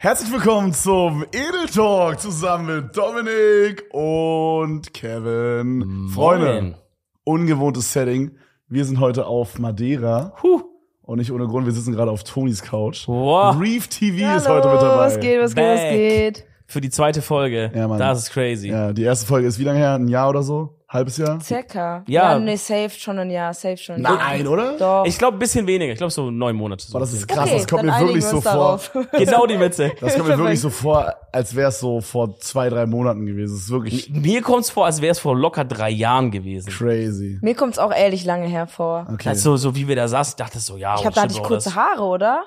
Herzlich willkommen zum Edel Talk zusammen mit Dominik und Kevin. Freunde, ungewohntes Setting. Wir sind heute auf Madeira. Huh. Und nicht ohne Grund, wir sitzen gerade auf Tonys Couch. Wow. Reef TV Hallo, ist heute mit dabei. was geht, was geht, was geht? Für die zweite Folge. Ja, Mann. Das ist crazy. Ja, die erste Folge ist wie lange her? Ein Jahr oder so? Halbes Jahr? Circa. Ja. ja nee, safe schon ein Jahr, safe schon. Nein, oder? Doch. Ich glaube, ein bisschen weniger. Ich glaube, so neun Monate. So Boah, das ist krass, okay, das kommt mir wirklich wir so vor. genau die Mitte. Das kommt mir wirklich so vor, als wäre es so vor zwei, drei Monaten gewesen. Das ist wirklich Mir kommt's vor, als wäre es vor locker drei Jahren gewesen. crazy. Mir kommt's auch ehrlich lange hervor. Okay. Also, so wie wir da saßen, dachte ich so, ja, Ich glaube, da hatte ich kurze Haare, oder?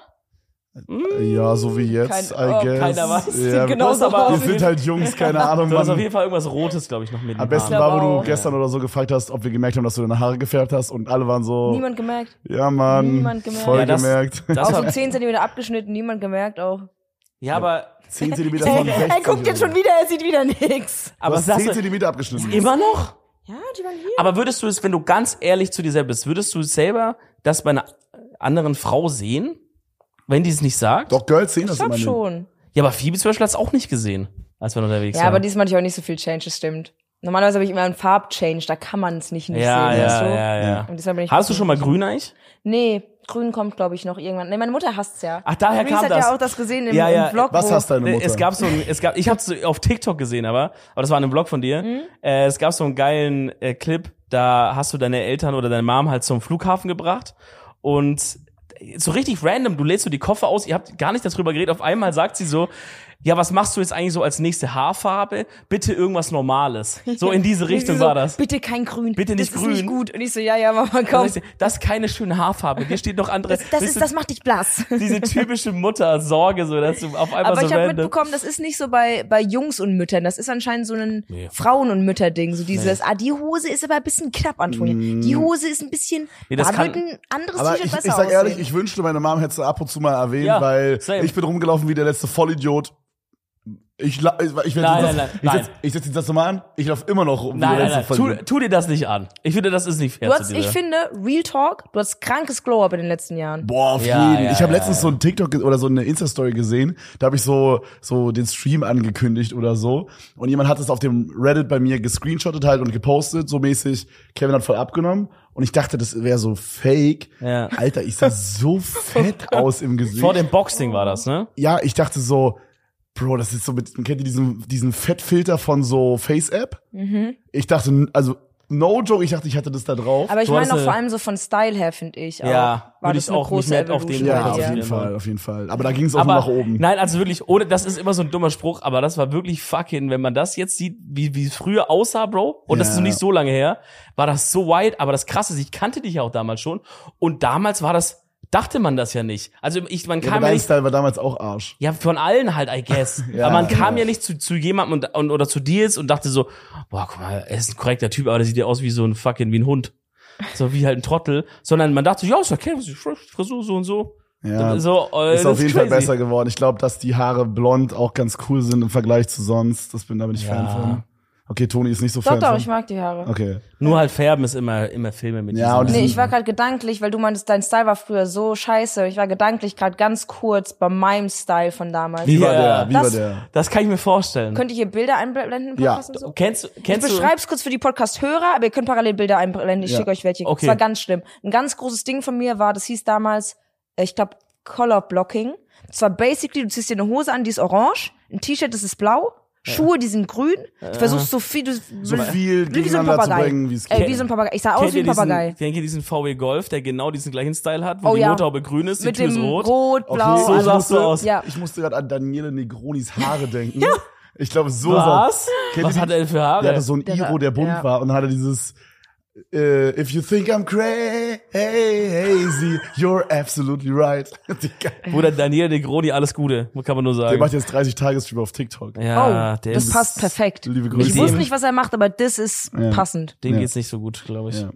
Ja, so wie jetzt, Kein- I oh, guess. keiner weiß. Ja, Sieht genauso aber- wir sind halt Jungs, keine Ahnung. Du hast auf jeden Fall irgendwas Rotes, glaube ich, noch mit Am besten Haaren. war, wo du auch. gestern oder so gefragt hast, ob wir gemerkt haben, dass du deine Haare gefärbt hast und alle waren so, Niemand gemerkt. ja Mann, Niemand gemerkt. voll Ja, das- gemerkt. Das Auch so 10 cm abgeschnitten, niemand gemerkt auch. ja, aber, 10 Zentimeter von 60. er guckt jetzt schon wieder, er sieht wieder nix. Aber aber hast 10 sagst du, Zentimeter abgeschnitten. immer noch? Ja, die waren hier. Aber würdest du es, wenn du ganz ehrlich zu dir selber bist, würdest du es selber das bei einer anderen Frau sehen, wenn die es nicht sagt? Doch, Girls sehen das ich immer glaube nicht. schon. Ja, aber Phoebe zum Beispiel hat es auch nicht gesehen, als wir unterwegs Ja, waren. aber diesmal hatte ich auch nicht so viel Change, das stimmt. Normalerweise habe ich immer einen Farbchange, da kann man es nicht nicht ja, sehen, ja, weißt du? ja, ja, Und deshalb bin ich Hast du schon mal grün eigentlich? Nee, grün kommt, glaube ich, noch irgendwann. Nee, meine Mutter hasst's ja. Ach, daher Reese kam hat das. ja auch das gesehen im, Ja, ja. im Vlog. Was wo, hast deine Nee, Mutter? Es gab so ein, es gab, ich habe es auf TikTok gesehen, aber, aber das war in einem Vlog von dir. Mhm. Äh, es gab so einen geilen äh, Clip, da hast du deine Eltern oder deine Mom halt zum Flughafen gebracht und so richtig random, du lädst so die Koffer aus, ihr habt gar nicht darüber geredet, auf einmal sagt sie so, ja, was machst du jetzt eigentlich so als nächste Haarfarbe? Bitte irgendwas Normales. So in diese Richtung so, war das. Bitte kein Grün. Bitte nicht das grün. Ist nicht gut. Und ich so, ja, ja, Mama, komm. ich so, Das ist keine schöne Haarfarbe. Hier steht noch andere. Das, das, ist, das macht dich blass. diese typische Mutter-Sorge, so dass du auf einmal Aber so ich habe mitbekommen, das ist nicht so bei, bei Jungs und Müttern. Das ist anscheinend so ein Nee. Frauen- und Mütter-Ding. So dieses, ah, die Hose ist aber ein bisschen knapp, Antonia. Die Hose ist ein bisschen, Nee, das da kann- wird ein anderes aber T-Shirt ich, besser ich sag ehrlich, aussehen. ich wünschte, meine Mom hätte es ab und zu mal erwähnt, Ja, weil same. ich bin rumgelaufen wie der letzte Vollidiot. Ich, la- ich, ich, Nein, den Satz- nein, ich nein, setz, ich setz Satz nochmal an, ich laufe immer noch rum wie Nein, nein, letzte nein. Tu, tu dir das nicht an. Ich finde, das ist nicht fair Du zu hast, dir. ich finde, Real Talk, du hast krankes Glow-Up in den letzten Jahren. Boah, auf Ja, jeden. ja, ich habe ja, letztens ja. so ein TikTok oder so eine Insta-Story gesehen. Da habe ich so so den Stream angekündigt oder so. Und jemand hat es auf dem Reddit bei mir gescreenshottet halt und gepostet, so mäßig. Kevin hat voll abgenommen. Und ich dachte, das wäre so fake. Ja. Alter, ich sah so fett aus im Gesicht. Vor dem Boxing war das, ne? ja, ich dachte so, Bro, das ist so mit, kennt ihr diesen, diesen Fettfilter von so Face-App? Ich dachte, also, no joke, ich dachte, ich hatte das da drauf. Aber ich Du meine hast auch eine- vor allem so von Style her, finde ich. Auch, Ja, war würde das ich eine auch nicht große mehr auf den Evolution ja, bei auf dir. jeden Fall, auf jeden Fall. Aber da ging es auch Aber, nur nach oben. nein, also wirklich, ohne, das ist immer so ein dummer Spruch, aber das war wirklich fucking, wenn man das jetzt sieht, wie, wie es früher aussah, Bro, und das ist Ja. noch nicht so lange her, war das so wide, aber das krasse ist, ich kannte dich ja auch damals schon, und damals war das, dachte man das ja nicht. Also ich, man Ja, kam ja dein nicht, Style war damals auch Arsch. ja, von allen halt, I guess. Ja, aber man kam ja. ja nicht zu, zu jemandem und, und, oder zu dir und dachte so, boah, guck mal, er ist ein korrekter Typ, aber der sieht ja aus wie so ein fucking, wie ein Hund. So wie halt ein Trottel. Sondern man dachte, ja, ist okay, Frisur so und so. Ja, so, äh, ist auf jeden Fall crazy. besser geworden. Ich glaube, dass die Haare blond auch ganz cool sind im Vergleich zu sonst. Das bin, da bin ich Ja. Fan von. Okay, Toni ist nicht so Doch, Fan doch, von. ich mag die Haare. Okay. Nur halt färben ist immer, immer Filme mit Ja, und diesen- Nee, ich war gerade gedanklich, weil du meintest, dein Style war früher so scheiße. Ich war gedanklich gerade ganz kurz bei meinem Style von damals. Wie war Ja, der? Wie das- war der? Das kann ich mir vorstellen. Könnt ihr hier Bilder einblenden im Ja. Podcast und so? Kennst, Ich kennst du? beschreib's kurz für die Podcast-Hörer, aber ihr könnt parallel Bilder einblenden. Ich Ja. schicke euch welche. Okay. Das war ganz schlimm. Ein ganz großes Ding von mir war, das hieß damals, äh, ich glaube, Color Blocking. Das war basically, du ziehst dir eine Hose an, die ist orange, ein T-Shirt, das ist blau, Schuhe, die sind grün. Du versuchst so viel, du, So viel wie so ein Papagei. bringen, wie es Äh, geht. wie so ein Papagei. Ich sah aus wie ein diesen, Papagei. kennt ihr diesen VW Golf, der genau diesen gleichen Style hat, wo Oh die ja. Motorhaube grün ist, die Mit Tür ist dem rot? Rot, Okay, Blau, so ich alles. sahst du musste, aus. Ja. Ich musste gerade an Daniele Negronis Haare denken. Ich glaube, so Was? sah- Was hat er denn für Haare? Der hatte so ein Der Iro, der bunt ja. war und dann hatte dieses äh, If you think I'm crazy, you're absolutely right. Bruder Daniel Negroni, alles Gute, kann man nur Der sagen. macht jetzt 30 Tagesstream auf TikTok. ja, oh, der das ist, passt perfekt. Liebe Ich Grüße. wusste nicht, was er macht, aber das ist Ja. passend. dem Ja. geht's nicht so gut, glaube ich. Ja.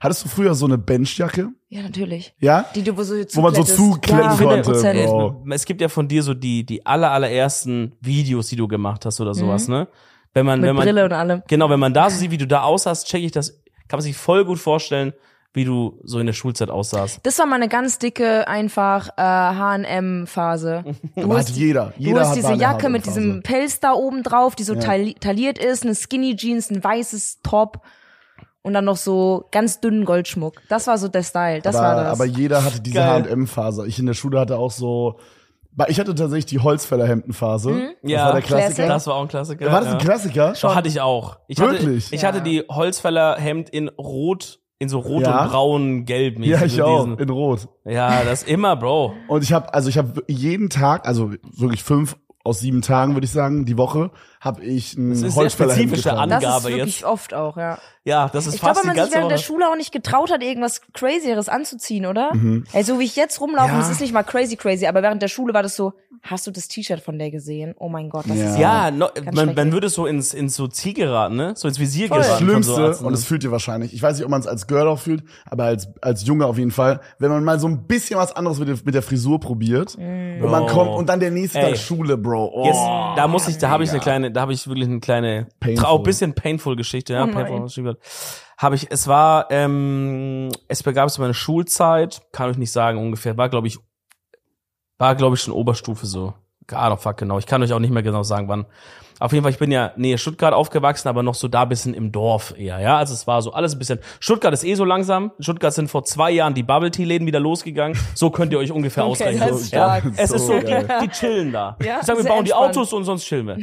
Hattest du früher so eine Benchjacke? Ja, natürlich. Ja? Die du wo so Wo man so zukletten ja, konnte. 100%. Es, Wow. es gibt ja von dir so die, die aller, allerersten Videos, die du gemacht hast oder sowas, ne? Wenn man, Mhm. Mit wenn man, Brille und allem. Genau, wenn man da so sieht, wie du da aussahst, check ich das, kann man sich voll gut vorstellen, wie du so in der Schulzeit aussahst. Das war mal eine ganz dicke, einfach äh, H&M-Phase. Du hast, jeder. du Jeder hast hat diese Jacke mit diesem Pelz da oben drauf, die so tailli- tailliert ist, eine Skinny Jeans, ein weißes Top und dann noch so ganz dünnen Goldschmuck. Das war so der Style. Das aber, war das. aber jeder hatte diese. H&M-Phase. Ich in der Schule hatte auch so, ich hatte tatsächlich die Holzfällerhemden-Phase. Mhm. Das Ja, war der Klassiker. Classic. Das war auch ein Klassiker. War das ein ja. Klassiker? Doch, hatte ich auch. Ich hatte, Wirklich? Ich Ja. hatte die Holzfäller-Hemd in Rot, in so Rot Ja. und Braun, Gelb. Ja, ich so auch. diesen- In Rot. Ja, das immer, Bro. Und ich habe, also ich habe jeden Tag, also wirklich fünf aus sieben Tagen, würde ich sagen, die Woche, habe ich ein Das ist sehr Holzfällerhemd spezifische getragen. das ist Angabe wirklich jetzt. oft auch, ja. Ja, das ist Ich glaube, fast weil man sich ganze während der Woche. Schule auch nicht getraut hat, irgendwas Crazieres anzuziehen, oder? Also wie ich jetzt rumlaufe, Ja. das ist nicht mal crazy crazy, aber während der Schule war das so, hast du das T-Shirt von der gesehen? Oh mein Gott, das Ja. ist Ja, no, man, man würde so ins, ins so Ziel geraten, ne? So ins Visier Voll. geraten. Schlimmste, so und das fühlt ihr wahrscheinlich, ich weiß nicht, ob man es als Girl auch fühlt, aber als, als Junge auf jeden Fall, wenn man mal so ein bisschen was anderes mit der, mit der Frisur probiert und man kommt und dann der nächste Ey. Tag Schule, Bro. Oh. Jetzt, da muss ich, da habe ich eine kleine, da habe ich wirklich eine kleine, Painful. auch bisschen painful Geschichte, ja, Oh painful. Habe ich, es war, ähm, es begab sich meine Schulzeit, kann ich nicht sagen ungefähr, war glaube ich, war glaube ich schon Oberstufe so. Ah, doch, fuck, genau. Ich kann euch auch nicht mehr genau sagen, wann. Auf jeden Fall, ich bin ja nähe Stuttgart aufgewachsen, aber noch so da bisschen im Dorf eher, ja. Also es war so alles ein bisschen. Stuttgart ist eh so langsam. In Stuttgart sind vor zwei Jahren die Bubble Tea Läden wieder losgegangen. So könnt ihr euch ungefähr Okay, ausrechnen. das ist ja. Es ist so, die, die chillen da. Ja, ich sag, wir bauen die entspannt. Autos und sonst chillen wir.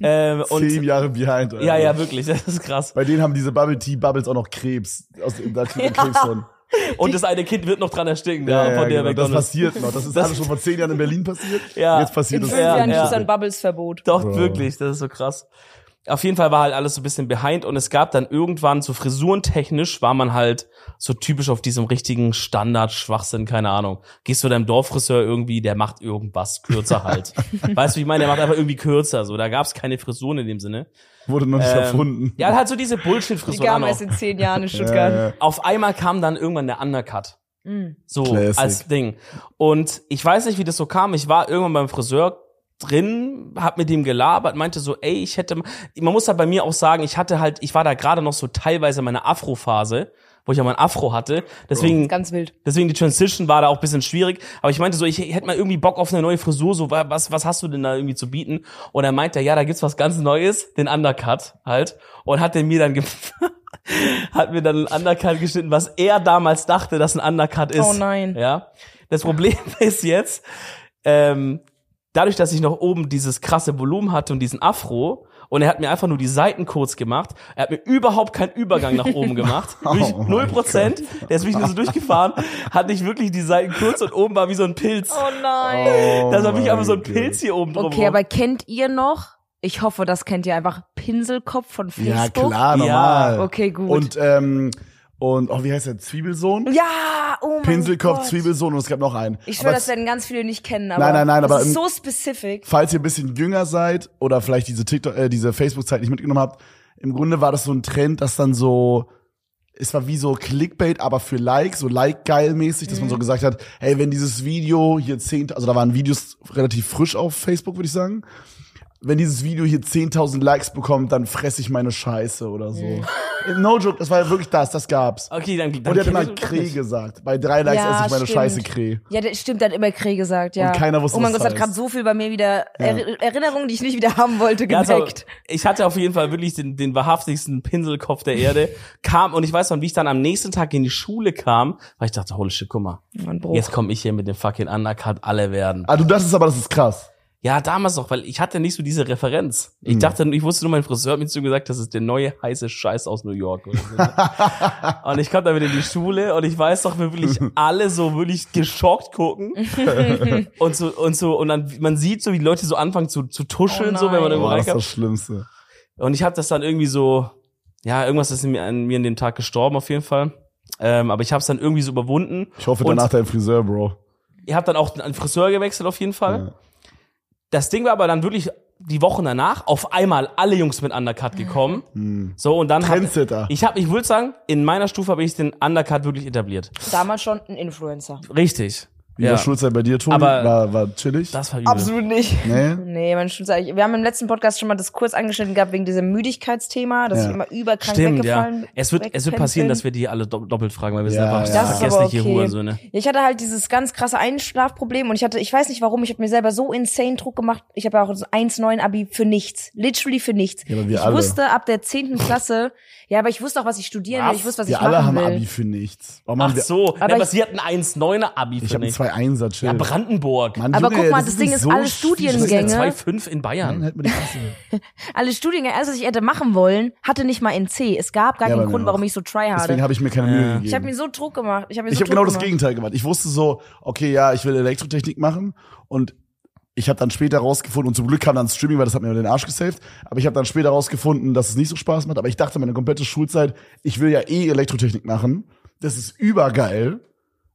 ähm, Zehn und, Jahre behind. Alter. ja, ja, wirklich, das ist krass. Bei denen haben diese Bubble Tea Bubbles auch noch Krebs. Aus, da kriegt man Krebs von. Und das eine Kind wird noch dran ersticken, ja, von der genau. Das passiert noch. Das ist alles schon vor zehn Jahren in Berlin passiert. Ja. Jetzt passiert in es. fünf Ja, Jahren ja. es ein Bubbles-Verbot. Doch, Bro. wirklich, das ist so krass. Auf jeden Fall war halt alles so ein bisschen behind und es gab dann irgendwann so frisurentechnisch war man halt so typisch auf diesem richtigen Standard-Schwachsinn, keine Ahnung. Gehst zu deinem Dorffriseur irgendwie, der macht irgendwas kürzer halt. weißt du, wie ich meine? Der macht einfach irgendwie kürzer, so. Da gab's keine Frisuren in dem Sinne. Wurde noch nicht Ähm, erfunden. Ja, halt so diese Die auch erst noch. in zehn Jahren in Ja, Stuttgart. ja. Auf einmal kam dann irgendwann der Undercut. Mm. So, Classic. als Ding. Und ich weiß nicht, wie das so kam. Ich war irgendwann beim Friseur drin, hab mit dem gelabert, meinte so, ey, ich hätte, man muss halt bei mir auch sagen, ich hatte halt, ich war da gerade noch so teilweise in meiner Afro-Phase, wo ich ja mein Afro hatte. Deswegen, Ganz wild. deswegen die Transition war da auch ein bisschen schwierig. Aber ich meinte so, ich hätte mal irgendwie Bock auf eine neue Frisur, so, wa- was, was hast du denn da irgendwie zu bieten? Und er meinte, ja, da gibt's was ganz Neues, den Undercut halt. Und hat den mir dann, hat mir dann einen Undercut geschnitten, was er damals dachte, dass ein Undercut ist. Oh nein. Ja. Das Problem ist jetzt, ähm, dadurch, dass ich noch oben dieses krasse Volumen hatte und diesen Afro, und er hat mir einfach nur die Seiten kurz gemacht. Er hat mir überhaupt keinen Übergang nach oben gemacht. Oh null Prozent. Der ist wirklich nur so durchgefahren, hat nicht wirklich die Seiten kurz und oben war wie so ein Pilz. Oh nein. Oh das war wirklich einfach so ein Pilz hier oben drüber. Okay, aber kennt ihr noch? Ich hoffe, das kennt ihr einfach Pinselkopf von Ja, Facebook. klar, Ja, normal. okay, gut. Und, ähm, und, oh, wie heißt der? Zwiebelsohn? Ja, oh mein Pinselkopf, Gott. Zwiebelsohn und es gab noch einen. Ich schwöre, das werden ganz viele nicht kennen, aber Nein, nein, nein, das aber ist im- so specific. falls ihr ein bisschen jünger seid oder vielleicht diese TikTok, äh, diese Facebook-Zeit nicht mitgenommen habt, im Grunde war das so ein Trend, dass dann so, es war wie so Clickbait, aber für Like, so Like-geil-mäßig, dass man so gesagt hat, hey, wenn dieses Video hier zehn, also da waren Videos relativ frisch auf Facebook, würde ich sagen. Wenn dieses Video hier 10.000 Likes bekommt, dann fress ich meine Scheiße oder so. No joke, das war ja wirklich das, das gab's. Okay, dann, dann Und er hat immer das nicht. gesagt. Bei drei Likes Ja, esse ich meine stimmt. Scheiße Kreh. Ja, das stimmt, der hat immer Kreh gesagt, ja. Und keiner wusste, Oh mein Gott, das das hat gerade so viel bei mir wieder Eri- Erinnerungen, die ich nicht wieder haben wollte, Ja, also, gedeckt. ich hatte auf jeden Fall wirklich den, den wahrhaftigsten Pinselkopf der Erde. Kam, und ich weiß noch, wie ich dann am nächsten Tag in die Schule kam, weil ich dachte, holy shit, guck mal, jetzt komme ich hier mit dem fucking Undercut, alle werden. Ah, du dachtest aber, das ist krass. Ja, damals noch, weil ich hatte nicht so diese Referenz. Ich Mhm. dachte, ich wusste nur, mein Friseur hat mir zu gesagt, das ist der neue heiße Scheiß aus New York. Oder so. und ich kam dann wieder in die Schule und ich weiß doch, wie wirklich alle so wirklich geschockt gucken. und so, und so, und dann, man sieht so, wie die Leute so anfangen zu, zu tuscheln, Oh so, wenn man irgendwo Boah, das ist reinkommt. das Schlimmste. Und ich habe das dann irgendwie so, ja, irgendwas ist in mir, an mir in dem Tag gestorben auf jeden Fall. Ähm, aber ich habe es dann irgendwie so überwunden. Ich hoffe Und- danach dein Friseur, Bro. Ihr habt dann auch einen Friseur gewechselt auf jeden Fall. Ja. Das Ding war aber dann wirklich die Wochen danach auf einmal alle Jungs mit Undercut gekommen. So und dann hab, ich habe, ich würde sagen, in meiner Stufe habe ich den Undercut wirklich etabliert. Damals schon ein Influencer. Richtig. Wie Ja. war Schulzeit bei dir, Tobi? Aber- war, war chillig? Das war übel. Absolut nicht. nee? Nee, meine Schulzeit. Wir haben im letzten Podcast schon mal das kurz angeschnitten gehabt wegen diesem Müdigkeitsthema, dass Ja. ich immer überkrank Stimmt, ja. weggefallen Es wird, es wird passieren, bin. dass wir die alle dopp- doppelt fragen, weil wir sind Ja, einfach ja. Vergessliche okay. Hurensöhne. Ja, Ich hatte halt dieses ganz krasse Einschlafproblem und ich hatte, ich weiß nicht warum, ich habe mir selber so insane Druck gemacht. Ich habe ja auch so 1,9 Abi für nichts. Literally für nichts. Ja, aber wir ich alle. wusste ab der 10. Klasse, ja, aber ich wusste auch, was ich studieren will. Was? Ich wusste, was Wir ich alle machen haben will. Abi für nichts. Warum haben Ach so, Aber ja, aber ich- sie hatten 1,9er Abi Ich für habe mich. zwei Einser, chill. Ja, Brandenburg. Mann, Aber Junge, guck mal, das das Ding ist, so alle Studiengänge- 2,5 in Bayern. die Klasse. Alle Studiengänge, alles, was ich hätte machen wollen, hatte nicht mal in C. Es gab gar Ja, keinen Grund, warum ich so Deswegen tryharde. habe ich mir keine Mühe gegeben. Ich habe mir so Druck gemacht. Ich habe mir Ich so habe genau Druck das gemacht. Gegenteil gemacht. Ich wusste so, okay, ja, ich will Elektrotechnik machen und ich habe dann später rausgefunden und zum Glück kam dann Streaming, weil das hat mir den Arsch gesaved, aber ich habe dann später rausgefunden, dass es nicht so Spaß macht, aber ich dachte meine komplette Schulzeit, ich will ja eh Elektrotechnik machen. Das ist übergeil.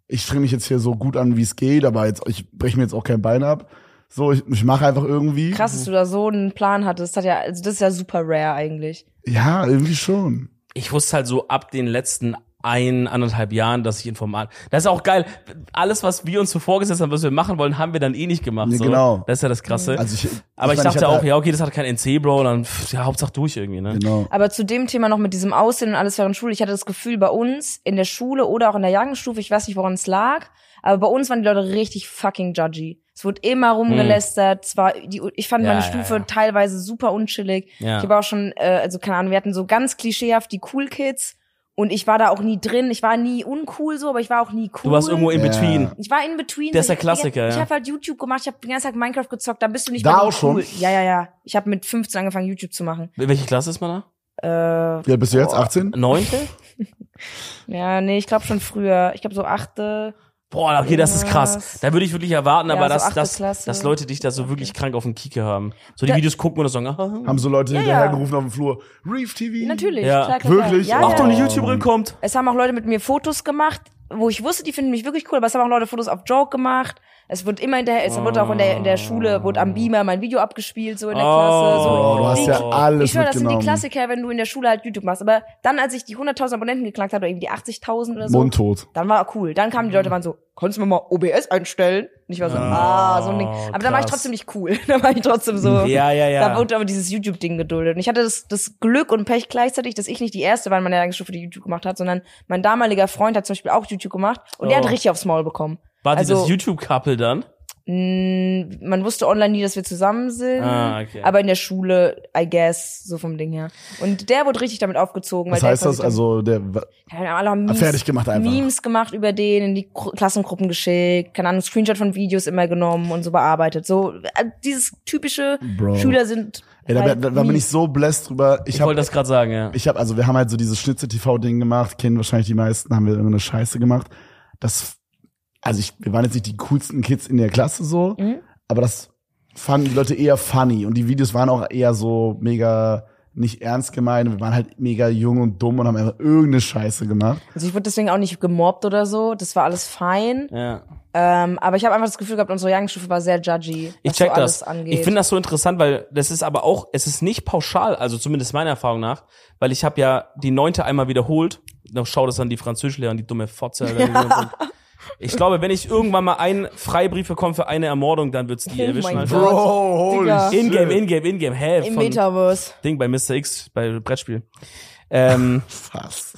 Ich streng mich jetzt hier so gut an, wie es geht, aber jetzt ich breche mir jetzt auch kein Bein ab. So, ich, ich mache einfach irgendwie. Krass, dass du da so einen Plan hattest. Das hat ja, also das ist ja super rare eigentlich. Ja, irgendwie schon. Ich wusste halt so ab den letzten ein, anderthalb Jahren, dass ich Informat. Das ist auch geil. Alles, was wir uns so vorgesetzt haben, was wir machen wollen, haben wir dann eh nicht gemacht. Nee, so. genau. Das ist ja das Krasse. Also ich, Aber ich, meine, dachte hatte- auch, ja, okay, das hat kein NC, Bro, dann, pff, ja, Hauptsache durch irgendwie, ne? Genau. Aber zu dem Thema noch mit diesem Aussehen und alles während Schule, ich hatte das Gefühl, bei uns in der Schule oder auch in der Jahrgangsstufe, ich weiß nicht, woran es lag, aber bei uns waren die Leute richtig fucking judgy. Es wurde immer rumgelästert. Es war die, ich fand Hm. Ja, meine ja, Stufe ja. teilweise super unchillig. Ja. Ich habe auch schon, äh, also keine Ahnung, wir hatten so ganz klischeehaft die Cool Kids und ich war da auch nie drin. Ich war nie uncool so, aber ich war auch nie cool. Du warst irgendwo in Ja. between. Ich war in between. Der ist der Klassiker, Ich, ich ja. habe halt YouTube gemacht, ich habe den ganzen Tag Minecraft gezockt, da bist du nicht Da mehr auch schon? cool. Ja, ja, ja. Ich habe mit 15 angefangen, YouTube zu machen. Welche Klasse ist man Äh, Wie alt bist du jetzt? 18? da? Neunte? ja, nee, ich glaube schon früher. Ich glaube so achte. Boah, okay, das ist krass. Da würde ich wirklich erwarten, Ja, aber so dass, achte dass, Klasse. dass Leute dich da so wirklich krank auf den Kieker haben. So die Da- Videos gucken und sagen, ah, Haben so Leute Ja, hinterhergerufen auf dem Flur. Reef TV. Natürlich, Ja. klar, klar, Wirklich? Klar. Ja, Achtung, ja. die YouTuberin kommt. Es haben auch Leute mit mir Fotos gemacht, wo ich wusste, die finden mich wirklich cool, aber es haben auch Leute Fotos auf Joke gemacht. Es wird immer hinterher, es wurde auch in der, in der Schule, wurde am Beamer mein Video abgespielt, so in der Klasse. So. Bro, du hast Die- ja alles ich schwöre, das sind die. Klassiker, wenn du in der Schule halt YouTube machst. Aber dann, als ich die 100.000 Abonnenten geknackt habe, oder irgendwie die 80.000 oder so, Mundtot. dann war cool. Dann kamen die Leute, waren so, kannst du mir mal OBS einstellen? Und ich war so, ah, so ein Ding. Aber dann war ich krass. trotzdem nicht cool. dann war ich trotzdem so. Ja, ja, ja. Da wurde aber dieses YouTube-Ding geduldet. Und ich hatte das, das Glück und Pech gleichzeitig, dass ich nicht die erste war in meiner Jahrgangsstufe, die YouTube gemacht hat, sondern mein damaliger Freund hat zum Beispiel auch YouTube gemacht und der Oh. hat richtig aufs Maul bekommen. War also- das YouTube-Couple dann? Mh, man wusste online nie, dass wir zusammen sind. Ah, okay. Aber in der Schule, I guess, so vom Ding her. Und der wurde richtig damit aufgezogen. Was weil heißt der das? Also der ja, alle haben Memes, fertig gemacht einfach. Memes gemacht über den, in die Gru- Klassengruppen geschickt, keine Ahnung, Screenshot von Videos immer genommen und so bearbeitet. So, äh, dieses typische Bro. Schüler sind. Ey, da, halt da, da bin ich so blessed drüber. Ich Ich habe wollte das gerade sagen, ja. ich habe also wir haben halt so dieses Schnitze TV Ding gemacht, kennen wahrscheinlich die meisten, haben wir irgendeine Scheiße gemacht. Das also ich wir waren jetzt nicht die coolsten Kids in der Klasse so, Mhm. aber das fanden die Leute eher funny und die Videos waren auch eher so mega nicht ernst gemeint. Wir waren halt mega jung und dumm und haben einfach irgendeine Scheiße gemacht. Also ich wurde deswegen auch nicht gemobbt oder so. Das war alles fein. ja. Ähm, aber ich habe einfach das Gefühl gehabt, unsere Jahrgangsstufe war sehr judgy. Ich was check so alles das. Angeht. Ich finde das so interessant, weil das ist aber auch, es ist nicht pauschal, also zumindest meiner Erfahrung nach, weil ich habe ja die neunte einmal wiederholt. Dann schau das an die Französischlehrerin, die dumme Fotze. Alter. Ich glaube, wenn ich irgendwann mal einen Freibrief bekomme für eine Ermordung, dann wird's die Oh erwischen. mein Alter. Gott. holy Digga. Ingame, Ingame, Ingame, hä? Im von Metaverse. Ding bei Mr. X, bei Brettspiel. Ähm, Fast.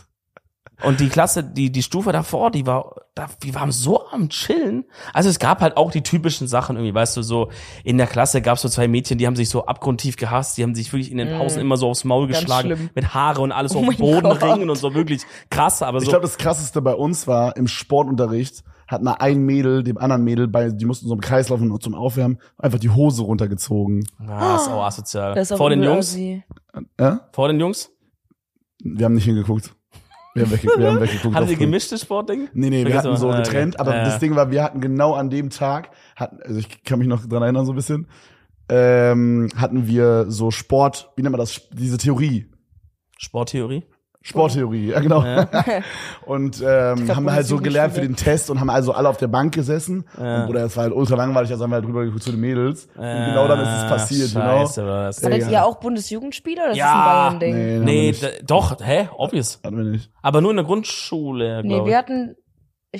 Und die Klasse, die, die Stufe davor, die war, da, die waren so am Chillen. Also es gab halt auch die typischen Sachen irgendwie, weißt du, so in der Klasse gab es so zwei Mädchen, die haben sich so abgrundtief gehasst, die haben sich wirklich in den Pausen immer so aufs Maul. Ganz geschlagen, schlimm. mit Haare und alles Oh auf dem Boden Gott. ringen und so wirklich krass, aber Ich so. glaube, das krasseste bei uns war im Sportunterricht hat mal ein Mädel dem anderen Mädel bei die mussten so im Kreis laufen und zum Aufwärmen einfach die Hose runtergezogen. ah, ist auch asozial. Das ist auch Vor den Jungs? Ja? Vor den Jungs? Wir haben nicht hingeguckt. Wir haben, wegge wir haben. Hattet auf ihr Film. gemischtes Sportding? Nee, nee, wir Vergiss hatten so. Ah, getrennt, okay. aber Ja, das. Ding war, wir hatten genau an dem Tag, hatten, also ich kann mich noch dran erinnern so ein bisschen, ähm, hatten wir so Sport, wie nennt man das, diese Theorie, Sporttheorie? Sporttheorie, ja genau. und ähm, glaub, haben halt so gelernt für den Test und haben also alle auf der Bank gesessen. Ja. Und, oder es war halt ultra langweilig, also haben wir halt drüber geguckt zu den Mädels. und genau dann ist es passiert, genau. Scheiße, war das. Hattet Ja. ihr auch Bundesjugendspieler oder ist Ja. das ein Bayern-Ding? Nee, Nee, nee. doch, hä? Obvious. Hatten wir nicht. Aber nur in der Grundschule, Nee, glaube wir ich. hatten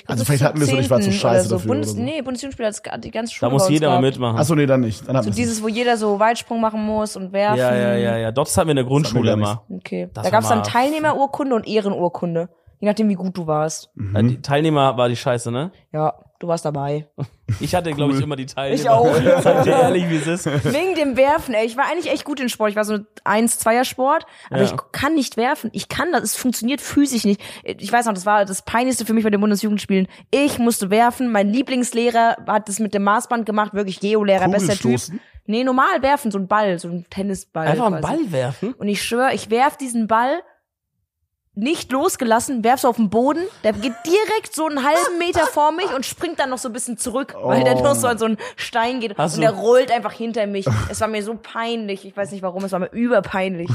glaub, Also vielleicht hatten wir so, ich war zu 10. scheiße so. dafür Bundes so. Nee, Bundesjugendspiel hat die ganze Schule Da muss jeder mal gehabt. mitmachen. Achso, nee, dann nicht. Dann So dieses, wo jeder so Weitsprung machen muss und werfen. ja, ja, ja, ja. Dort hatten wir in der Grundschule immer. Okay. Das da gab's war dann Teilnehmerurkunde und Ehrenurkunde. Je nachdem, wie gut du warst. Ja, Die Teilnehmer war die Scheiße, ne? Ja, du warst dabei. Ich hatte, glaube ich, immer die Teilnehmer. Ich auch. Sag dir ehrlich, wie es ist. Wegen dem Werfen, ey. Ich war eigentlich echt gut in Sport. Ich war so eins, zweier Sport, aber Ja. ich kann nicht werfen. Ich kann das, es funktioniert physisch nicht. Ich weiß noch, das war das peinlichste für mich bei den Bundesjugendspielen. Ich musste werfen. Mein Lieblingslehrer hat das mit dem Maßband gemacht, wirklich Geolehrer, bester Typ. Nee, normal werfen, so ein Ball, so ein Tennisball. Einfach einen quasi. Ball werfen? Und ich schwöre, ich werf diesen Ball nicht losgelassen, werf's auf den Boden, der geht direkt so einen halben Meter vor mich und springt dann noch so ein bisschen zurück, weil der Oh. noch so an so einen Stein geht Hast und der rollt einfach hinter mich. Es war mir so peinlich, ich weiß nicht warum, es war mir überpeinlich.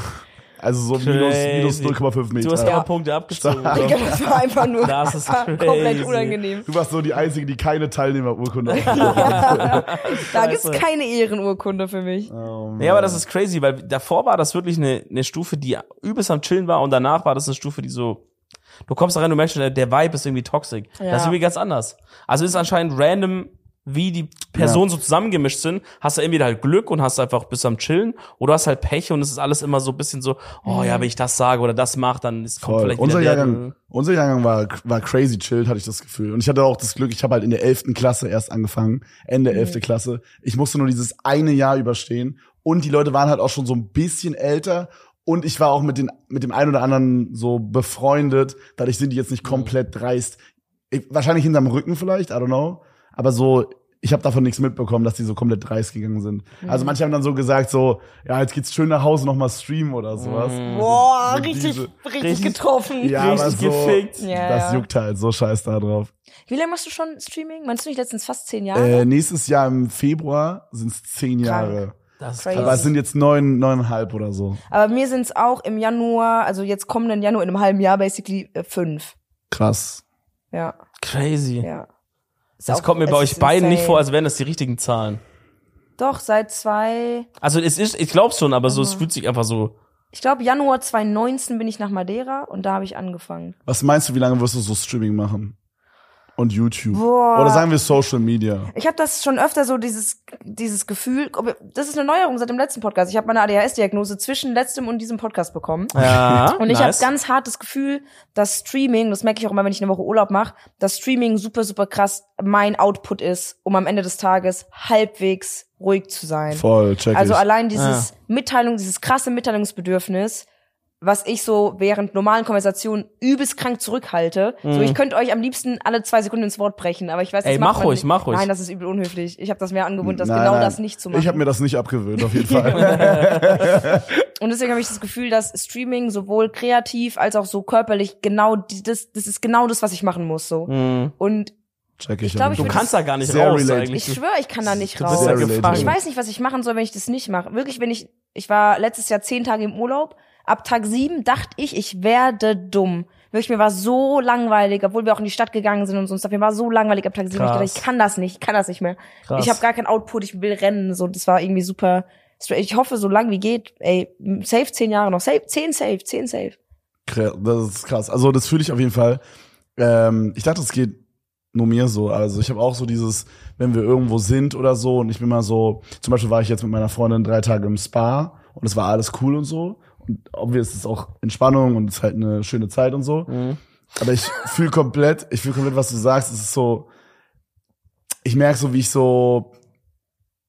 Also so minus, Crazy. minus 0,5 Meter. Du hast ja. aber Punkte abgezogen. Ich glaub, das war einfach nur Das ist komplett unangenehm. Du warst so die Einzige, die keine Teilnehmerurkunde hat. Da gibt's Scheiße. keine Ehrenurkunde für mich. oh, Ja, aber das ist crazy, weil davor war das wirklich eine, eine Stufe, die übelst am Chillen war und danach war das eine Stufe, die so, du kommst da rein, du merkst schon, der, Vibe ist irgendwie toxisch. Ja. Das ist irgendwie ganz anders. Also ist anscheinend random, wie die Personen so zusammengemischt sind, hast du entweder halt Glück und hast einfach bis am Chillen oder hast halt Pech und es ist alles immer so ein bisschen so, oh ja, wenn ich das sage oder das mache, dann ist, kommt Voll. vielleicht Unser wieder der, Jahrgang, unser Jahrgang war, war crazy chilled, hatte ich das Gefühl. Und ich hatte auch das Glück, ich habe halt in der 11. Klasse erst angefangen, Ende 11. Klasse. Ich musste nur dieses eine Jahr überstehen. Und die Leute waren halt auch schon so ein bisschen älter. Und ich war auch mit, den, mit dem einen oder anderen so befreundet. Dadurch sind die jetzt nicht komplett dreist. Ich, wahrscheinlich hinterm Rücken vielleicht, I don't know. Aber so, ich habe davon nichts mitbekommen, dass die so komplett dreist gegangen sind. Also manche haben dann so gesagt, so, ja, jetzt geht's schön nach Hause nochmal streamen oder sowas. Boah, So richtig, diese- richtig, Richtig- getroffen. Ja, aber Richtig so, gefickt. Ja, das ja. juckt halt, so scheiß da drauf. Wie lange machst du schon Streaming? Meinst du nicht letztens fast zehn Jahre? Äh, nächstes Jahr im Februar sind's zehn Jahre. Das ist Crazy. Aber es sind jetzt neun, neuneinhalb oder so. Aber mir sind's auch im Januar, also jetzt kommenden Januar, in einem halben Jahr basically äh, fünf. Krass. Ja, crazy. ja. Das auch- kommt mir bei euch beiden nicht insane. vor, als wären das die richtigen Zahlen. Doch, seit zwei, Also es ist, ich glaub's schon, aber so, es fühlt sich einfach so. ich glaube Januar 2019 bin ich nach Madeira und da habe ich angefangen. Was meinst du, wie lange wirst du so Streaming machen? Und YouTube? Boah. Oder sagen wir Social Media? Ich habe das schon öfter so dieses dieses Gefühl, das ist eine Neuerung seit dem letzten Podcast. Ich habe meine ADHS-Diagnose zwischen letztem und diesem Podcast bekommen. Ja, Und ich habe nice. ganz hart das Gefühl, dass Streaming, das merke ich auch immer, wenn ich eine Woche Urlaub mache, dass Streaming super, super krass mein Output ist, um am Ende des Tages halbwegs ruhig zu sein. Voll, check Also ich. allein dieses Mitteilung, dieses krasse Mitteilungsbedürfnis, was ich so während normalen Konversationen übelst krank zurückhalte. So, ich könnte euch am liebsten alle zwei Sekunden ins Wort brechen, aber ich weiß, das Mhm. Ey, mach ruhig, nicht. mach ruhig. Nein, das ist übel unhöflich. Ich habe das mir angewöhnt, das Nein, genau nein. das nicht zu machen. Ich habe mir das nicht abgewöhnt, auf jeden Fall. Und deswegen habe ich das Gefühl, dass Streaming sowohl kreativ als auch so körperlich genau das, das ist genau das, was ich machen muss so. Mhm. Und Check ich. glaub, auf ich Du kannst da gar nicht raus related. eigentlich. ich schwöre, ich kann da nicht Du bist raus. Ich weiß nicht, was ich machen soll, wenn ich das nicht mache. Wirklich, wenn ich, ich war letztes Jahr zehn Tage im Urlaub. Ab Tag sieben dachte ich, ich werde dumm. Wirklich, mir war so langweilig, obwohl wir auch in die Stadt gegangen sind und so. und stuff. Mir war so langweilig ab Tag sieben. Ich dachte, ich kann das nicht, ich kann das nicht mehr. Krass. Ich habe gar keinen Output, ich will rennen. So, das war irgendwie super. Ich hoffe, so lang wie geht, ey, safe zehn Jahre noch. Safe, zehn safe, zehn safe. Das ist krass. Also das fühle ich auf jeden Fall. Ähm, ich dachte, es geht nur mir so. Also ich habe auch so dieses, wenn wir irgendwo sind oder so und ich bin mal so, zum Beispiel war ich jetzt mit meiner Freundin drei Tage im Spa und es war alles cool und so. Und obvious ist auch Entspannung und es ist halt eine schöne Zeit und so. Mhm. Aber ich fühle komplett, ich fühle komplett, was du sagst. Es ist so, ich merke so, wie ich so,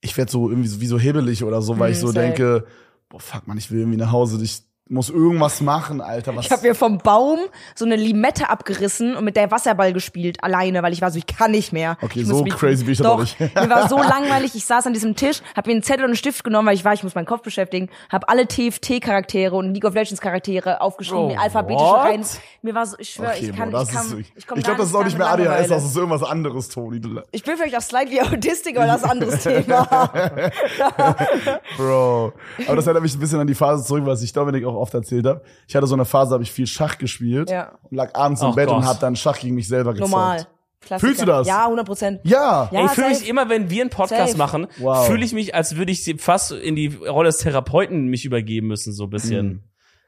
ich werde so irgendwie so, wie so hebelig oder so, weil Mhm, ich so safe. denke, boah, fuck man, ich will irgendwie nach Hause, ich muss irgendwas machen, Alter. Was Ich habe mir vom Baum so eine Limette abgerissen und mit der Wasserball gespielt, alleine, weil ich war so, ich kann nicht mehr. Okay, ich so mich- crazy bin ich doch nicht. mir war so langweilig, ich saß an diesem Tisch, habe mir einen Zettel und einen Stift genommen, weil ich war, ich muss meinen Kopf beschäftigen, habe alle TFT-Charaktere und League of Legends-Charaktere aufgeschrieben, Oh, alphabetisch what? rein. Mir war so, ich schwöre, Okay, ich kann, Bro, ich kann, ich ich gar glaube, das ist auch nicht mehr ADHS, das ist irgendwas anderes, Toni. Ich bin vielleicht auch slightly Autistic, aber das ist ein anderes Thema. Bro. Aber das erinnert mich ein bisschen an die Phase zurück, was ich Dominik auch oft erzählt habe. Ich hatte so eine Phase, habe ich viel Schach gespielt Ja. und lag abends im Ach Bett und Gott. habe dann Schach gegen mich selber gezockt. Normal. Klassiker. Fühlst du das? Ja, 100 Prozent. Ja. Ja. Ey, ich fühle mich immer, wenn wir einen Podcast Safe. machen, Wow. fühle ich mich, als würde ich sie fast in die Rolle des Therapeuten mich übergeben müssen, so ein bisschen. Mhm.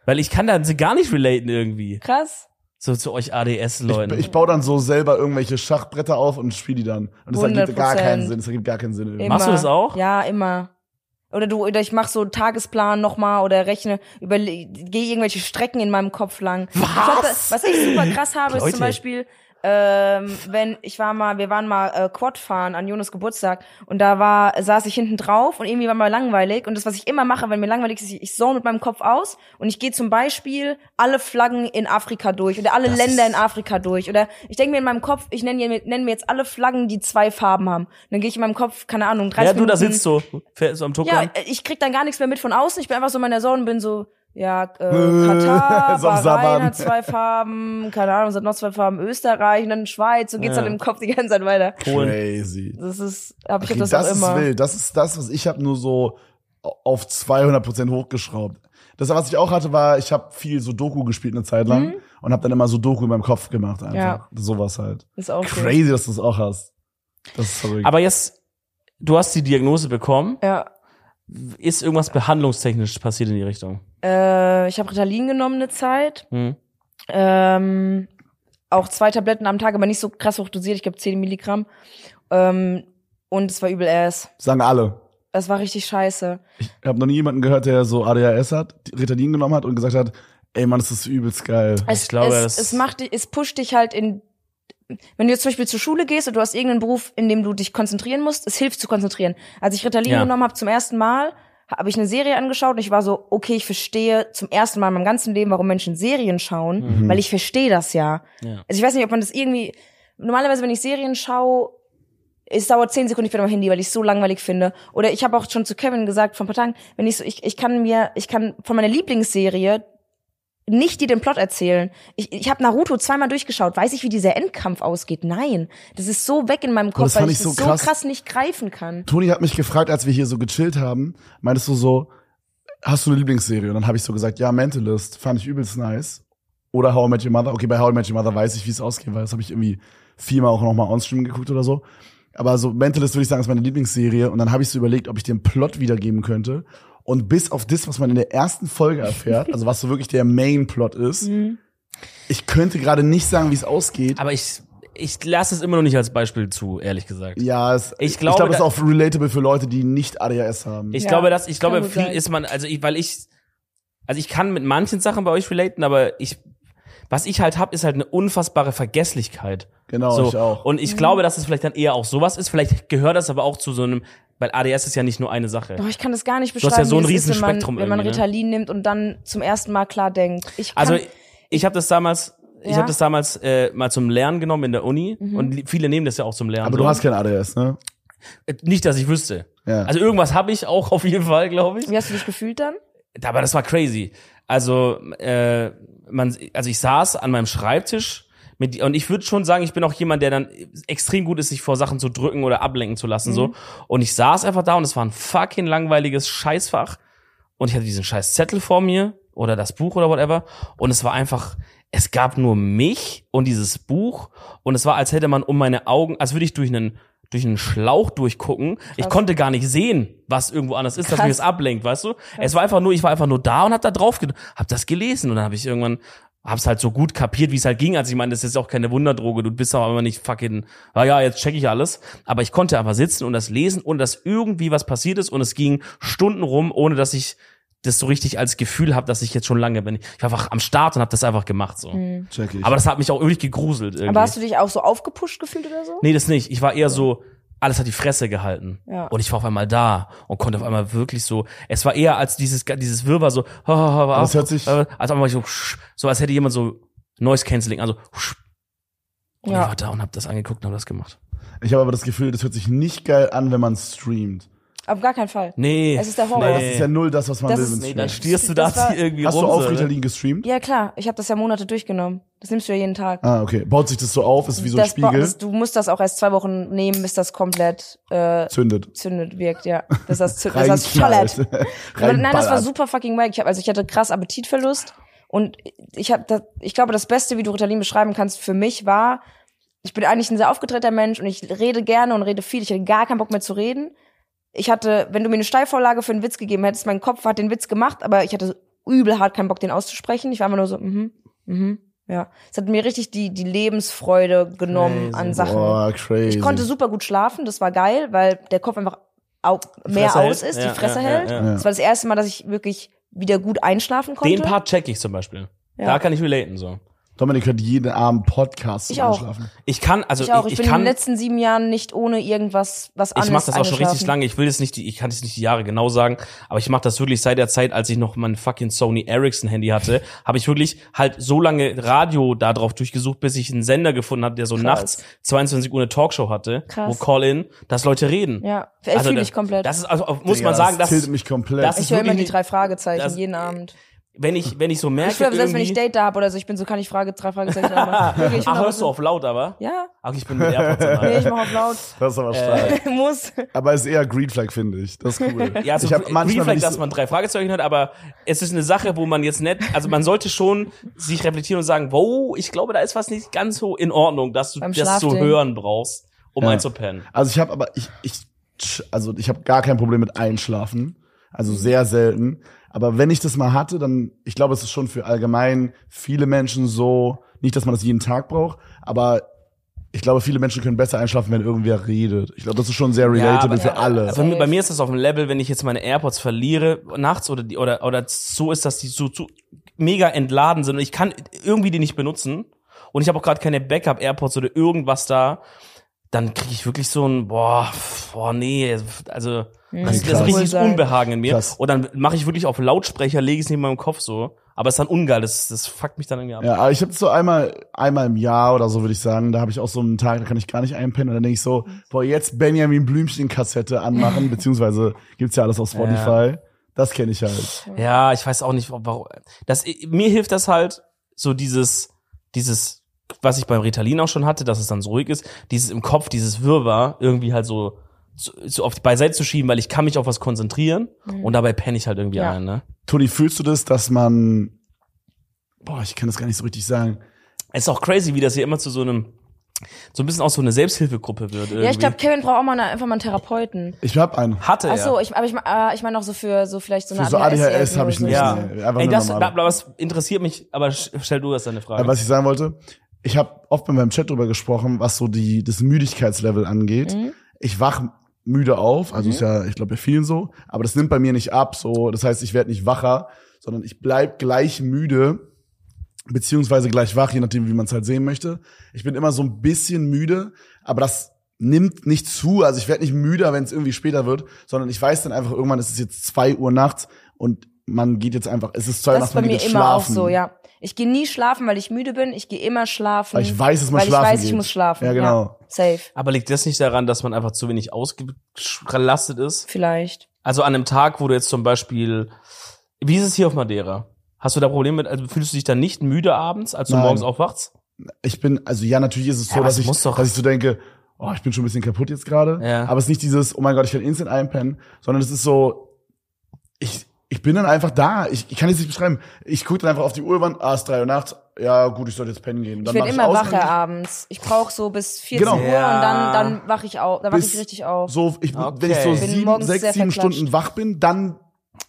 Weil ich kann da gar nicht relaten irgendwie. Krass. So zu euch Ich, ADS-Leuten. ich baue dann so selber irgendwelche Schachbretter auf und spiele die dann. Und das ergibt gar 100%. keinen Sinn. Das ergibt gar keinen Sinn. Machst du das auch? Ja, immer. Oder du, oder ich mach so Tagesplan nochmal oder rechne, über, gehe irgendwelche Strecken in meinem Kopf lang. Was? Ich da, was ich super krass habe, ist Leute. zum Beispiel, ähm, wenn ich war mal, wir waren mal äh, Quad fahren an Jonas Geburtstag und da war, saß ich hinten drauf und irgendwie war mal langweilig und das, was ich immer mache, wenn mir langweilig ist, ich, ich zone mit meinem Kopf aus und ich gehe zum Beispiel alle Flaggen in Afrika durch oder alle Das Länder in Afrika durch oder ich denke mir in meinem Kopf, ich nenne mir, nenn mir jetzt alle Flaggen, die zwei Farben haben. Und dann gehe ich in meinem Kopf, keine Ahnung, 30 Ja, du da sitzt so, so am ja, Tuckern. äh, ich krieg dann gar nichts mehr mit von außen. Ich bin einfach so in meiner Zone und bin so, ja, äh, Äh, Katar, Bahrain hat zwei Farben, keine Ahnung, es hat noch zwei Farben, Österreich und dann Schweiz. So geht's Ja. dann im Kopf die ganze Zeit weiter. Crazy. Das ist, hab ich Okay, das, das auch ist immer. wild. Das ist das, was ich habe nur so auf 200% hochgeschraubt. Das, was ich auch hatte, war, ich habe viel so Doku gespielt eine Zeit lang und habe dann immer so Doku in meinem Kopf gemacht einfach. Mhm. Ja. Sowas halt. Ist auch so. Crazy, dass du es auch hast. Das ist verrückt. Aber jetzt, du hast die Diagnose bekommen. Ja. Ist irgendwas behandlungstechnisch passiert in die Richtung? Äh, ich habe Ritalin genommen eine Zeit. Hm? Ähm, auch zwei Tabletten am Tag, aber nicht so krass hochdosiert. Ich glaube 10 Milligramm. Ähm, und es war übel ass. Sagen alle. Es war richtig scheiße. Ich habe noch nie jemanden gehört, der so ADHS hat, Ritalin genommen hat und gesagt hat, ey Mann, das ist übelst geil. Es, Ich glaube, es, das- es macht es pusht dich halt in, wenn du jetzt zum Beispiel zur Schule gehst und du hast irgendeinen Beruf, in dem du dich konzentrieren musst, es hilft zu konzentrieren. Als ich Ritalin Ja. genommen habe zum ersten Mal, habe ich eine Serie angeschaut und ich war so, okay, ich verstehe zum ersten Mal in meinem ganzen Leben, warum Menschen Serien schauen, weil ich verstehe das ja. Ja. Also ich weiß nicht, ob man das irgendwie, normalerweise, wenn ich Serien schaue, es dauert zehn Sekunden, ich bin am Handy, weil ich es so langweilig finde. Oder ich habe auch schon zu Kevin gesagt vor ein paar Tagen, wenn ich so, ich, ich kann mir, ich kann von meiner Lieblingsserie nicht dir den Plot erzählen. Ich, ich habe Naruto zweimal durchgeschaut. Weiß ich, wie dieser Endkampf ausgeht? Nein. Das ist so weg in meinem Kopf, weil ich ich das so so krass. krass. nicht greifen kann. Toni hat mich gefragt, als wir hier so gechillt haben, meintest du so, hast du eine Lieblingsserie? Und dann habe ich so gesagt, ja, Mentalist, fand ich übelst nice. Oder How I Met Your Mother. Okay, bei How I Met Your Mother weiß ich, wie es ausgeht, weil das habe ich irgendwie viermal auch nochmal onstream geguckt oder so. Aber so Mentalist würde ich sagen, ist meine Lieblingsserie. Und dann habe ich so überlegt, ob ich den Plot wiedergeben könnte. Und bis auf das, was man in der ersten Folge erfährt, also was so wirklich der Main-Plot ist, ich könnte gerade nicht sagen, wie es ausgeht. Aber ich, ich lasse es immer noch nicht als Beispiel zu, ehrlich gesagt. ja, es, Ich ich glaube, glaube, es ist auch relatable für Leute, die nicht ADHS haben. Ich Ja, glaube, dass ich glaube, viel sein. ist man, also ich, weil ich, also ich kann mit manchen Sachen bei euch relaten, aber ich, was ich halt hab, ist halt eine unfassbare Vergesslichkeit. Genau, so. ich auch. Und ich glaube, dass es vielleicht dann eher auch sowas ist. Vielleicht gehört das aber auch zu so einem, weil ADS ist ja nicht nur eine Sache. Doch, ich kann das gar nicht hast beschreiben, ja so ein ist, wenn man, Riesenspektrum wenn man ne? Ritalin nimmt und dann zum ersten Mal klar denkt. Ich kann, Also ich habe das damals, ich Ja. habe das damals äh, mal zum Lernen genommen in der Uni Mhm. und viele nehmen das ja auch zum Lernen. Aber so. du hast kein ADHS, ne? Äh, nicht, dass ich wüsste. Ja. Also irgendwas habe ich auch auf jeden Fall, glaube ich. wie hast du dich gefühlt dann? Aber das war crazy. Also, äh, man, also ich saß an meinem Schreibtisch mit, und ich würde schon sagen, ich bin auch jemand, der dann extrem gut ist, sich vor Sachen zu drücken oder ablenken zu lassen, so. Und ich saß einfach da und es war ein fucking langweiliges Scheißfach. Und ich hatte diesen scheiß Zettel vor mir oder das Buch oder whatever. Und es war einfach, es gab nur mich und dieses Buch. Und es war, als hätte man um meine Augen, als würde ich durch einen, durch einen Schlauch durchgucken. Ich konnte gar nicht sehen, was irgendwo anders ist, dass Krass. mich das ablenkt, weißt du? Es war einfach nur, ich war einfach nur da und hab da drauf, hab das gelesen und dann habe ich irgendwann hab's halt so gut kapiert, wie es halt ging. Also ich meine, das ist auch keine Wunderdroge. Du bist aber immer nicht fucking, ah ja, jetzt check ich alles. Aber ich konnte einfach sitzen und das lesen, ohne dass irgendwie was passiert ist und es ging Stunden rum, ohne dass ich das so richtig als Gefühl habe, dass ich jetzt schon lange bin. Ich war einfach am Start und habe das einfach gemacht so. Check ich. Aber das hat mich auch wirklich gegruselt irgendwie. Aber hast du dich auch so aufgepusht gefühlt oder so? Nee, das nicht. Ich war eher so, alles hat die Fresse gehalten. Ja. Und ich war auf einmal da und konnte auf einmal wirklich so, es war eher als dieses, dieses Wirrwarr so, das hört sich- als auf einmal so, so als hätte jemand so Noise Cancelling, also, und ich Ja. war da und hab das angeguckt und hab das gemacht. Ich habe aber das Gefühl, das hört sich nicht geil an, wenn man streamt. Auf gar keinen Fall. Nee. Es ist der Horror. Weil Nee. das ist ja null das, was man Das will, ist- wenn nee, dann stierst du da Das war- irgendwie Hast rum. du auch so, ne? Ritalin gestreamt? Ja klar, ich habe das ja Monate durchgenommen. Das nimmst du ja jeden Tag. Ah, okay. Baut sich das so auf, ist wie so ein das, ba- Spiegel, das, du musst das auch erst zwei Wochen nehmen, bis das komplett äh, zündet. zündet wirkt, ja. Das das, zündet, das, das Reinknallt. schallert. Aber nein, das war Reinballert. super fucking wack. Ich hab, also ich hatte krass Appetitverlust und ich habe das, ich glaube, das Beste, wie du Ritalin beschreiben kannst, für mich war, ich bin eigentlich ein sehr aufgedrehter Mensch und ich rede gerne und rede viel. Ich hatte gar keinen Bock mehr zu reden. Ich hatte, wenn du mir eine Steilvorlage für einen Witz gegeben hättest, mein Kopf hat den Witz gemacht, aber ich hatte übel hart keinen Bock, den auszusprechen. Ich war immer nur so, mhm, mhm, Ja. Es hat mir richtig die, die Lebensfreude genommen Crazy. an Sachen. Boah, crazy. Ich konnte super gut schlafen, das war geil, weil der Kopf einfach au mehr Fresse aus hält. ist, Ja, die Fresse ja, ja, hält. ja. Das war das erste Mal, dass ich wirklich wieder gut einschlafen konnte. Den Part check ich zum Beispiel. Ja. Da kann ich relaten so. Dominik hört jeden Abend Podcasts Ich auch. Einschlafen. Ich kann, also ich auch. Ich, ich, bin in kann, den letzten sieben Jahren nicht ohne irgendwas was ich anderes mache das auch schon richtig lange. Ich will jetzt nicht, die, ich kann jetzt nicht die Jahre genau sagen, aber ich mache das wirklich seit der Zeit, als ich noch mein fucking Sony Ericsson Handy hatte, habe ich wirklich halt so lange Radio da drauf durchgesucht, bis ich einen Sender gefunden habe, der so Krass. nachts 22 Uhr eine Talkshow hatte, Krass. wo Call-in, dass Leute reden. Ja, ich fühle da- ich komplett. Das ist also muss Digga, man sagen, das das, mich komplett. das ich höre immer die drei Fragezeichen das- jeden Abend. Wenn ich wenn ich so merke Ich schwöre, selbst wenn ich Date da habe oder so, ich bin so, kann ich Frage, drei Fragezeichen. Wirklich, ich Ach, hörst du auf- laut aber? Ja, Ach, ich bin mit AirPods dabei. nee, ich mach auf laut. das ist aber stark. Muss. Aber ist eher Green Flag, finde ich. Das ist cool. Ja, also ich hab manchmal, Green Flag, dass man drei Fragezeichen hat, aber es ist eine Sache, wo man jetzt nicht, also man sollte schon sich reflektieren und sagen, wow, ich glaube, da ist was nicht ganz so in Ordnung, dass du Beim das zu hören brauchst, um Ja. einzupennen. also ich habe aber ich ich also ich habe gar kein Problem mit Einschlafen, also sehr selten. Aber wenn ich das mal hatte, dann ich glaube, es ist schon für allgemein viele Menschen so, nicht, dass man das jeden Tag braucht, aber ich glaube, viele Menschen können besser einschlafen, wenn irgendwer redet. Ich glaube, das ist schon sehr relatable aber- für alle. Also bei mir, bei mir ist das auf dem Level, wenn ich jetzt meine AirPods verliere nachts oder die, oder oder so ist, dass die so, so mega entladen sind und ich kann irgendwie die nicht benutzen und ich habe auch gerade keine Backup AirPods oder irgendwas da, dann kriege ich wirklich so ein boah, boah nee, also das, das ist richtiges. Unbehagen in mir Krass. und dann mache ich wirklich auf Lautsprecher, lege es neben meinem Kopf so, aber es ist dann ungeil, das das fuckt mich dann irgendwie ab. Ja, aber ich habe so einmal, einmal im Jahr oder so, würde ich sagen, da habe ich auch so einen Tag, da kann ich gar nicht einpennen. Und dann denke ich so, boah, jetzt Benjamin Blümchen-Kassette anmachen, beziehungsweise gibt's ja alles auf Spotify. Das kenne ich halt. Ja, ich weiß auch nicht, warum. Das, mir hilft das halt, so dieses, dieses, was ich beim Ritalin auch schon hatte, dass es dann so ruhig ist, dieses im Kopf, dieses Wirrwarr irgendwie halt so, so, die Beiseite zu schieben, weil ich kann mich auf was konzentrieren und dabei penne ich halt irgendwie Ja. ein, ne? Toni, fühlst du das, dass man, boah, ich kann das gar nicht so richtig sagen. Es ist auch crazy, wie das hier immer zu so einem, so ein bisschen auch so eine Selbsthilfegruppe wird. Irgendwie. Ja, ich glaube, Kevin braucht auch mal eine, einfach mal einen Therapeuten. Ich habe einen. hatte Ach so, er. ich, aber ich, äh, ich meine auch so für so vielleicht so eine Für so ADHS habe ich nicht. Ja. Nee, einfach Ey, das, aber das interessiert mich, aber stell du das deine Frage. Aber was ich sagen wollte, ich habe oft mit meinem Chat drüber gesprochen, was so die das Müdigkeitslevel angeht. Mhm. Ich wach müde auf, also ist ja, ich glaube bei vielen so, aber das nimmt bei mir nicht ab. So, das heißt, ich werde nicht wacher, sondern ich bleib gleich müde beziehungsweise gleich wach, je nachdem, wie man es halt sehen möchte. Ich bin immer so ein bisschen müde, aber das nimmt nicht zu. Also ich werde nicht müder, wenn es irgendwie später wird, sondern ich weiß dann einfach irgendwann, es ist jetzt zwei Uhr nachts und man geht jetzt einfach, es ist zwei Uhr Das nachts, ist bei man mir geht jetzt immer auch schlafen. so, ja. Ich gehe nie schlafen, weil ich müde bin. Ich gehe immer schlafen. Weil ich weiß, dass man weil schlafen ich weiß, ich geht. muss schlafen. Ja, genau. Safe. aber liegt das nicht daran, dass man einfach zu wenig ausgelastet ist? Vielleicht. Also an einem Tag, wo du jetzt zum Beispiel, wie ist es hier auf Madeira? Hast du da Probleme mit, also fühlst du dich dann nicht müde abends, als du Nein. morgens aufwachst? ich bin, also ja, natürlich ist es Ja, so, aber dass ich, muss doch- dass ich so denke, oh, ich bin schon ein bisschen kaputt jetzt gerade. Ja. Aber es ist nicht dieses, oh mein Gott, ich kann instant einpennen, sondern es ist so, ich, ich bin dann einfach da. Ich, ich kann es nicht beschreiben. Ich gucke dann einfach auf die Uhr, ah, es ist drei Uhr nachts. Ja, gut, ich sollte jetzt pennen gehen. Ich Dann werde mach immer aus, wacher abends. Ich brauche so bis 14 Genau. Uhr Ja. und dann, dann wache ich auf. Dann wache Bis ich richtig auf. So, ich, Okay. wenn ich so Ich bin sieben, sechs, sieben. Stunden wach bin, dann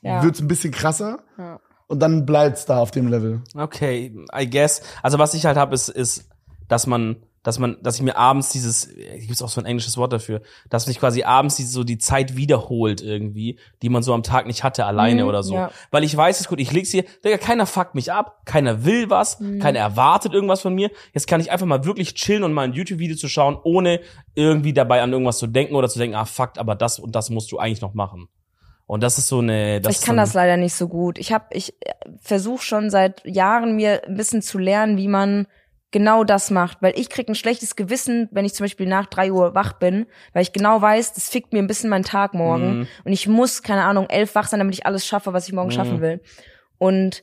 Ja. wird's ein bisschen krasser. Ja. Und dann bleibt's da auf dem Level. Okay, I guess. Also was ich halt habe, ist, ist, dass man, dass man, dass ich mir abends dieses, gibt's auch so ein englisches Wort dafür, dass mich quasi abends die, so die Zeit wiederholt irgendwie, die man so am Tag nicht hatte alleine Mhm, oder so. ja. Weil ich weiß, ist gut, ich leg's hier, Digga, keiner fuckt mich ab, keiner will was, Mhm. keiner erwartet irgendwas von mir. Jetzt kann ich einfach mal wirklich chillen und mal ein YouTube-Video zu schauen, ohne irgendwie dabei an irgendwas zu denken oder zu denken, ah fuck, aber das und das musst du eigentlich noch machen. Und das ist so eine, das ich kann so das leider nicht so gut. Ich habe, ich versuche schon seit Jahren mir ein bisschen zu lernen, wie man genau das macht, weil ich krieg ein schlechtes Gewissen, wenn ich zum Beispiel nach drei Uhr wach bin, weil ich genau weiß, das fickt mir ein bisschen meinen Tag morgen Mhm. und ich muss keine Ahnung elf wach sein, damit ich alles schaffe, was ich morgen Mhm. schaffen will. Und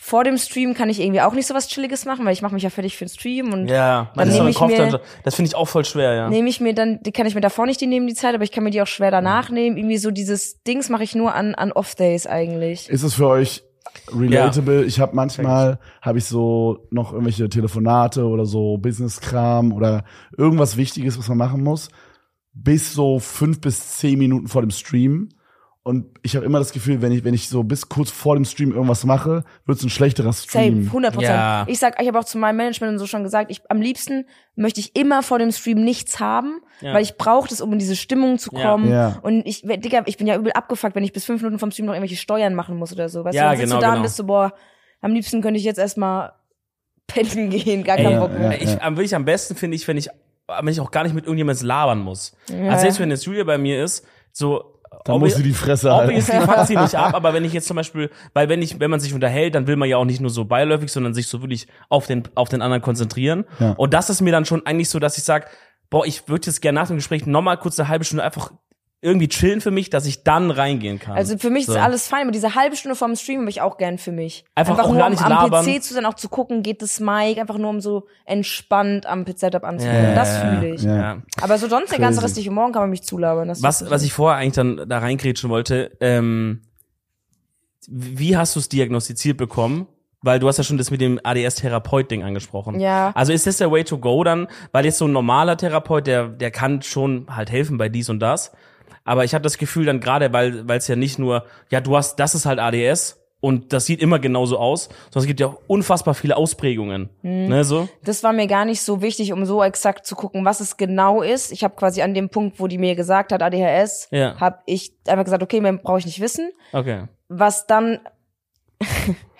vor dem Stream kann ich irgendwie auch nicht so was Chilliges machen, weil ich mache mich ja fertig für den Stream und Ja, man Dann nehme ich Kopf mir- das finde ich auch voll schwer, ja. nehme ich mir dann, die kann ich mir davor nicht die nehmen, die Zeit, aber ich kann mir die auch schwer danach nehmen. Irgendwie so dieses Dings mache ich nur an, an Off-Days eigentlich. Ist es für euch relatable? Ich habe manchmal habe ich so noch irgendwelche Telefonate oder so Business-Kram oder irgendwas Wichtiges, was man machen muss, bis so fünf bis zehn Minuten vor dem Stream. Und ich habe immer das Gefühl, wenn ich, wenn ich so bis kurz vor dem Stream irgendwas mache, wird es ein schlechterer Stream. Safe, 100 Prozent. Ja. Ich sag, ich habe auch zu meinem Management und so schon gesagt, ich am liebsten möchte ich immer vor dem Stream nichts haben, Ja. weil ich brauche das, um in diese Stimmung zu kommen. Ja. Und ich, Digga, ich bin ja übel abgefuckt, wenn ich bis fünf Minuten vom Stream noch irgendwelche Steuern machen muss oder so. Weißt Ja, du, dann sitzt genau, du da genau. und bist du, boah, am liebsten könnte ich jetzt erstmal pennen gehen, gar keinen Bock mehr. ich, am wirklich am besten finde ich, wenn ich, wenn ich auch gar nicht mit irgendjemandem labern muss. Ja. Also selbst wenn jetzt Julia bei mir ist, so. Da muss sie die Fresse halten. Obviously fuckt sie nicht ab, aber wenn ich jetzt zum Beispiel, weil wenn ich, wenn man sich unterhält, dann will man ja auch nicht nur so beiläufig, sondern sich so wirklich auf den, auf den anderen konzentrieren. Ja. Und das ist mir dann schon eigentlich so, dass ich sag, boah, ich würde jetzt gerne nach dem Gespräch nochmal kurz eine halbe Stunde einfach irgendwie chillen für mich, dass ich dann reingehen kann. Also für mich So. ist alles fein, aber diese halbe Stunde vorm Stream habe ich auch gern für mich. Einfach auch nur gar um nicht am labern. PC zu sein, auch zu gucken, geht das Mic, einfach nur um so entspannt am Setup anzugucken. Ja, das ja, fühle ich. ja. Aber so sonst der ganze restliche Morgen kann man mich zulabern. Das Was, was ich vorher eigentlich dann da reingrätschen wollte, ähm, wie hast du es diagnostiziert bekommen? Weil du hast ja schon das mit dem ADS-Therapeut-Ding angesprochen. Ja. Also ist das der Way to go dann? Weil jetzt so ein normaler Therapeut, der, der kann schon halt helfen bei dies und das. Aber ich habe das Gefühl dann gerade, weil weil es ja nicht nur, ja, du hast, das ist halt ADS und das sieht immer genauso aus, sondern es gibt ja auch unfassbar viele Ausprägungen. Mhm. Ne, so? das war mir gar nicht so wichtig, um so exakt zu gucken, was es genau ist. Ich habe quasi an dem Punkt, wo die mir gesagt hat, ADHS, Ja. habe ich einfach gesagt, okay, mehr brauche ich nicht wissen. Okay. Was dann,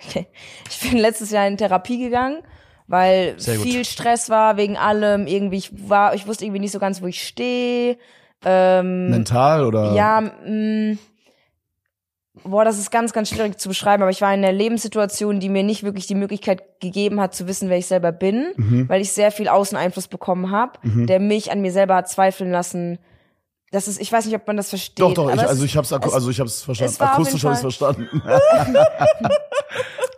okay. ich bin letztes Jahr in Therapie gegangen, weil viel Stress war wegen allem. Irgendwie, ich war, ich wusste irgendwie nicht so ganz, wo ich stehe. Ähm, Mental oder? Ja, mh, boah, das ist ganz, ganz schwierig zu beschreiben, aber ich war in einer Lebenssituation, die mir nicht wirklich die Möglichkeit gegeben hat, zu wissen, wer ich selber bin, Mhm. weil ich sehr viel Außeneinfluss bekommen habe, der mich an mir selber hat zweifeln lassen. Das ist, ich weiß nicht, ob man das versteht. Doch, doch, ich, also ich hab's, also ich hab's verstanden. Akustisch habe ich's verstanden.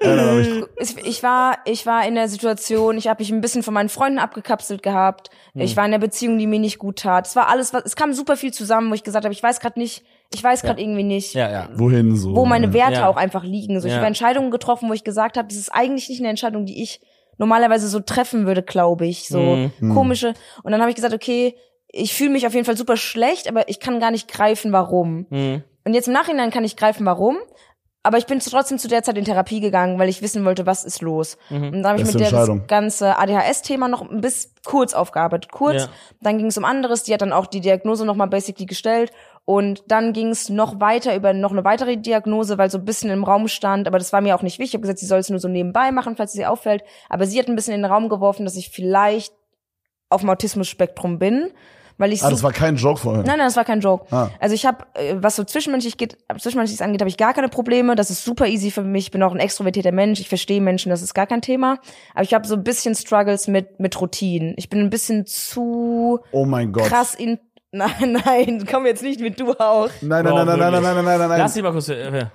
ja, hab ich, war ich war in der Situation, ich habe mich ein bisschen von meinen Freunden abgekapselt gehabt. Hm. Ich war in einer Beziehung, die mir nicht gut tat. Es war alles was es kam super viel zusammen, wo ich gesagt habe, ich weiß gerade nicht, ich weiß gerade irgendwie nicht, Ja, ja. wohin so? wo meine Werte Ja. auch einfach liegen. So, ich Ja. habe Entscheidungen getroffen, wo ich gesagt habe, das ist eigentlich nicht eine Entscheidung, die ich normalerweise so treffen würde, glaube ich. So Mhm. komische. Und dann habe ich gesagt, okay, ich fühle mich auf jeden Fall super schlecht, aber ich kann gar nicht greifen, warum. Mhm. Und jetzt im Nachhinein kann ich greifen, warum. Aber ich bin trotzdem zu der Zeit in Therapie gegangen, weil ich wissen wollte, was ist los. Mhm. Und dann habe ich mit der das ganze ADHS-Thema noch ein bisschen kurz aufgearbeitet. Kurz, Ja. dann ging es um anderes. Die hat dann auch die Diagnose nochmal basically gestellt. Und dann ging es noch weiter über noch eine weitere Diagnose, weil so ein bisschen im Raum stand. Aber das war mir auch nicht wichtig. Ich habe gesagt, sie soll es nur so nebenbei machen, falls es ihr auffällt. Aber sie hat ein bisschen in den Raum geworfen, dass ich vielleicht auf dem Autismus-Spektrum bin. Weil ich ah, das war kein Joke vorher. Nein, nein, das war kein Joke. Ah. Also ich habe, was so zwischenmenschlich geht, zwischenmenschliches angeht, habe ich gar keine Probleme. Das ist super easy für mich. Ich bin auch ein extrovertierter Mensch. Ich verstehe Menschen, das ist gar kein Thema. Aber ich habe so ein bisschen Struggles mit mit Routinen. Ich bin ein bisschen zu Oh mein Gott. krass in. Nein, nein, komm jetzt nicht mit du auch. Nein, nein, nein, nein, nein, nein, nein, nein, nein, nein. Lass sie mal kurz. Äh,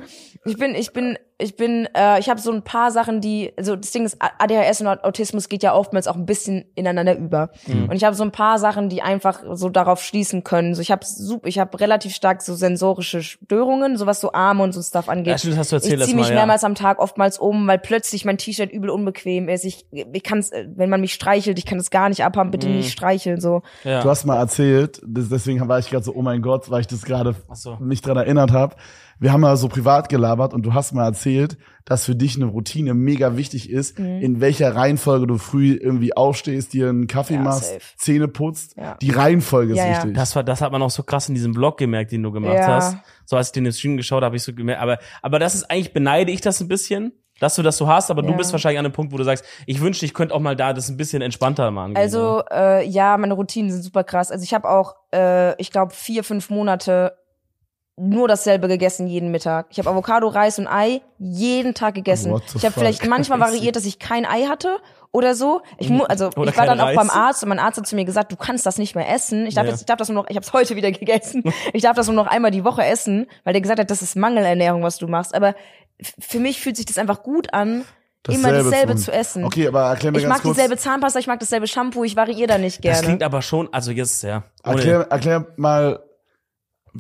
Ich bin, ich bin, ich bin, äh, ich habe so ein paar Sachen, die, also das Ding ist, ADHS und Autismus geht ja oftmals auch ein bisschen ineinander über. Und ich habe so ein paar Sachen, die einfach so darauf schließen können. So, ich habe super, ich habe relativ stark so sensorische Störungen, so was so Arme und so Stuff angeht. Ja, stimmt, das hast du erzählt ich ziehe mich Mal, ja. mehrmals am Tag oftmals um, weil plötzlich mein T-Shirt übel unbequem ist. Ich, ich kann's, äh, wenn man mich streichelt, ich kann es gar nicht abhaben, bitte nicht streicheln, so. ja. Du hast mal erzählt, deswegen war ich gerade so, oh mein Gott, weil ich das gerade so. mich dran erinnert habe. Wir haben mal so privat gelabert und du hast mal erzählt, dass für dich eine Routine mega wichtig ist, Mhm. in welcher Reihenfolge du früh irgendwie aufstehst, dir einen Kaffee Ja, machst, safe. Zähne putzt. Ja. Die Reihenfolge ist Ja, ja. wichtig. Das war, das hat man auch so krass in diesem Blog gemerkt, den du gemacht Ja. hast. So als ich den Stream geschaut habe, habe ich so gemerkt. Aber, aber das ist eigentlich beneide ich das ein bisschen, dass du das so hast. Aber du Ja. bist wahrscheinlich an einem Punkt, wo du sagst, ich wünschte, ich könnte auch mal da das ein bisschen entspannter machen. Also äh, ja, meine Routinen sind super krass. Also ich habe auch, äh, ich glaube, vier, fünf Monate nur dasselbe gegessen jeden Mittag. Ich habe Avocado, Reis und Ei jeden Tag gegessen. Ich habe vielleicht manchmal variiert, dass ich kein Ei hatte oder so. Ich mu also Oder ich war dann auch beim. Arzt und mein Arzt hat zu mir gesagt, du kannst das nicht mehr essen. Ich darf Ja. jetzt, ich darf das nur noch, ich habe es heute wieder gegessen. Ich darf das nur noch einmal die Woche essen, weil der gesagt hat, das ist Mangelernährung, was du machst. Aber für mich fühlt sich das einfach gut an, immer Dasselbe dasselbe zu- zu essen. Okay, aber erklär mir Ich ganz mag kurz. dieselbe Zahnpasta, ich mag dasselbe Shampoo, ich variiere da nicht das gerne. klingt aber schon, also jetzt, ja. ohne- Erklär, erklär mal,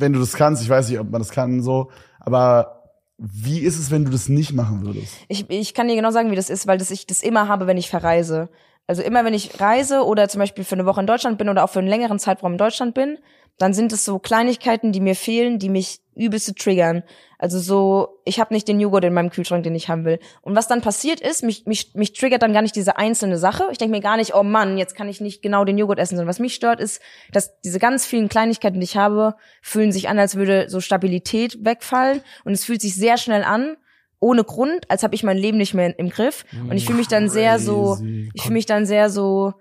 wenn du das kannst, ich weiß nicht, ob man das kann so, aber wie ist es, wenn du das nicht machen würdest? Ich, ich kann dir genau sagen, wie das ist, weil das ich das immer habe, wenn ich verreise. Also immer, wenn ich reise oder zum Beispiel für eine Woche in Deutschland bin oder auch für einen längeren Zeitraum in Deutschland bin, dann sind es so Kleinigkeiten, die mir fehlen, die mich übelste triggern. Also so, ich habe nicht den Joghurt in meinem Kühlschrank, den ich haben will. Und was dann passiert ist, mich, mich, mich triggert dann gar nicht diese einzelne Sache. Ich denke mir gar nicht, oh Mann, jetzt kann ich nicht genau den Joghurt essen, sondern was mich stört, ist, dass diese ganz vielen Kleinigkeiten, die ich habe, fühlen sich an, als würde so Stabilität wegfallen. Und es fühlt sich sehr schnell an, ohne Grund, als habe ich mein Leben nicht mehr im Griff. Und ich fühle mich dann sehr so, ich fühle mich dann sehr so,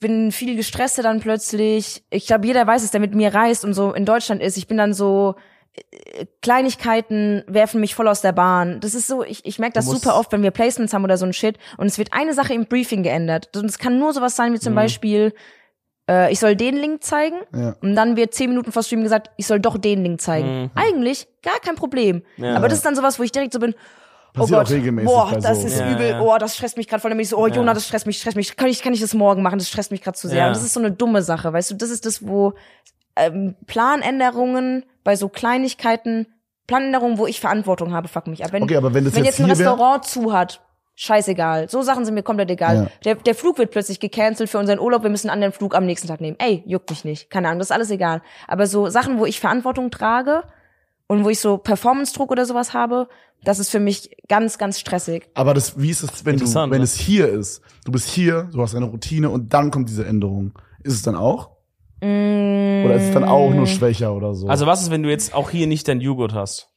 bin viel gestresster dann plötzlich. Ich glaube, jeder weiß es, der mit mir reist und so in Deutschland ist. Ich bin dann so, äh, Kleinigkeiten werfen mich voll aus der Bahn. Das ist so, ich, ich merke das super oft, wenn wir Placements haben oder so ein Shit und es wird eine Sache im Briefing geändert. Und es kann nur sowas sein wie zum Beispiel, äh, ich soll den Link zeigen Ja. und dann wird zehn Minuten vor Stream gesagt, ich soll doch den Link zeigen. Mhm. Eigentlich gar kein Problem. Aber das ist dann sowas, wo ich direkt so bin, Passiert auch Gott, regelmäßig boah, bei das so. ist Ja, übel, ja. oh, das stresst mich gerade voll. Dann bin ich so, oh Jonah, das stresst mich, stresst mich. Kann ich, kann ich das morgen machen? Das stresst mich gerade zu sehr. Ja. Und das ist so eine dumme Sache, weißt du? Das ist das, wo ähm, Planänderungen bei so Kleinigkeiten, Planänderungen, wo ich Verantwortung habe, fuck mich ab. Wenn, Okay, aber wenn das wenn jetzt jetzt ein Restaurant zu hat, scheißegal. So Sachen sind mir komplett egal. Ja. Der, der Flug wird plötzlich gecancelt für unseren Urlaub, wir müssen einen anderen Flug am nächsten Tag nehmen. Ey, juckt mich nicht. Keine Ahnung, das ist alles egal. Aber so Sachen, wo ich Verantwortung trage und wo ich so Performance-Druck oder sowas habe, das ist für mich ganz, ganz stressig. Aber das, wie ist es, wenn du, wenn ne? es hier ist? Du bist hier, du hast eine Routine und dann kommt diese Änderung. Ist es dann auch? Oder ist es dann auch nur schwächer oder so? Also was ist, wenn du jetzt auch hier nicht dein Joghurt hast?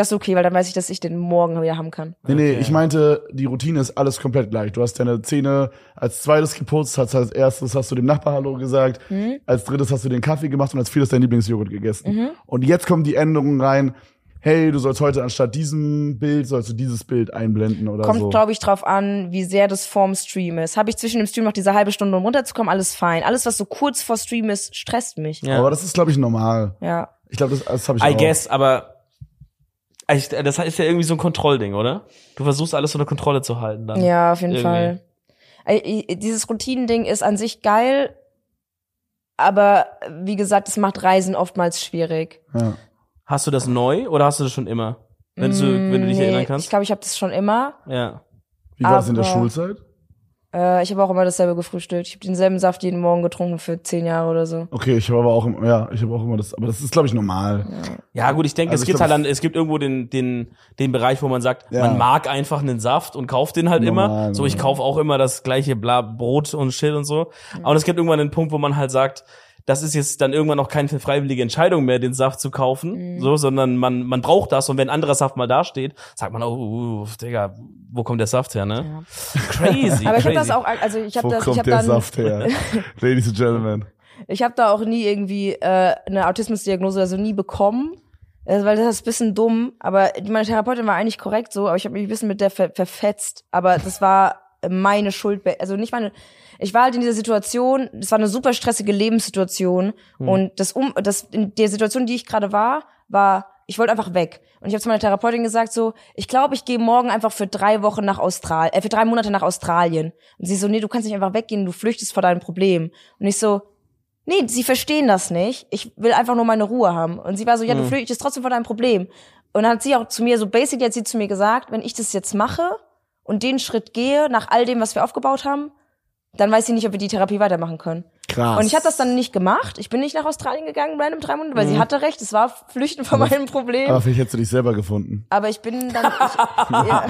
Das ist okay, weil dann weiß ich, dass ich den morgen wieder haben kann. nee, nee, Okay. ich meinte, die Routine ist alles komplett gleich. Du hast deine Zähne als zweites geputzt, hast als erstes hast du dem Nachbar Hallo gesagt, Mhm. als drittes hast du den Kaffee gemacht und als viertes dein Lieblingsjoghurt gegessen. Und jetzt kommen die Änderungen rein. Hey, du sollst heute anstatt diesem Bild, sollst du dieses Bild einblenden oder Kommt, so. glaube ich, drauf an, wie sehr das vorm Stream ist. Habe ich zwischen dem Stream noch diese halbe Stunde, um runterzukommen, alles fein. Alles, was so kurz vor Stream ist, stresst mich. Ja. Aber das ist, glaube ich, normal. Ja. Ich glaube, das, das habe ich I auch. guess, aber ich, das ist ja irgendwie so ein Kontrollding, oder? Du versuchst alles unter Kontrolle zu halten dann. Ja, auf jeden Irgendwie. Fall. Dieses Routinending ist an sich geil, aber wie gesagt, es macht Reisen oftmals schwierig. Ja. Hast du das neu oder hast du das schon immer? Wenn, du, wenn du dich Nee, erinnern Ich kannst? glaube, ich habe das schon immer. ja. Wie war das in der Schulzeit? Äh, ich habe auch immer dasselbe gefrühstückt. Ich habe denselben Saft jeden Morgen getrunken für zehn Jahre oder so. Okay, ich habe aber auch, ja, ich habe auch immer das, aber das ist, glaube ich, normal. Ja, gut, ich denke, Also es ich gibt glaub, halt dann, es gibt irgendwo den, den, den Bereich, wo man sagt, Ja. man mag einfach einen Saft und kauft den halt immer. Normal, So, ich kaufe auch immer das gleiche Bla Brot und Shit und so. Aber es gibt irgendwann einen Punkt, wo man halt sagt, das ist jetzt dann irgendwann auch keine freiwillige Entscheidung mehr, den Saft zu kaufen, Mhm. so, sondern man, man braucht das und wenn anderer Saft mal dasteht, sagt man, oh, uh, Digga, wo kommt der Saft her, ne? Crazy, Aber ich habe das auch, also ich habe das, ich kommt habe der dann, Saft her? Ladies and Gentlemen. ich habe da auch nie irgendwie äh, eine Autismusdiagnose oder so nie bekommen. Äh, weil das ist ein bisschen dumm, aber meine Therapeutin war eigentlich korrekt so, aber ich habe mich ein bisschen mit der ver verfetzt. Aber das war meine Schuld, also nicht meine. Ich war halt in dieser Situation, das war eine super stressige Lebenssituation und das um das in der Situation, die ich gerade war, war ich wollte einfach weg. Und ich habe zu meiner Therapeutin gesagt so, ich glaube, ich gehe morgen einfach für drei Wochen nach Australien, äh, für drei Monate nach Australien. Und sie so, nee, du kannst nicht einfach weggehen, du flüchtest vor deinem Problem. Und ich so, nee, sie verstehen das nicht. Ich will einfach nur meine Ruhe haben. Und sie war so, ja, du flüchtest trotzdem vor deinem Problem. Und dann hat sie auch zu mir, so basically hat sie zu mir gesagt, wenn ich das jetzt mache und den Schritt gehe, nach all dem, was wir aufgebaut haben, dann weiß sie nicht, ob wir die Therapie weitermachen können. Krass. Und ich habe das dann nicht gemacht. Ich bin nicht nach Australien gegangen, random drei Monate, weil sie hatte recht. Es war Flüchten vor meinem Problem. Aber vielleicht hättest du dich selber gefunden. Aber ich bin dann, ich, ja,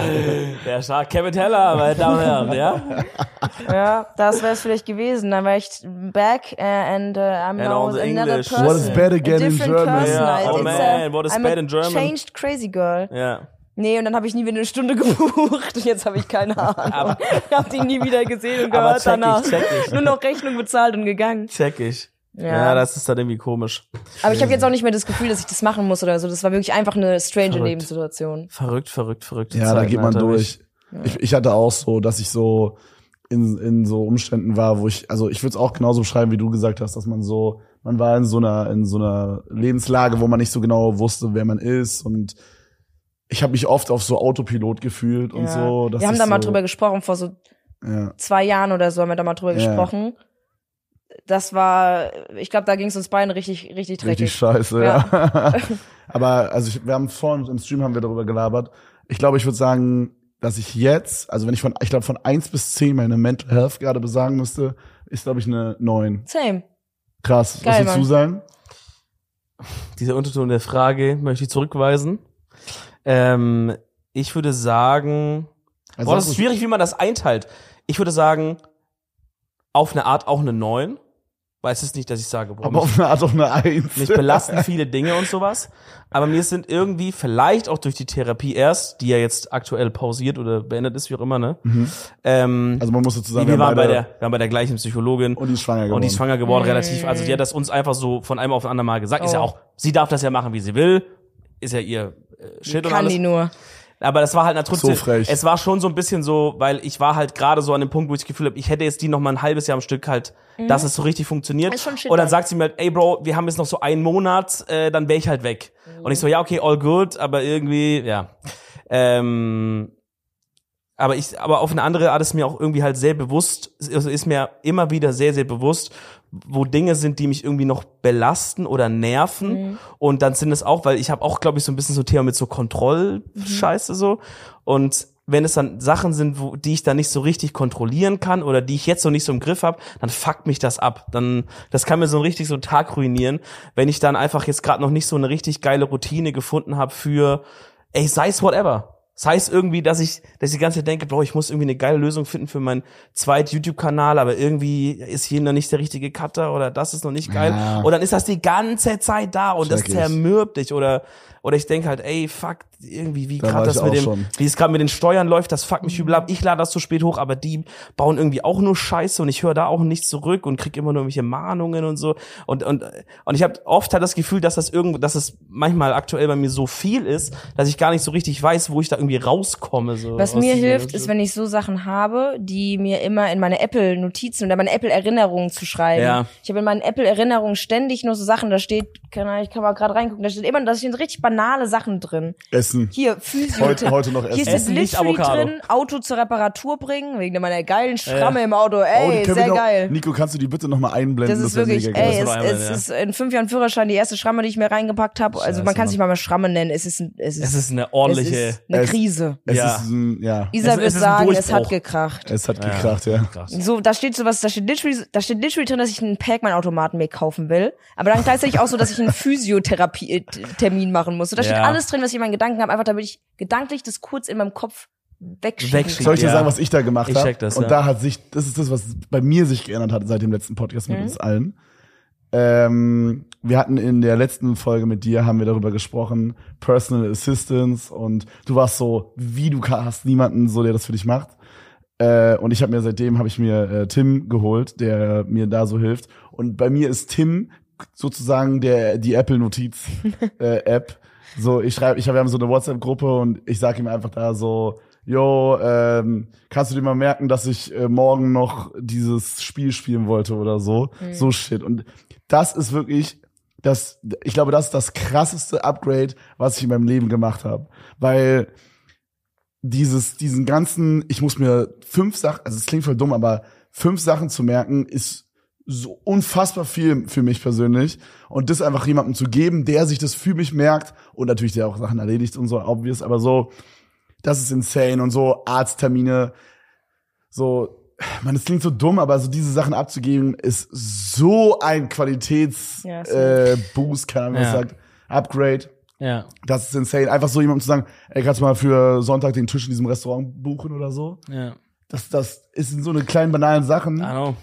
Der stark Kevin Teller, meine Damen und Herren, ja? ja, das wäre es vielleicht gewesen. Dann war ich back uh, and uh, I'm now all the another English. person. What is bad again in German? It's oh man, what is I'm bad in German? Changed crazy girl. Ja. Nee, und dann habe ich nie wieder eine Stunde gebucht. Und jetzt habe ich keine Ahnung. Ich habe die nie wieder gesehen und gehört check ich, danach. check ich. Nur noch Rechnung bezahlt und gegangen. Check ich. Ja. Ja. das ist dann irgendwie komisch. Aber ich habe jetzt auch nicht mehr das Gefühl, dass ich das machen muss oder so. Das war wirklich einfach eine strange Verrückt. Lebenssituation. Verrückt, verrückt, verrückt. Ja, da geht man durch. Ich, ich hatte auch so, dass ich so in, in so Umständen war, wo ich, also ich würde es auch genauso beschreiben, wie du gesagt hast, dass man so, man war in so einer, in so einer Lebenslage, wo man nicht so genau wusste, wer man ist und ich habe mich oft auf so Autopilot gefühlt und Ja. so. wir haben da mal so, drüber gesprochen, vor so Ja. zwei Jahren oder so haben wir da mal drüber Ja. gesprochen. Das war, ich glaube, da ging es uns beiden richtig, richtig dreckig. Richtig scheiße, ja. Aber also ich, wir haben vorhin im Stream haben wir darüber gelabert. Ich glaube, ich würde sagen, dass ich jetzt, also wenn ich von, ich glaube von eins bis zehn meine Mental Health gerade besagen müsste, ist glaube ich eine neun. Same. Krass. Geil, Was würdest du sagen? Dieser Unterton der Frage möchte ich zurückweisen. Ähm, ich würde sagen, Also boah, das ist schwierig, wie man das einteilt. Ich würde sagen, auf eine Art auch eine 9. Weil es ist nicht, dass ich sage, boah, Aber auf eine Art auch eine Eins. mich belasten viele Dinge und sowas. Aber mir sind irgendwie, vielleicht auch durch die Therapie erst, die ja jetzt aktuell pausiert oder beendet ist, wie auch immer, ne? Ähm, Also man muss dazu sagen, wir, waren bei der, wir waren bei der gleichen Psychologin. und die ist schwanger geworden. Und die ist schwanger geworden, relativ. Also die hat das uns einfach so von einem auf den anderen Mal gesagt. Ist ja Oh. auch, sie darf das ja machen, wie sie will. Ist ja ihr Shit und Kann alles. die nur. Aber das war halt trotzdem, So frech. es war schon so ein bisschen so, weil ich war halt gerade so an dem Punkt, wo ich das Gefühl habe, ich hätte jetzt die noch mal ein halbes Jahr am Stück halt, dass es so richtig funktioniert. Mhm. Ist schon shit und dann sagt sie mir halt, ey Bro, wir haben jetzt noch so einen Monat, äh, dann wäre ich halt weg. Und ich so, ja, okay, all good, aber irgendwie, ja. Ähm, aber ich, aber auf eine andere Art ist mir auch irgendwie halt sehr bewusst, also ist mir immer wieder sehr, sehr bewusst, wo Dinge sind, die mich irgendwie noch belasten oder nerven. Und dann sind es auch, weil ich habe auch, glaube ich, so ein bisschen so Thema mit so Kontrollscheiße so. Und wenn es dann Sachen sind, wo, die ich dann nicht so richtig kontrollieren kann oder die ich jetzt noch nicht so im Griff habe, dann fuckt mich das ab. Dann, das kann mir so richtig so einen Tag ruinieren, wenn ich dann einfach jetzt gerade noch nicht so eine richtig geile Routine gefunden habe für, ey, sei es whatever. Sei es irgendwie, dass ich, dass ich die ganze Zeit denke, Bro, ich muss irgendwie eine geile Lösung finden für meinen zweiten YouTube-Kanal, aber irgendwie ist hier noch nicht der richtige Cutter oder das ist noch nicht geil. Ja. Und dann ist das die ganze Zeit da und das Check ich. zermürbt dich oder, oder ich denke halt, ey, fuck, irgendwie, wie gerade das mit dem, schon. wie es gerade mit den Steuern läuft, das fuckt mich übel ab. Ich lade das zu spät hoch, aber die bauen irgendwie auch nur Scheiße und ich höre da auch nicht zurück und krieg immer nur irgendwelche Mahnungen und so. Und, und, und ich habe oft halt das Gefühl, dass das irgendwo, dass es manchmal aktuell bei mir so viel ist, dass ich gar nicht so richtig weiß, wo ich da irgendwie rauskomme. So Was mir hilft, ist, wenn ich so Sachen habe, die mir immer in meine Apple-Notizen oder meine Apple-Erinnerungen zu schreiben. Ja. Ich habe in meinen Apple-Erinnerungen ständig nur so Sachen, da steht, kann, ich kann mal gerade reingucken, da steht immer, da stehen richtig banale Sachen drin. Essen. Hier, Physio. Heute, heute noch Hier essen. ist Essen, nicht Avocado. drin, Auto zur Reparatur bringen, wegen meiner geilen Schramme Ja. im Auto. Oh, Ey, wir sehr noch- geil. Nico, kannst du die bitte nochmal einblenden? Das ist wär wirklich, ey, Das es, einmal, es ja. ist in fünf Jahren Führerschein die erste Schramme, die ich mir reingepackt habe. Also Scheiße, man kann es nicht mal mehr Schramme nennen. Es ist, ein, es ist, Es ist eine ordentliche. es ist eine Krise. Es Ja. ist ein, ja. Isa wird sagen, es hat gekracht. Es hat gekracht, ja. So, da steht sowas, da steht literally, da steht literally drin, dass ich einen Pac-Man-Automaten mir kaufen will. Aber dann gleichzeitig auch so, dass ich einen Physiotherapie-Termin machen muss. So, da steht Ja. alles drin, was ich in meinen Gedanken habe, einfach damit ich gedanklich das kurz in meinem Kopf wegschieben. Soll ich dir Ja. sagen, was ich da gemacht Ich habe? check das, Und ja. da hat sich, das ist das, was bei mir sich geändert hat seit dem letzten Podcast Mhm. mit uns allen. Ähm, wir hatten in der letzten Folge mit dir, haben wir darüber gesprochen, Personal Assistance und du warst so, wie du hast niemanden so, der das für dich macht. Äh, und ich habe mir seitdem habe ich mir äh, Tim geholt, der mir da so hilft. Und bei mir ist Tim sozusagen der die Apple Notiz äh, App. So, ich schreibe, ich hab, wir haben so eine WhatsApp-Gruppe und ich sage ihm einfach da so, yo, ähm, kannst du dir mal merken, dass ich äh, morgen noch dieses Spiel spielen wollte oder so, so shit. Und das ist wirklich das, ich glaube, das ist das krasseste Upgrade, was ich in meinem Leben gemacht habe, weil dieses, diesen ganzen, ich muss mir fünf Sachen, also es klingt voll dumm, aber fünf Sachen zu merken, ist so unfassbar viel für mich persönlich. Und das einfach jemandem zu geben, der sich das für mich merkt und natürlich der auch Sachen erledigt und so, obvious, aber so, das ist insane und so Arzttermine, so, man, es klingt so dumm, aber so diese Sachen abzugeben, ist so ein Qualitäts, Ja, äh, Boost, keine Ahnung, was Ja. sagt, Upgrade. Ja. Das ist insane. Einfach so jemandem zu sagen, ey, kannst du mal für Sonntag den Tisch in diesem Restaurant buchen oder so? Ja. Das, das ist in so eine kleinen banalen Sachen. I know.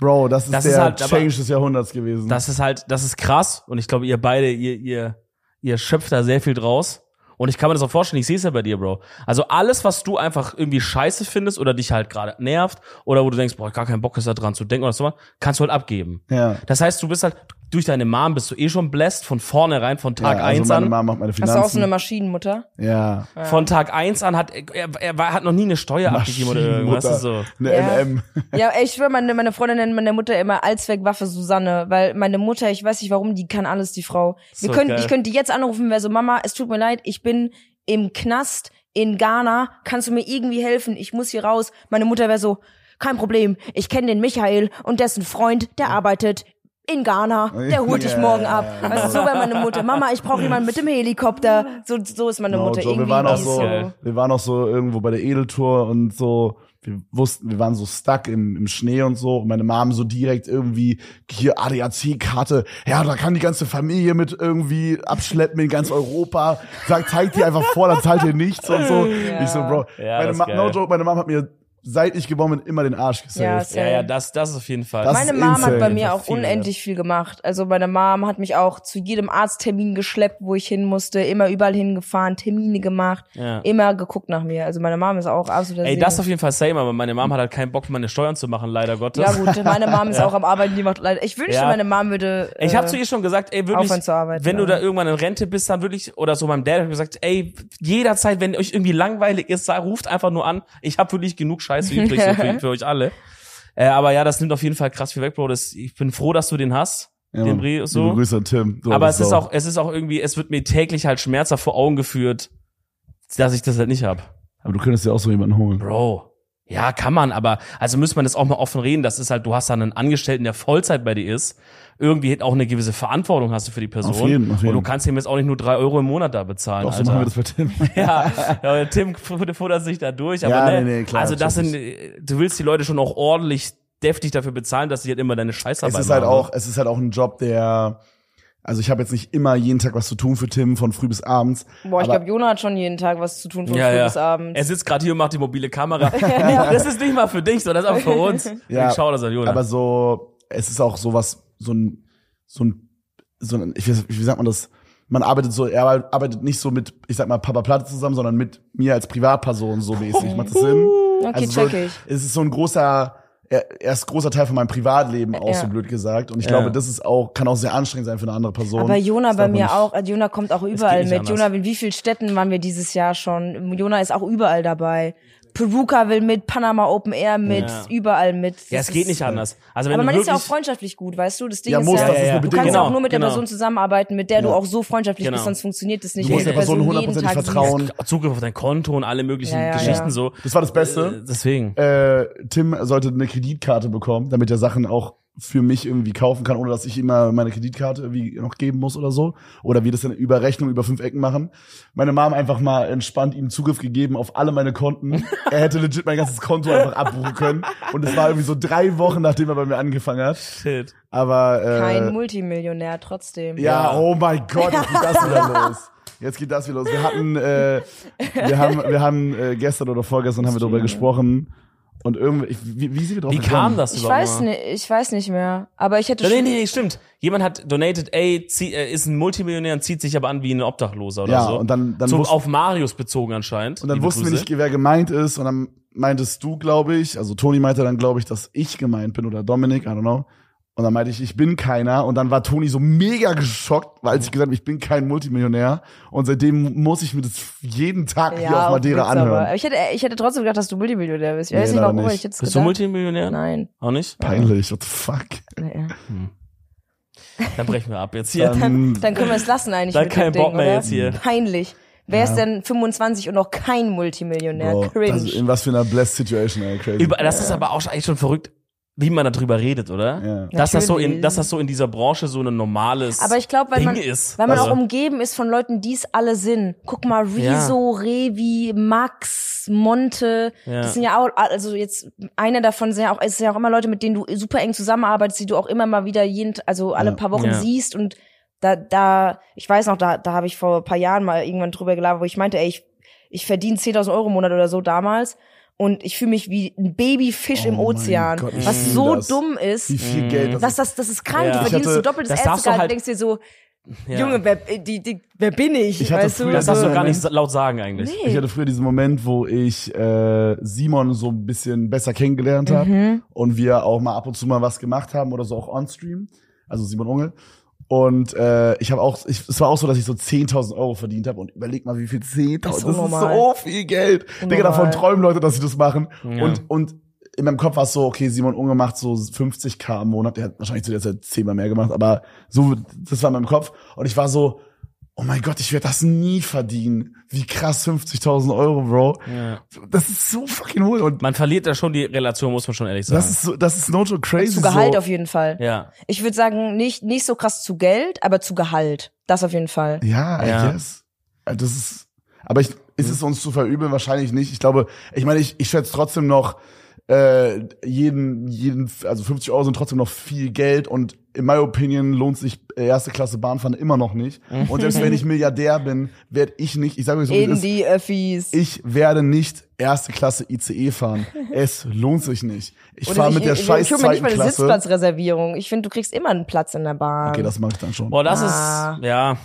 Bro, das ist Das ist der halt- aber- Change des Jahrhunderts gewesen. Das ist halt, das ist krass und ich glaube, ihr beide, ihr, ihr, ihr schöpft da sehr viel draus. Und ich kann mir das auch vorstellen, ich sehe es ja bei dir, Bro. Also alles, was du einfach irgendwie scheiße findest oder dich halt gerade nervt oder wo du denkst, boah, gar keinen Bock ist da dran zu denken oder so, kannst du halt abgeben. ja. Das heißt, du bist halt, durch deine Mom bist du eh schon blessed von vornherein, von Tag ja, eins also meine an. Mama macht meine Hast Finanzen. du auch so eine Maschinenmutter? ja. Von Tag eins an hat, er, er war, hat noch nie eine Steuer abgegeben oder irgendwas. So. Eine Ja. MM. Ja, ey, ich schwöre, meine, meine Freundin nennt meine Mutter immer Allzweckwaffe Susanne, weil meine Mutter, ich weiß nicht warum, die kann alles, die Frau. Wir So können, geil. ich könnte die jetzt anrufen, wäre so, Mama, es tut mir leid, ich bin im Knast in Ghana, kannst du mir irgendwie helfen? Ich muss hier raus. Meine Mutter wäre so, kein Problem, ich kenne den Michael und dessen Freund, der arbeitet in Ghana, der holt dich Ja. morgen ab. Weißt du, so wäre meine Mutter. Mama, ich brauche jemanden mit dem Helikopter. So, so ist meine Genau, Mutter Joe, irgendwie. wir waren auch so, wir waren auch so irgendwo bei der Edeltour und so wir wussten, wir waren so stuck im, im Schnee und so und meine Mom so direkt irgendwie hier ADAC-Karte, ja, da kann die ganze Familie mit irgendwie abschleppen in ganz Europa. Sagt, zeigt die einfach vor, dann zahlt ihr nichts und so. Ja. Ich so, Bro, Ja, meine Ma geil. no joke, meine Mom hat mir, seit ich geboren bin, immer den Arsch Ja, gesaved. Ja, ja, das, das ist auf jeden Fall. Das Meine Mom hat bei mir auch Viel, unendlich viel gemacht. Also meine Mom hat mich auch zu jedem Arzttermin geschleppt, wo ich hin musste, immer überall hingefahren, Termine gemacht, Ja. immer geguckt nach mir. Also meine Mom ist auch absoluter Ey, Segen. das auf jeden Fall same, aber meine Mom hat halt keinen Bock, meine Steuern zu machen, leider Gottes. Ja gut, meine Mom ist auch am Arbeiten, die macht leider. Ich wünschte, Ja. meine Mom würde. Ich habe äh, zu ihr schon gesagt, ey, wirklich, aufhören zu arbeiten, wenn du ja. da irgendwann in Rente bist, dann wirklich, oder so meinem Dad hab ich gesagt, ey, jederzeit, wenn euch irgendwie langweilig ist, ruft einfach nur an. Ich habe wirklich genug Scheiße übrig so für, für euch alle. Äh, aber ja, das nimmt auf jeden Fall krass viel weg, Bro. Das, ich bin froh, dass du den hast, Ja, den. Brie, so. Grüße an Tim. Du Aber es ist Sau. auch, es ist auch irgendwie, es wird mir täglich halt schmerzhaft vor Augen geführt, dass ich das halt nicht hab. Aber du könntest ja auch so jemanden holen. Bro. Ja, kann man, aber also muss man das auch mal offen reden. Das ist halt, du hast da einen Angestellten, der Vollzeit bei dir ist. Irgendwie auch eine gewisse Verantwortung hast du für die Person. Auf jeden, auf jeden. Und du kannst ihm jetzt auch nicht nur drei Euro im Monat da bezahlen. Doch, so machen wir das bei Tim. ja, ja, Tim futtert sich da durch. Aber Ja, ne, nee, nee, klar, also das sind, du willst die Leute schon auch ordentlich deftig dafür bezahlen, dass sie halt immer deine Scheißarbeit es ist halt machen. auch, es ist halt auch ein Job, der, also ich habe jetzt nicht immer jeden Tag was zu tun für Tim von früh bis abends. Boah, ich glaube, Jona hat schon jeden Tag was zu tun von ja, früh ja. bis abends. Er sitzt gerade hier und macht die mobile Kamera. das ist nicht mal für dich, sondern das ist auch für uns. Ja, ich schau das an Jonas. Aber so, es ist auch sowas, so ein, so ein, so ein, ich weiß, wie sagt man das? Man arbeitet so, er arbeitet nicht so mit, ich sag mal, Papa Platte zusammen, sondern mit mir als Privatperson so mäßig. Macht das Sinn? Okay, Also so, check ich. Es ist so ein großer, er, er ist großer Teil von meinem Privatleben auch Ja. so blöd gesagt. Und ich Ja. glaube, das ist auch, kann auch sehr anstrengend sein für eine andere Person. Aber Jona bei mir nicht- auch. Jona kommt auch überall mit. Jona, in wie vielen Städten waren wir dieses Jahr schon? Jona ist auch überall dabei. Peruka will mit, Panama Open Air mit, Ja. überall mit. ja, Das es geht nicht anders. Also wenn Aber man ist ja auch freundschaftlich gut, weißt du? Das Ding Ja, ist muss, ja, das ist eine du Bedingung. kannst auch Genau, nur mit der genau. Person zusammenarbeiten, mit der du Ja. auch so freundschaftlich Genau. bist, sonst funktioniert das nicht. Du musst der Person hundertprozentig Tag vertrauen. Zugriff auf dein Konto und alle möglichen Ja, ja, Geschichten ja. so. Das war das Beste. Äh, deswegen. äh, Tim sollte eine Kreditkarte bekommen, damit er Sachen auch für mich irgendwie kaufen kann, ohne dass ich immer meine Kreditkarte irgendwie noch geben muss oder so. Oder wir das dann über Rechnung über fünf Ecken machen. Meine Mom einfach mal entspannt ihm Zugriff gegeben auf alle meine Konten. er hätte legit mein ganzes Konto einfach abbuchen können. Und es war irgendwie so drei Wochen, nachdem er bei mir angefangen hat. Shit. Aber äh, Kein Multimillionär trotzdem. ja, Ja. oh mein Gott, jetzt geht das wieder los. Jetzt geht das wieder los. Wir hatten, äh, wir haben, wir haben äh, gestern oder vorgestern haben wir darüber gesprochen. Und irgendwie, ich, wie, wie wir drauf Wie gekommen? kam das Ich überhaupt? weiß nicht, ich weiß nicht mehr. Aber ich hätte Nee, schon. nee, nee, stimmt. Jemand hat donated, ey, zieh, äh, ist ein Multimillionär und zieht sich aber an wie ein Obdachloser oder Ja, so. und dann- dann so wussten- auf Marius bezogen anscheinend. Und dann Liebe wussten wir Grüße. nicht, wer gemeint ist. Und dann meintest du, glaube ich, also Toni meinte dann, glaube ich, dass ich gemeint bin oder Dominik, I don't know. Und dann meinte ich, ich bin keiner. Und dann war Toni so mega geschockt, weil als ich gesagt habe, ich bin kein Multimillionär. Und seitdem muss ich mir das jeden Tag hier auf Madeira anhören. Aber ich hätte, ich hätte trotzdem gedacht, dass du Multimillionär bist. Ich Nee, weiß nicht leider warum, nicht. ich es Bist du gedacht. Multimillionär? Nein. Auch nicht? Peinlich, what the fuck. Nee. Dann brechen wir ab jetzt hier. Dann, Dann können wir es lassen eigentlich Dann mit kein dem Bock Ding, mehr oder? jetzt hier. Peinlich. Wer ist denn 25 und noch kein Multimillionär? Bro, Cringe. das, in was für einer blessed Situation, ey, crazy. Über, das ist aber auch schon- eigentlich schon verrückt, wie man darüber redet, oder? Ja. Dass das so in, dass das so in dieser Branche so ein normales Aber ich glaube, weil Ding man, ist. weil man Also- auch umgeben ist von Leuten, die es alle sind. Guck mal, Rezo, Revi, Max, Monte. Ja. Das sind ja auch, also jetzt einer davon sind ja auch, es sind ja auch immer Leute, mit denen du super eng zusammenarbeitest, die du auch immer mal wieder jeden, also alle Ja. paar Wochen Ja. siehst und da, da, ich weiß noch, da, da habe ich vor ein paar Jahren mal irgendwann drüber gelabert, wo ich meinte, ey, ich, ich verdiene 10.000 Euro im Monat oder so damals und ich fühle mich wie ein Babyfisch Oh im Ozean, Gott, was so das. dumm ist. Wie viel Geld das Das, das, das ist krank. Ja. Du verdienst hatte- so doppelt das das darfst du Ärztegehalt halt- und denkst dir so, Ja. Junge, wer, die, die, wer bin ich? Ich hatte weißt du? früher Das darfst du gar nicht laut sagen eigentlich. Nee. Ich hatte früher diesen Moment, wo ich äh, Simon so ein bisschen besser kennengelernt habe Mhm. und wir auch mal ab und zu mal was gemacht haben oder so auch on-stream, also Simon Unge. Und äh, ich habe auch, ich, es war auch so, dass ich so 10.000 Euro verdient habe und überleg mal, wie viel 10.000, Das ist das ist unnormal. so viel Geld. Digga, davon träumen Leute, dass sie das machen. Ja. Und, und in meinem Kopf war es so, okay, Simon Unge macht so 50k im Monat, der hat wahrscheinlich zu der Zeit zehnmal mehr gemacht, aber so, das war in meinem Kopf. Und ich war so, oh mein Gott, ich werde das nie verdienen. Wie krass 50.000 Euro, Bro. Ja. Das ist so fucking hohl. Und Man verliert da schon die Relation, muss man schon ehrlich sagen. das ist so, das ist no joke crazy. Zu Gehalt so. auf jeden Fall. ja. Ich würde sagen, nicht, nicht so krass zu Geld, aber zu Gehalt. Das auf jeden Fall. Ja, I Ja. guess. Äh, Das ist, Aber ich, ist es uns zu verübeln? Wahrscheinlich nicht. Ich glaube, ich meine, ich, ich schätze trotzdem noch, äh, jeden, jeden, also 50 Euro sind trotzdem noch viel Geld und in my opinion lohnt sich erste Klasse Bahnfahren immer noch nicht. Und selbst wenn ich Milliardär bin, werde ich nicht, ich sage euch so, In ist, die Öffis. ich werde nicht erste Klasse ICE fahren. Es lohnt sich nicht. Ich fahre ich- mit der ich- scheiß Ich mir zweiten nicht mal eine Klasse. Sitzplatzreservierung. Ich finde, du kriegst immer einen Platz in der Bahn. Okay, das mache ich dann schon. Boah, das Ah. ist, ja.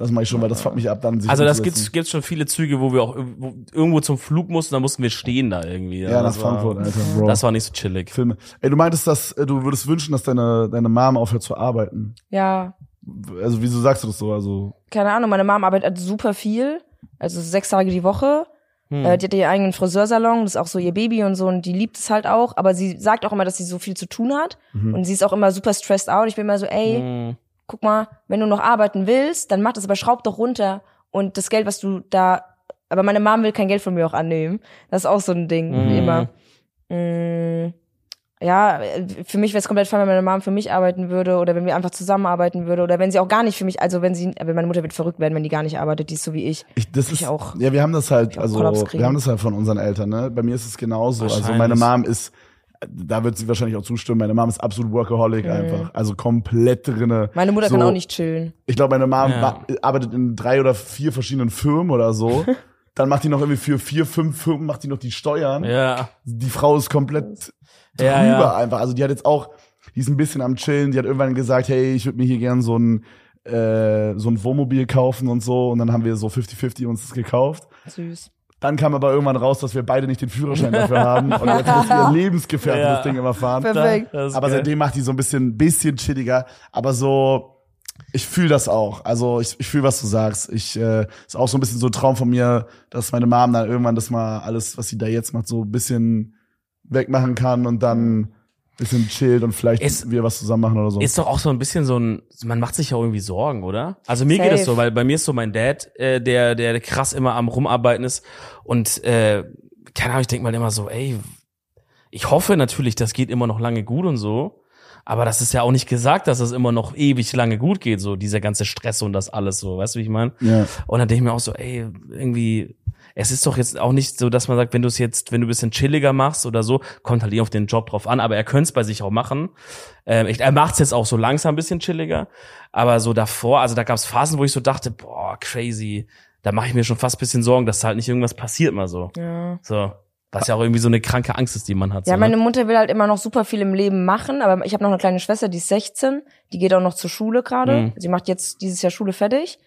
Das mache ich schon, weil das fuckt mich ab, dann sich Also das hinzusetzen. gibt's, gibt's schon viele Züge, wo wir auch wo irgendwo zum Flug mussten, da mussten wir stehen da irgendwie. Ja, nach das war- Frankfurt, Alter, Bro. Das war nicht so chillig. Filme. Ey, du meintest, dass äh, du würdest wünschen, dass deine deine Mom aufhört zu arbeiten. Ja, Also wieso sagst du das so? Also keine Ahnung, meine Mom arbeitet super viel. Also sechs Tage die Woche. Hm. Äh, die hat ihren eigenen Friseursalon, das ist auch so ihr Baby und so und die liebt es halt auch, aber sie sagt auch immer, dass sie so viel zu tun hat Mhm. und sie ist auch immer super stressed out. Ich bin immer so, ey, Hm. Guck mal, wenn du noch arbeiten willst, dann mach das, aber schraub doch runter und das Geld, was du da, aber meine Mom will kein Geld von mir auch annehmen. Das ist auch so ein Ding, Mhm. immer. Mm, ja, für mich wäre es komplett fein, wenn meine Mom für mich arbeiten würde oder wenn wir einfach zusammenarbeiten würde oder wenn sie auch gar nicht für mich, also wenn sie, aber meine Mutter wird verrückt werden, wenn die gar nicht arbeitet, die ist so wie ich. ich, das Ich ist auch. Ja, wir haben das halt, also wir haben das halt von unseren Eltern. Ne? Bei mir ist es genauso. Also meine Mom ist, da wird sie wahrscheinlich auch zustimmen. Meine Mom ist absolut Workaholic einfach, also komplett drinne. Mhm. Meine Mutter so, kann auch nicht chillen. Ich glaube, meine Mom Ja. arbeitet in drei oder vier verschiedenen Firmen oder so. Dann macht die noch irgendwie für vier, fünf Firmen macht die noch die Steuern. Ja. Die Frau ist komplett Ja, drüber ja. einfach. Also die hat jetzt auch, die ist ein bisschen am Chillen. Die hat irgendwann gesagt, hey, ich würde mir hier gern so ein äh, so ein Wohnmobil kaufen und so. Und dann haben wir so 50-50 uns das gekauft. Süß. Dann kam aber irgendwann raus, dass wir beide nicht den Führerschein dafür haben. Und jetzt muss ihr Lebensgefährte Ja. das Ding immer fahren. Perfekt. Aber geil. seitdem macht die so ein bisschen, bisschen chilliger. Aber so, ich fühle das auch. Also ich, ich fühle, was du sagst. Ich äh, ist auch so ein bisschen so ein Traum von mir, dass meine Mom dann irgendwann das mal alles, was sie da jetzt macht, so ein bisschen wegmachen kann und dann bisschen chillt und vielleicht Es- wir was zusammen machen oder so. Ist doch auch so ein bisschen so ein, man macht sich ja irgendwie Sorgen, oder? Also mir geht es Safe. so, weil bei mir ist so mein Dad, äh, der, der krass immer am Rumarbeiten ist und äh, keine Ahnung, ich denke mal immer so, ey, ich hoffe natürlich, das geht immer noch lange gut und so, aber das ist ja auch nicht gesagt, dass es immer noch ewig lange gut geht, so dieser ganze Stress und das alles so, weißt du, wie ich meine? ja. Und dann denke ich mir auch so, ey, irgendwie, es ist doch jetzt auch nicht so, dass man sagt, wenn du es jetzt, wenn du ein bisschen chilliger machst oder so, kommt halt eh auf den Job drauf an, aber er könnte es bei sich auch machen. Ähm, ich, er macht es jetzt auch so langsam ein bisschen chilliger, aber so davor, also da gab es Phasen, wo ich so dachte, boah, crazy, da mache ich mir schon fast ein bisschen Sorgen, dass da halt nicht irgendwas passiert mal so. Ja. So. Was ja auch irgendwie so eine kranke Angst ist, die man hat. Ja, so, meine ne? Mutter will halt immer noch super viel im Leben machen, aber ich habe noch eine kleine Schwester, die ist 16, die geht auch noch zur Schule gerade. Mhm. Sie macht jetzt dieses Jahr Schule fertig.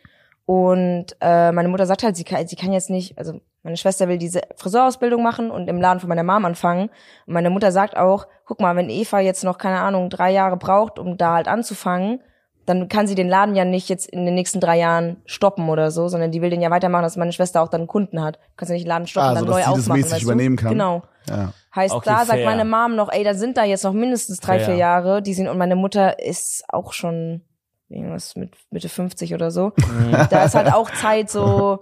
Und äh, meine Mutter sagt halt, sie kann, sie kann jetzt nicht, also meine Schwester will diese Friseurausbildung machen und im Laden von meiner Mom anfangen. Und meine Mutter sagt auch, guck mal, wenn Eva jetzt noch, keine Ahnung, drei Jahre braucht, um da halt anzufangen, dann kann sie den Laden ja nicht jetzt in den nächsten drei Jahren stoppen oder so, sondern die will den ja weitermachen, dass meine Schwester auch dann Kunden hat. Du kannst ja nicht den Laden stoppen, Ah, dann so, neu sie das aufmachen, mäßig weißt übernehmen du? kann. Genau. ja. Heißt, Okay, da sagt meine Mom noch, ey, da sind da jetzt noch mindestens drei, Fair. vier Jahre, die sind, und meine Mutter ist auch schon irgendwas mit Mitte 50 oder so. Mhm. da ist halt auch Zeit, so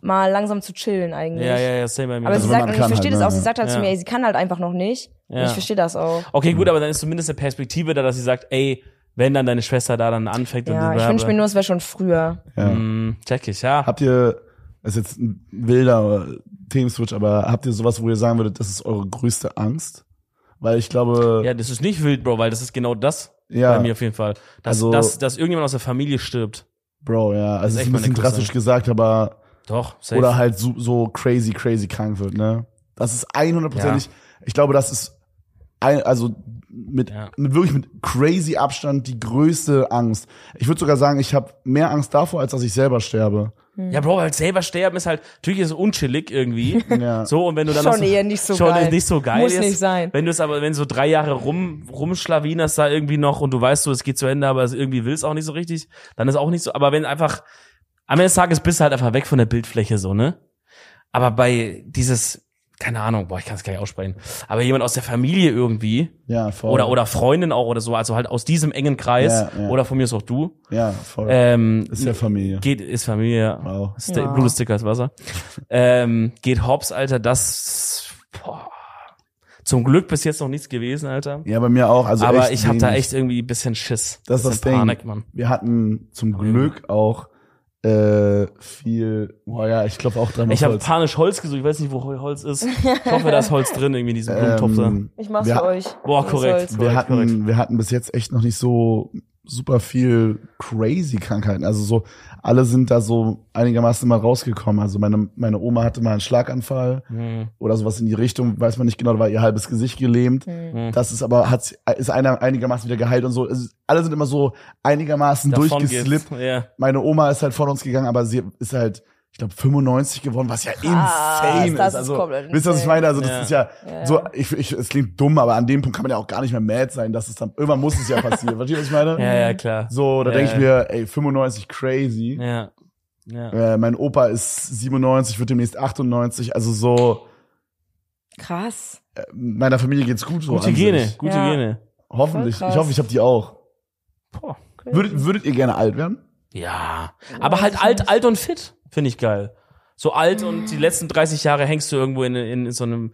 mal langsam zu chillen eigentlich. Ja, ja, ja, same bei mir. Aber Also sie sagt, und ich kann verstehe halt, das auch, sie sagt halt zu ja. mir, ey, sie kann halt einfach noch nicht. Und Ja. ich verstehe das auch. Okay, gut, aber dann ist zumindest eine Perspektive da, dass sie sagt, ey, wenn dann deine Schwester da dann anfängt und Ja, ich bla, wünsche mir nur, es wäre schon früher. ja. Mm, check ich, ja. Habt ihr, das ist jetzt ein wilder Themenswitch, aber habt ihr sowas, wo ihr sagen würdet, das ist eure größte Angst? Weil ich glaube, Ja, das ist nicht wild, Bro, weil das ist genau das Ja. bei mir auf jeden Fall. Dass, Also- dass, dass irgendjemand aus der Familie stirbt. Bro, ja, also ist ist ein bisschen drastisch gesagt, aber Doch, safe. oder halt so, so crazy, crazy krank wird, ne? Das ist 100%ig, ich glaube, das ist ein, also mit, Ja. mit wirklich mit crazy Abstand die größte Angst. Ich würde sogar sagen, ich habe mehr Angst davor, als dass ich selber sterbe. Ja, Bro, halt selber sterben ist halt, natürlich ist es unchillig irgendwie. Ja. So, und wenn du dann Schon noch eher nicht so schon geil. nicht so geil Muss ist. nicht sein. Wenn du es aber, wenn du so drei Jahre rum, rumschlawinerst da irgendwie noch und du weißt so, es geht zu Ende, aber es irgendwie will es auch nicht so richtig, dann ist auch nicht so, aber wenn einfach, am Ende des Tages bist du halt einfach weg von der Bildfläche so, ne? Aber bei dieses, keine Ahnung, boah, ich kann es gar nicht aussprechen, aber jemand aus der Familie irgendwie, Ja, voll. oder, oder Freundin auch oder so, also halt aus diesem engen Kreis, Ja, ja. oder von mir ist auch du, Ja, voll. ähm, ist ja Familie. geht, ist Familie. Wow. Sti Ja. Blut ist dicker als Wasser. ähm, geht Hobbs, Alter, das, boah. Zum Glück bis jetzt noch nichts gewesen, Alter. Ja, bei mir auch. Also Aber echt ich habe da echt irgendwie ein bisschen Schiss. Das ist das Ding. Panik, Mann. Wir hatten zum Glück auch Äh, viel, boah ja, ich glaube auch dreimal Ich habe panisch Holz gesucht, ich weiß nicht, wo Holz ist. Ich hoffe, da ist Holz drin, irgendwie in diesem Blumentopf da. Ähm, Ich mach's wir, für euch. Boah, korrekt. soll's. wir Korrekt, hatten, korrekt. wir hatten bis jetzt echt noch nicht so super viel crazy Krankheiten. Also so, alle sind da so einigermaßen mal rausgekommen. Also meine, meine Oma hatte mal einen Schlaganfall Hm. oder sowas in die Richtung, weiß man nicht genau, da war ihr halbes Gesicht gelähmt. Hm. Das ist aber, hat, ist einer einigermaßen wieder geheilt und so. Es ist, alle sind immer so einigermaßen Davon durchgeslippt. Ja. Meine Oma ist halt von uns gegangen, aber sie ist halt, ich glaube, 95 geworden, was ja insane das ist. ist Also, wisst ihr, was ich meine? Also, das Ja. ist ja, Ja. so, ich, ich, es klingt dumm, aber an dem Punkt kann man ja auch gar nicht mehr mad sein, dass es dann, irgendwann muss es ja passieren. Versteht ihr, was ich meine? ja, ja, klar. So, da Ja, denke ich ja. mir, ey, 95 crazy. Ja. Ja. Äh, mein Opa ist 97, wird demnächst 98, also so, Krass. äh, meiner Familie geht's gut so. Gute an Gene, sich. gute Ja. Gene. Hoffentlich. Ich hoffe, ich habe die auch. Boah. Würdet, würdet ihr gerne alt werden? Ja. Aber halt alt, alt und fit, finde ich geil. So alt und die letzten 30 Jahre hängst du irgendwo in, in, in so einem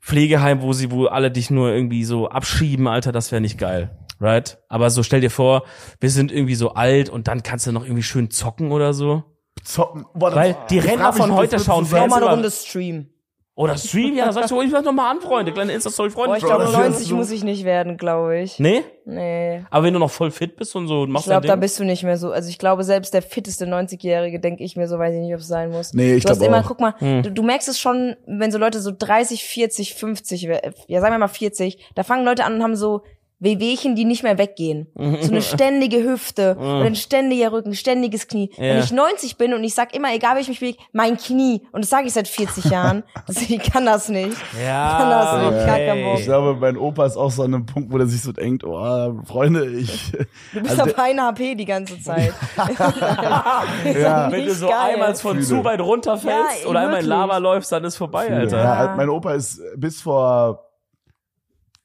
Pflegeheim, wo sie, wo alle dich nur irgendwie so abschieben, Alter, das wäre nicht geil. Right? Aber so stell dir vor, wir sind irgendwie so alt und dann kannst du noch irgendwie schön zocken oder so. Zocken. Boah, das- Weil die mich, von heute schauen Fans Nochmal eine Runde Stream. Oder Stream, ja, sagst du, ich mach noch mal an, Freunde, kleine Insta-Story, Freunde. Boah, ich glaube, das ist 90 so- muss ich nicht werden, glaube ich. Nee? Nee. Aber wenn du noch voll fit bist und so, Ich machst glaube, dein da Ding. bist du nicht mehr so. Also ich glaube, selbst der fitteste 90-Jährige, denke ich mir so, weiß ich nicht, ob es sein muss. Nee, ich du hast glaub immer, auch. guck mal, Hm. du, du merkst es schon, wenn so Leute so 30, 40, 50, we- ja sagen wir mal 40, da fangen Leute an und haben so Wehwehchen, die nicht mehr weggehen. So eine ständige Hüfte oder ein ständiger Rücken, ständiges Knie. Wenn Ja. ich 90 bin und ich sag immer, egal wie ich mich bewege, mein Knie, und das sage ich seit 40 Jahren, also ich kann das nicht. Ja, kann das nicht, Bock. Ich glaube, mein Opa ist auch so an einem Punkt, wo der sich so denkt, oh, Freunde, ich. Du bist Also auf einer HP die ganze Zeit. ja, Wenn du so geil. einmal von Fühle. zu weit runterfällst Ja, oder einmal in wirklich. Lava läufst, dann ist vorbei, Alter. Ja, Ja. mein Opa ist bis vor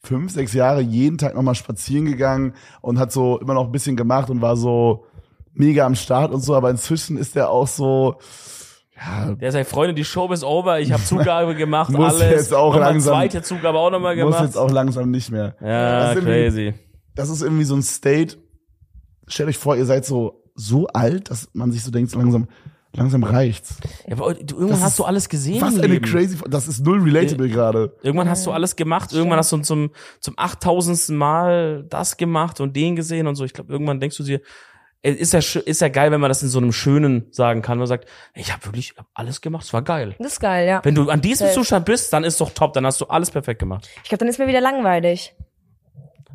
fünf, sechs Jahre jeden Tag nochmal spazieren gegangen und hat so immer noch ein bisschen gemacht und war so mega am Start und so, aber inzwischen ist er auch so, ja, Der sagt, Freunde, die Show ist over, ich habe Zugabe gemacht, Muss alles. jetzt auch Nochmal langsam- zweite Zugabe auch nochmal muss gemacht. jetzt auch langsam nicht mehr. ja, Das ist irgendwie- crazy. Das ist irgendwie so ein State. Stellt euch vor, ihr seid so, so alt, dass man sich so denkt, so langsam, langsam reicht's. Ja, aber du, irgendwann Das hast du alles gesehen. Was eine crazy, das ist null relatable gerade. Irgendwann hast du alles gemacht, irgendwann hast du zum, zum 8000. Mal das gemacht und den gesehen und so. Ich glaube, irgendwann denkst du dir, äh, ist ja, ist ja geil, wenn man das in so einem Schönen sagen kann. Man sagt, ich habe wirklich ich hab alles gemacht, es war geil. Das ist geil, ja. Wenn du an diesem Safe. Zustand bist, dann ist doch top, dann hast du alles perfekt gemacht. Ich glaube, dann ist mir wieder langweilig.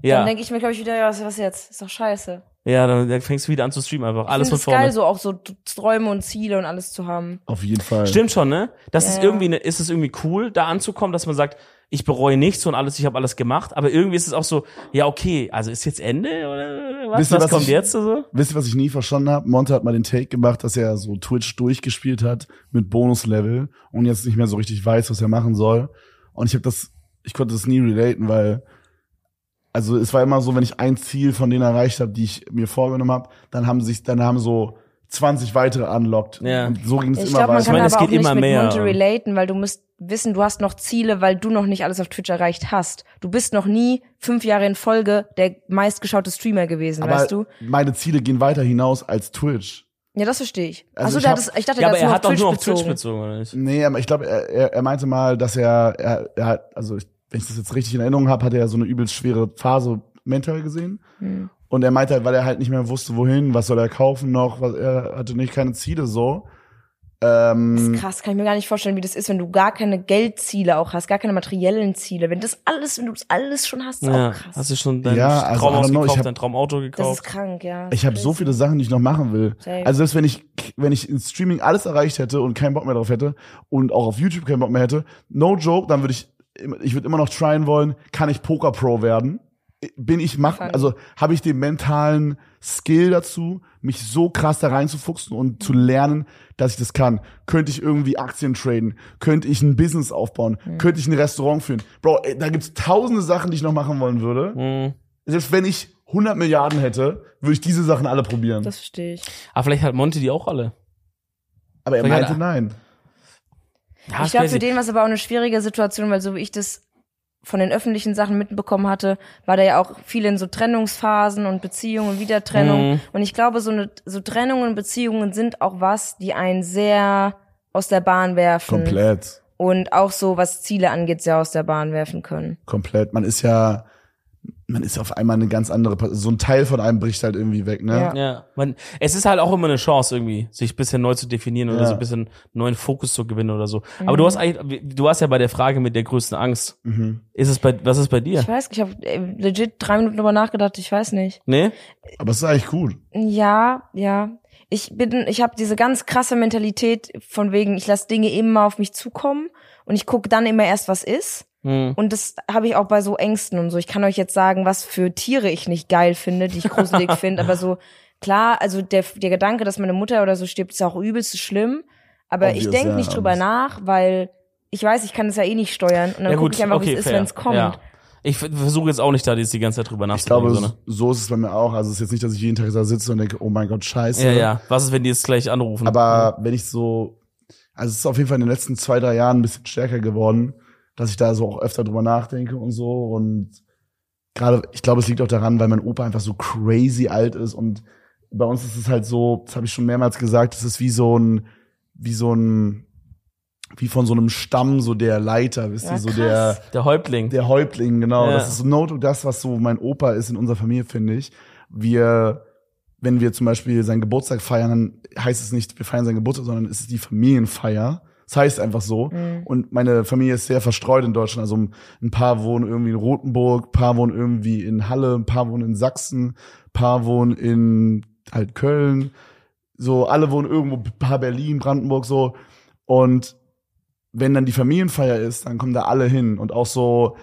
Ja, Dann denke ich mir, glaube ich, wieder, ja, was, was jetzt? Ist doch scheiße. Ja, dann, dann fängst du wieder an zu streamen einfach. Alles von finde es vorne. geil, so auch so Träume und Ziele und alles zu haben. Auf jeden Fall. Stimmt schon, ne? Das Ja, ist irgendwie, ne, ist es irgendwie cool, da anzukommen, dass man sagt, ich bereue nichts und alles, ich habe alles gemacht. Aber irgendwie ist es auch so, ja okay, also ist jetzt Ende oder was? Wisst ihr, was was kommt ich- jetzt so? Wisst ihr, was ich nie verstanden habe? Monte hat mal den Take gemacht, dass er so Twitch durchgespielt hat mit Bonuslevel und jetzt nicht mehr so richtig weiß, was er machen soll. Und ich habe das, ich konnte das nie relaten, weil also es war immer so, wenn ich ein Ziel von denen erreicht habe, die ich mir vorgenommen habe, dann haben sich, dann haben so 20 weitere unlocked. Ja. Und so ging es Ich immer glaube, man weiter. kann meine, es aber auch geht nicht immer mit mehr. Monte relaten, weil du musst wissen, du hast noch Ziele, weil du noch nicht alles auf Twitch erreicht hast. Du bist noch nie fünf Jahre in Folge der meistgeschaute Streamer gewesen, Aber weißt du? meine Ziele gehen weiter hinaus als Twitch. Ja, das verstehe ich. Also Also, ich hab- hat das, ich dachte, Ja, aber hat er hat nur doch auf nur auf Twitch Twitch bezogen. oder nicht? Nee, aber ich glaube, er, er, er meinte mal, dass er, er, er hat, also ich, wenn ich das jetzt richtig in Erinnerung habe, hat er so eine übelst schwere Phase mental gesehen. Hm. Und er meinte halt, weil er halt nicht mehr wusste, wohin, was soll er kaufen noch, was, er hatte nicht keine Ziele so. Das Ähm, ist krass, kann ich mir gar nicht vorstellen, wie das ist, wenn du gar keine Geldziele auch hast, gar keine materiellen Ziele. Wenn das alles, wenn du das alles schon hast, ist Ja, auch krass. hast du schon dein Ja, also, Traumhaus gekauft, hab- dein Traumauto das ist gekauft? krank, ja. ich habe so viele Sachen, die ich noch machen will. Safe. Also selbst wenn ich, wenn ich in Streaming alles erreicht hätte und keinen Bock mehr drauf hätte und auch auf YouTube keinen Bock mehr hätte, no joke, dann würde ich, ich würde immer noch tryen wollen, kann ich Poker Pro werden? Bin ich Funny. also habe ich den mentalen Skill dazu, mich so krass da reinzufuchsen und zu lernen, dass ich das kann. Könnte ich irgendwie Aktien traden? Könnte ich ein Business aufbauen? Könnte ich ein Restaurant führen? Bro, ey, da gibt's tausende Sachen, die ich noch machen wollen würde. Hm. Selbst wenn ich 100 Milliarden hätte, würde ich diese Sachen alle probieren. Das verstehe ich. Aber vielleicht hat Monty die auch alle. Aber er Vielleicht meinte nein. Ja, ich glaube, für den war es aber auch eine schwierige Situation, weil so wie ich das von den öffentlichen Sachen mitbekommen hatte, war der ja auch viel in so Trennungsphasen und Beziehungen und wieder Trennung. Mhm. Und ich glaube, so eine so Trennungen und Beziehungen sind auch was, die einen sehr aus der Bahn werfen Komplett. und auch so was Ziele angeht, sehr aus der Bahn werfen können. Komplett. Man ist ja, man ist auf einmal eine ganz andere, Person. so ein Teil von einem bricht halt irgendwie weg, ne? Ja. Ja, man, es ist halt auch immer eine Chance irgendwie, sich ein bisschen neu zu definieren oder Ja. so ein bisschen neuen Fokus zu gewinnen oder so. Aber du hast eigentlich, du warst ja bei der Frage mit der größten Angst. Mhm. Ist es bei, was ist bei dir? Ich weiß, ich habe legit drei Minuten drüber nachgedacht, ich weiß nicht. Nee? Aber es ist eigentlich gut. Ja, ja. Ich bin, ich habe diese ganz krasse Mentalität von wegen, ich lasse Dinge immer auf mich zukommen und ich gucke dann immer erst, was ist. Hm. Und das habe ich auch bei so Ängsten und so. Ich kann euch jetzt sagen, was für Tiere ich nicht geil finde, die ich gruselig finde. Aber so, klar, also der, der Gedanke, dass meine Mutter oder so stirbt, ist auch übelst schlimm. Aber ich Obvious, denke ja, nicht drüber obvious. nach, weil ich weiß, ich kann es ja eh nicht steuern. Und dann Ja gucke ich einfach, wie okay, es ist, wenn es kommt. Ja. Ich versuche jetzt auch nicht da jetzt die ganze Zeit drüber Ich nachzudenken. glaube, so, ne? so ist es bei mir auch. Also es ist jetzt nicht, dass ich jeden Tag da sitze und denke, oh mein Gott, scheiße. Ja, ja. Was ist, wenn die jetzt gleich anrufen? Aber wenn ich so, also es ist auf jeden Fall in den letzten zwei, drei Jahren ein bisschen stärker geworden, dass ich da so auch öfter drüber nachdenke und so. Und gerade, ich glaube, es liegt auch daran, weil mein Opa einfach so crazy alt ist. Und bei uns ist es halt so, das habe ich schon mehrmals gesagt, es ist wie so ein, wie so ein, wie von so einem Stamm, so der Leiter, wisst Ja, ihr, so krass. der, der Häuptling. der Häuptling, genau. Ja. Das ist so no das, was so mein Opa ist in unserer Familie, finde ich. Wir, wenn wir zum Beispiel seinen Geburtstag feiern, dann heißt es nicht, wir feiern seinen Geburtstag, sondern es ist die Familienfeier. Das heißt einfach so. Mhm. Und meine Familie ist sehr verstreut in Deutschland. Also ein paar wohnen irgendwie in Rothenburg, ein paar wohnen irgendwie in Halle, ein paar wohnen in Sachsen, ein paar wohnen in halt Köln. So, alle wohnen irgendwo, ein paar Berlin, Brandenburg, so. Und wenn dann die Familienfeier ist, dann kommen da alle hin. Und auch so,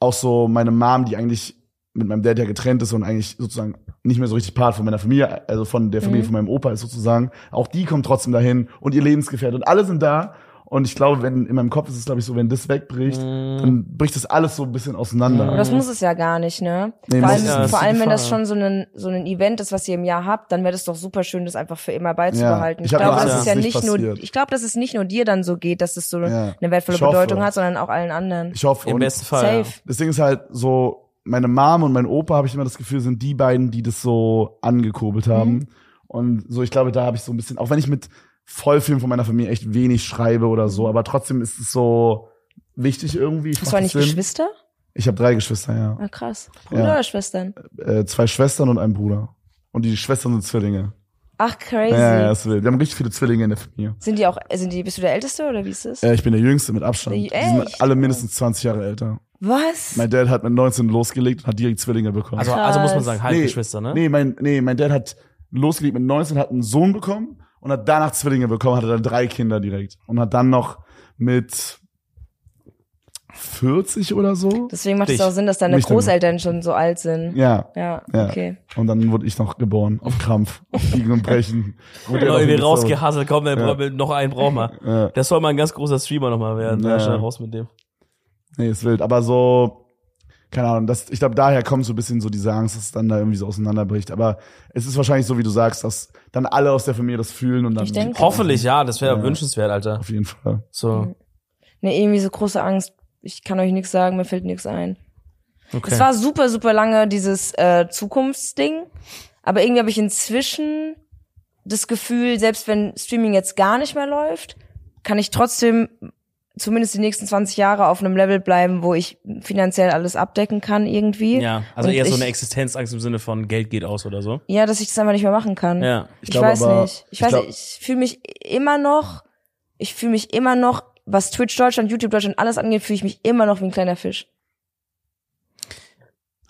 auch so meine Mom, die eigentlich mit meinem Dad ja getrennt ist und eigentlich sozusagen nicht mehr so richtig Part von meiner Familie, also von der Familie Mhm. von meinem Opa ist sozusagen, auch die kommt trotzdem dahin und ihr Lebensgefährte und alle sind da. Und ich glaube, wenn in meinem Kopf ist es, glaube ich, so, wenn das wegbricht, Mhm. dann bricht das alles so ein bisschen auseinander. Aber das muss es ja gar nicht, ne? Nee, vor allem, ja, vor allem wenn das schon so ein, so ein Event ist, was ihr im Jahr habt, dann wäre das doch super schön, das einfach für immer beizubehalten. Ja, ich ich glaube, das dass ist ja nicht nicht nur, passiert. ich glaube, dass es nicht nur dir dann so geht, dass es so Ja. eine wertvolle. Bedeutung hat, sondern auch allen anderen. Ich hoffe, Im und besten Fall. Ja. Safe. das Ding ist halt so, meine Mom und mein Opa, habe ich immer das Gefühl, sind die beiden, die das so angekurbelt haben. Mhm. Und so, ich glaube, da habe ich so ein bisschen, auch wenn ich mit voll vielen von meiner Familie echt wenig schreibe oder so, aber trotzdem ist es so wichtig irgendwie. Ich Hast du das Sinn. Geschwister? Ich habe drei Geschwister, ja. Ah, krass. Brüder Ja. oder Schwestern? Äh, zwei Schwestern und einen Bruder. Und die Schwestern sind Zwillinge. Ach, crazy. Ja, ja, das ist wild. Wir haben richtig viele Zwillinge in der Familie. Sind die auch, sind die, bist du der Älteste oder wie ist es? Äh, ich bin der Jüngste mit Abstand. Echt? Die sind alle mindestens 20 Jahre älter. Was? Mein Dad hat mit 19 losgelegt und hat direkt Zwillinge bekommen. Also, also muss man sagen, Halbgeschwister, ne? Nee, mein, nee, mein Dad hat losgelegt mit 19, hat einen Sohn bekommen und hat danach Zwillinge bekommen, hatte dann drei Kinder direkt. Und hat dann noch mit 40 oder so. Deswegen macht es auch Sinn, dass deine Mich. Großeltern schon so alt sind. Ja. Ja, Ja. okay. Und dann wurde ich noch geboren. Auf Krampf. Auf Biegen und Brechen. Wurde Noch er irgendwie rausgehasselt, komm, der Ja. noch einen brauchen wir. Ja. Das soll mal ein ganz großer Streamer nochmal werden. Ja. Ja. Schnell raus mit dem. Nee, ist wild. Aber so, keine Ahnung, das, ich glaube, daher kommt so ein bisschen so diese Angst, dass es dann da irgendwie so auseinanderbricht. Aber es ist wahrscheinlich so, wie du sagst, dass dann alle aus der Familie das fühlen und dann. Ich denke- Hoffentlich, ja, das wäre Ja. wünschenswert, Alter. Auf jeden Fall. So, Nee, irgendwie so große Angst. Ich kann euch nichts sagen, mir fällt nichts ein. okay. Es war super, super lange dieses äh, Zukunftsding. Aber irgendwie habe ich inzwischen das Gefühl, selbst wenn Streaming jetzt gar nicht mehr läuft, kann ich trotzdem zumindest die nächsten 20 Jahre auf einem Level bleiben, wo ich finanziell alles abdecken kann irgendwie. ja, also Und eher so eine Existenzangst im Sinne von Geld geht aus oder so. Ja, dass ich das einfach nicht mehr machen kann. Ja. Ich, Ich glaube weiß aber- nicht. Ich ich weiß glaub- nicht, ich fühle mich immer noch, ich fühle mich immer noch, was Twitch Deutschland, YouTube Deutschland, alles angeht, fühle ich mich immer noch wie ein kleiner Fisch.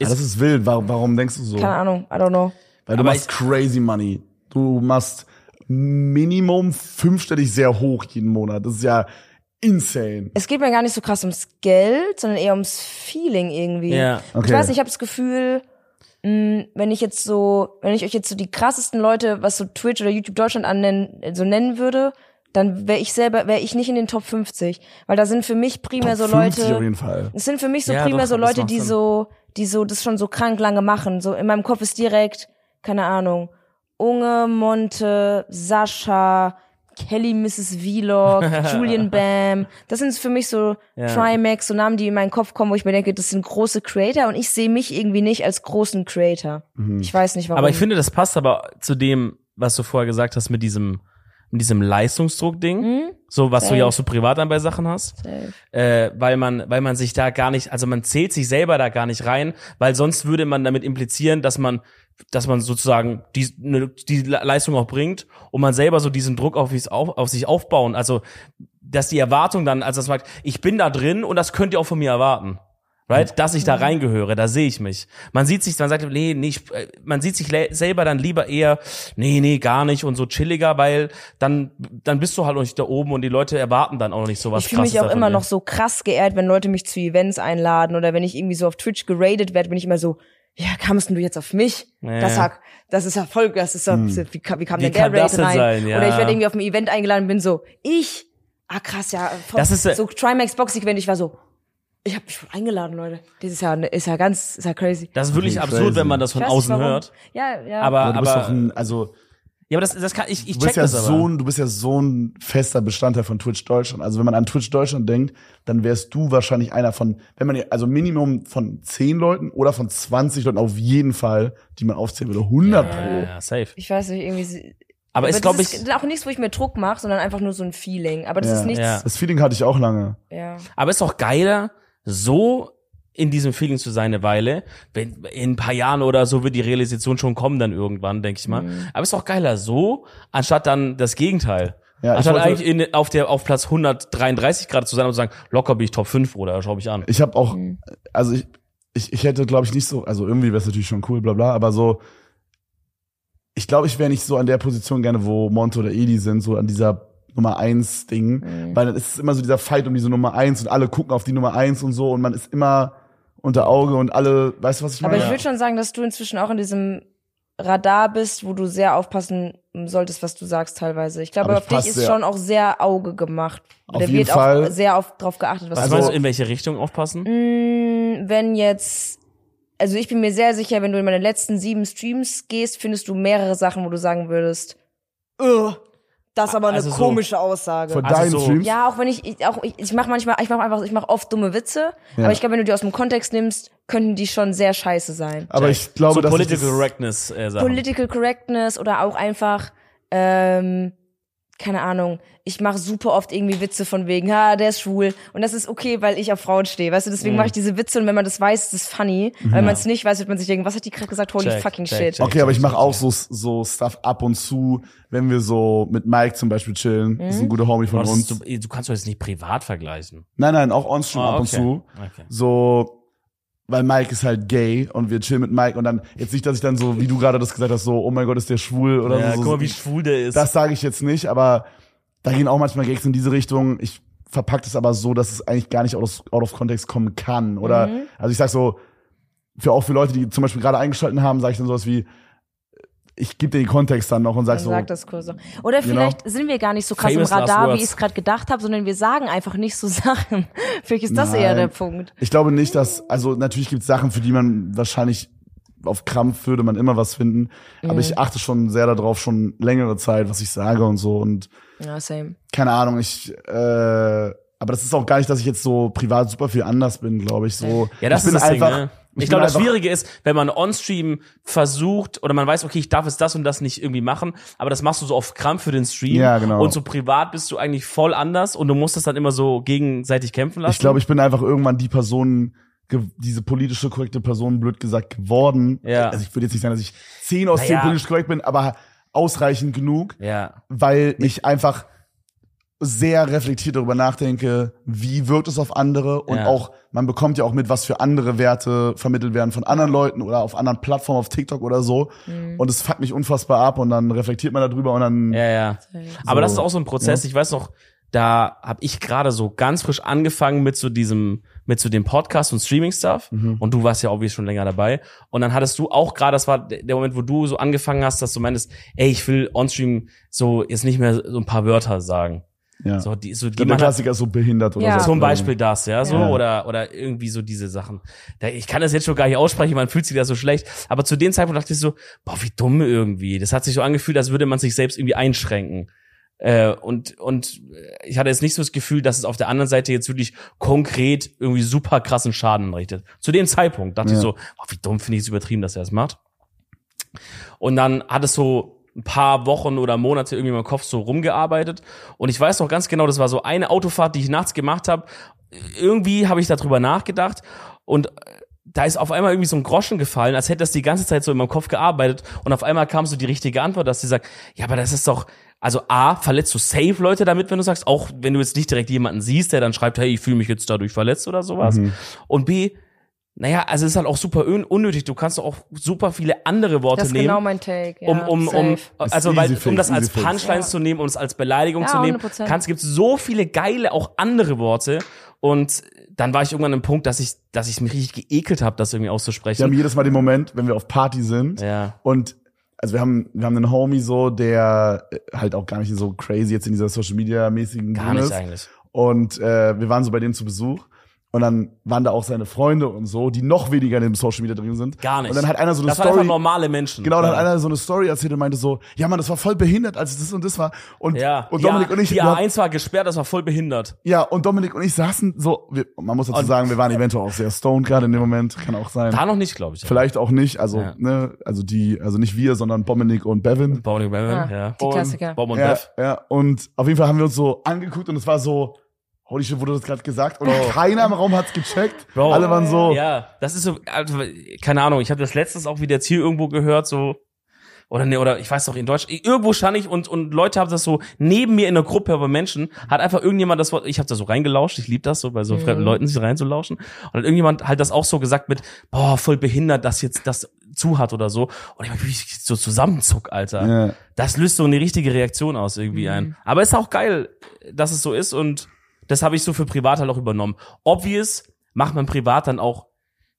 Ja, das ist wild. Warum, warum denkst du so? Keine Ahnung, I don't know. Weil du Aber machst crazy money. Du machst Minimum fünfstellig sehr hoch jeden Monat. Das ist ja insane. Es geht mir gar nicht so krass ums Geld, sondern eher ums Feeling irgendwie. Ja. Okay. Ich weiß nicht, ich habe das Gefühl, mh, wenn ich jetzt so, wenn ich euch jetzt so die krassesten Leute, was so Twitch oder YouTube Deutschland annennen, so nennen würde, dann wäre ich selber, wäre ich nicht in den Top 50. Weil da sind für mich primär so 50 Leute. auf jeden Fall. Es sind für mich so Ja, primär doch, so Leute, die Sinn. so, die so das schon so krank lange machen. So in meinem Kopf ist direkt, keine Ahnung, Unge, Monte, Sascha, Kelly Mrs. Vlog, Julian Bam. Das sind für mich so Ja. Trimax, so Namen, die in meinen Kopf kommen, wo ich mir denke, das sind große Creator und ich sehe mich irgendwie nicht als großen Creator. Ich weiß nicht warum. Aber ich finde, das passt aber zu dem, was du vorher gesagt hast mit diesem, mit diesem Leistungsdruck-Ding. Hm? So, was du Safe. ja auch so privat dann bei Sachen hast. Safe. Äh, weil man, weil man sich da gar nicht, also man zählt sich selber da gar nicht rein, weil sonst würde man damit implizieren, dass man, dass man sozusagen die, ne, die Leistung auch bringt und man selber so diesen Druck auf, sich auf, auf sich aufbauen. Also, dass die Erwartung dann, also dass man sagt, ich bin da drin und das könnt ihr auch von mir erwarten. Right? Dass ich da reingehöre, da sehe ich mich. Man sieht sich, man sagt, nee, nee, ich, äh, man sieht sich selber dann lieber eher, nee, nee, gar nicht und so chilliger, weil dann, dann bist du halt noch nicht da oben und die Leute erwarten dann auch noch nicht so was ich fühle mich auch immer noch so krass geehrt, wenn Leute mich zu Events einladen oder wenn ich irgendwie so auf Twitch geradet werde, bin ich immer so, ja, kamst denn du jetzt auf mich? Ja. Das, hat, das ist Erfolg, das ist, ja- wie, kam- wie kam Wie denn der denn rein? sein? Ja. Oder ich werde irgendwie auf ein Event eingeladen und bin so, ich? Ah, krass, ja. Voll, Das ist, äh, so Trimax Box Event, ich war so, ich habe mich voll eingeladen, Leute. Das ist ja, ist ja ganz, ist ja crazy. Das ist wirklich Okay, absurd, crazy. wenn man das von außen warum. hört. Ja, ja. Aber, Aber du bist aber, doch ein, also ja, aber das, das kann, ich, ich du check bist ja das aber. so ein, du bist ja so ein fester Bestandteil von Twitch Deutschland. Also wenn man an Twitch Deutschland denkt, dann wärst du wahrscheinlich einer von, wenn man also Minimum von 10 Leuten oder von 20 Leuten auf jeden Fall, die man aufzählen würde, 100 pro. ja, ja, safe. ich weiß nicht, irgendwie. Aber ist, das glaube ich, ist auch nichts, wo ich mir Druck mache, sondern einfach nur so ein Feeling. Aber das Ja. ist nichts. Ja. Das Feeling hatte ich auch lange. ja. aber ist auch geiler, so in diesem Feeling zu sein eine Weile. Wenn, in ein paar Jahren oder so wird die Realisation schon kommen dann irgendwann, denke ich mal. Mhm. Aber ist auch geiler so, anstatt dann das Gegenteil. Ja, anstatt wollte- eigentlich in, auf der, auf Platz 133 gerade zu sein und zu sagen, locker bin ich Top 5 oder schau mich an. Ich habe auch, Mhm. also ich, ich, ich hätte, glaube ich, nicht so, also irgendwie wäre es natürlich schon cool, bla bla, aber so, ich glaube, ich wäre nicht so an der Position gerne, wo Monte oder Edi sind, so an dieser Nummer eins Ding, Mhm. weil dann ist es immer so dieser Fight um diese Nummer eins und alle gucken auf die Nummer eins und so und man ist immer unter Auge und alle, weißt du, was ich Aber meine? ich würde schon sagen, dass du inzwischen auch in diesem Radar bist, wo du sehr aufpassen solltest, was du sagst teilweise. Ich glaube, Aber ich auf dich ist sehr- schon auch sehr Auge gemacht. Auf da jeden wird Fall. auch sehr auf, drauf geachtet, was Also- du meinst du, in welche Richtung aufpassen? Mm, wenn jetzt, also ich bin mir sehr sicher, wenn du in meine letzten sieben Streams gehst, findest du mehrere Sachen, wo du sagen würdest, "Ugh, das ist aber eine Also so- komische Aussage. Von Also deinen so- Streams? Ja, auch wenn ich, ich auch ich, ich mache manchmal, ich mache einfach, ich mache oft dumme Witze, Ja. aber ich glaube, wenn du die aus dem Kontext nimmst, könnten die schon sehr scheiße sein. aber ich glaube, so dass Political das, Correctness äh, Sachen. Political Correctness oder auch einfach, ähm, keine Ahnung, ich mache super oft irgendwie Witze von wegen, ha, der ist schwul. Und das ist okay, weil ich auf Frauen stehe. Weißt du, deswegen Mhm. mache ich diese Witze und wenn man das weiß, ist es funny. Wenn man es nicht weiß, wird man sich denken, was hat die gerade gesagt? Holy Check, fucking check, shit. check. Okay, aber ich mache auch so, so Stuff ab und zu, wenn wir so mit Mike zum Beispiel chillen. Das ist Mhm. ein guter Homie von uns. du, du kannst doch jetzt nicht privat vergleichen. Nein, nein, auch on-stream Ah, ab und okay. zu. Okay. So, weil Mike ist halt gay und wir chillen mit Mike und dann, jetzt nicht, dass ich dann so, wie du gerade das gesagt hast, so, oh mein Gott, ist der schwul oder Ja, so. guck so. mal, wie schwul der ist. Das sage ich jetzt nicht, aber da gehen auch manchmal Gags in diese Richtung. Ich verpacke es aber so, dass es eigentlich gar nicht out of, out of Context kommen kann. Oder, Mhm. also ich sag so, für auch für Leute, die zum Beispiel gerade eingeschalten haben, sage ich dann sowas wie, ich gebe dir den Kontext dann noch und sag Dann so, sag das kurz. so. Oder vielleicht sind wir gar nicht so krass Famous im Radar, wie ich es gerade gedacht habe, sondern wir sagen einfach nicht so Sachen. Vielleicht ist das Nein. eher der Punkt. Ich glaube nicht, dass, also natürlich gibt es Sachen, für die man wahrscheinlich auf Krampf würde man immer was finden. Mhm. Aber ich achte schon sehr darauf, schon längere Zeit, was ich sage und so. Und Ja, same. keine Ahnung, ich, äh, aber das ist auch gar nicht, dass ich jetzt so privat super viel anders bin, glaube ich. So, Ja, das ich bin ist das einfach, Ding, ne? Ich, bin glaube, das Schwierige ist, wenn man on-stream versucht oder man weiß, okay, ich darf jetzt das und das nicht irgendwie machen, aber das machst du so auf Krampf für den Stream. Ja, genau. Und so privat bist du eigentlich voll anders und du musst das dann immer so gegenseitig kämpfen lassen. Ich glaube, ich bin einfach irgendwann die Person, diese politische korrekte Person, blöd gesagt, geworden. Ja. Also ich würde jetzt nicht sagen, dass ich 10 aus 10 Naja. politisch korrekt bin, aber ausreichend genug, ja. weil ich einfach sehr reflektiert darüber nachdenke, wie wirkt es auf andere und Ja. auch, man bekommt ja auch mit, was für andere Werte vermittelt werden von anderen Leuten oder auf anderen Plattformen, auf TikTok oder so. Und es fuckt mich unfassbar ab und dann reflektiert man darüber und dann, Ja, ja. Aber So, das ist auch so ein Prozess. Ich weiß noch, da habe ich gerade so ganz frisch angefangen mit so diesem, mit so dem Podcast und Streaming-Stuff. Mhm. Und du warst ja obviously schon länger dabei. Und dann hattest du auch gerade, das war der Moment, wo du so angefangen hast, dass du meintest, ey, ich will on-stream so jetzt nicht mehr so ein paar Wörter sagen. ja. So, die, so, die der man hat, Klassiker ist so behindert oder Ja. so. zum Beispiel das, ja, so, Ja. oder, oder irgendwie so diese Sachen. Da, ich kann das jetzt schon gar nicht aussprechen, man fühlt sich da so schlecht. Aber zu dem Zeitpunkt dachte ich so, boah, wie dumm irgendwie. Das hat sich so angefühlt, als würde man sich selbst irgendwie einschränken. Äh, und, und ich hatte jetzt nicht so das Gefühl, dass es auf der anderen Seite jetzt wirklich konkret irgendwie super krassen Schaden richtet. Zu dem Zeitpunkt dachte Ja. ich so, oh, wie dumm finde ich es übertrieben, dass er das macht. Und dann hat es so ein paar Wochen oder Monate irgendwie in meinem Kopf so rumgearbeitet. Und ich weiß noch ganz genau, das war so eine Autofahrt, die ich nachts gemacht habe. Irgendwie habe ich darüber nachgedacht und äh, da ist auf einmal irgendwie so ein Groschen gefallen, als hätte das die ganze Zeit so in meinem Kopf gearbeitet und auf einmal kam so die richtige Antwort, dass sie sagt, ja, aber das ist doch, also A, verletzt du safe Leute damit, wenn du sagst, auch wenn du jetzt nicht direkt jemanden siehst, der dann schreibt, hey, ich fühle mich jetzt dadurch verletzt oder sowas. Und B, naja, also es ist halt auch super un unnötig. Du kannst doch auch super viele andere Worte Das ist nehmen genau mein Take. Ja, um, um, um, safe. also weil, um das als. Punchlines Ja. zu nehmen, um es als Beleidigung Ja, zu nehmen, 100%. kannst, gibt's so viele geile, auch andere Worte. Und dann war ich irgendwann am Punkt, dass ich, dass ich mich richtig geekelt habe, das irgendwie Wir haben auszusprechen. jedes Mal den Moment, wenn wir auf Party sind Ja. und also wir haben wir haben einen Homie so, der äh, halt auch gar nicht so crazy jetzt in dieser Social Media mäßigen Gar drin nicht ist. eigentlich. Und äh, wir waren so bei dem zu Besuch und dann waren da auch seine Freunde und so, die noch weniger in dem Social Media drin sind. Gar nicht. Und dann hat einer so eine Das waren einfach Story normale Menschen. Genau, dann ja. hat einer so eine Story erzählt und meinte so, ja Mann, das war voll behindert, als das und das war. Und, ja. und Dominik ja, und ich, Die wir haben- A1 war gesperrt, das war voll behindert. ja, und Dominik und ich saßen so, wir, man muss dazu Und- sagen, wir waren eventuell auch sehr stoned gerade in dem Moment, kann auch sein. Da noch nicht, glaube ich. Vielleicht auch nicht, also, Ja. ne, also die, also nicht wir, sondern Dominik und Bevan. Bowling Bevan, Ja, ja. Die Klassiker. Bob und Ja, Bev. ja, und auf jeden Fall haben wir uns so angeguckt und es war so, holy shit, wurde das gerade gesagt? Und Bro. keiner im Raum hat's gecheckt. Bro. Alle waren so, Ja, das ist so, also, keine Ahnung, ich habe das letztens auch wieder hier irgendwo gehört, so, oder nee, oder ich weiß doch, in Deutsch, irgendwo stand ich und, und Leute haben das so neben mir in einer Gruppe aber Menschen, hat einfach irgendjemand das Wort, ich habe da so reingelauscht, ich lieb das so, bei so fremden Leuten sich reinzulauschen, und hat irgendjemand halt das auch so gesagt mit, boah, voll behindert, dass jetzt das zu hat oder so, und ich hab mich so zusammenzuck, Alter. Ja. Das löst so eine richtige Reaktion aus irgendwie ein. Aber ist auch geil, dass es so ist und das habe ich so für privat halt auch übernommen. Obvious macht man privat dann auch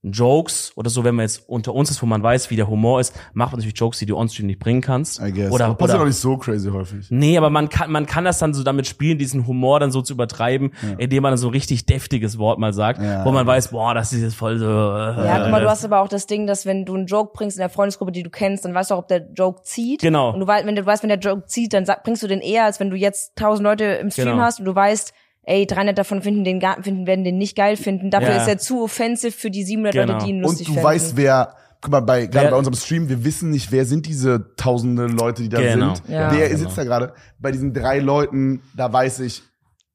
Jokes oder so, wenn man jetzt unter uns ist, wo man weiß, wie der Humor ist, macht man natürlich Jokes, die du on-stream nicht bringen kannst. I guess. Oder, Aber passiert auch nicht so crazy häufig. Nee, aber man kann, man kann das dann so damit spielen, diesen Humor dann so zu übertreiben, indem man dann so ein richtig deftiges Wort mal sagt, Ja. wo man weiß, boah, das ist jetzt voll so. äh, Ja, guck mal, du äh, hast aber auch das Ding, dass wenn du einen Joke bringst in der Freundesgruppe, die du kennst, dann weißt du auch, ob der Joke zieht. Genau. Und du weißt, wenn du weißt, wenn der Joke zieht, dann bringst du den eher, als wenn du jetzt tausend Leute im Stream Genau. hast und du weißt, ey, 300 davon finden den gar, finden, werden den nicht geil finden. Dafür Ja. ist er zu offensive für die 700 Genau. Leute, die ihn lustig Und du finden. weißt, wer, guck mal, bei, gerade bei unserem Stream, wir wissen nicht, wer sind diese tausende Leute, die da Genau. sind. Ja. Der Genau. sitzt da gerade. Bei diesen drei Leuten, da weiß ich,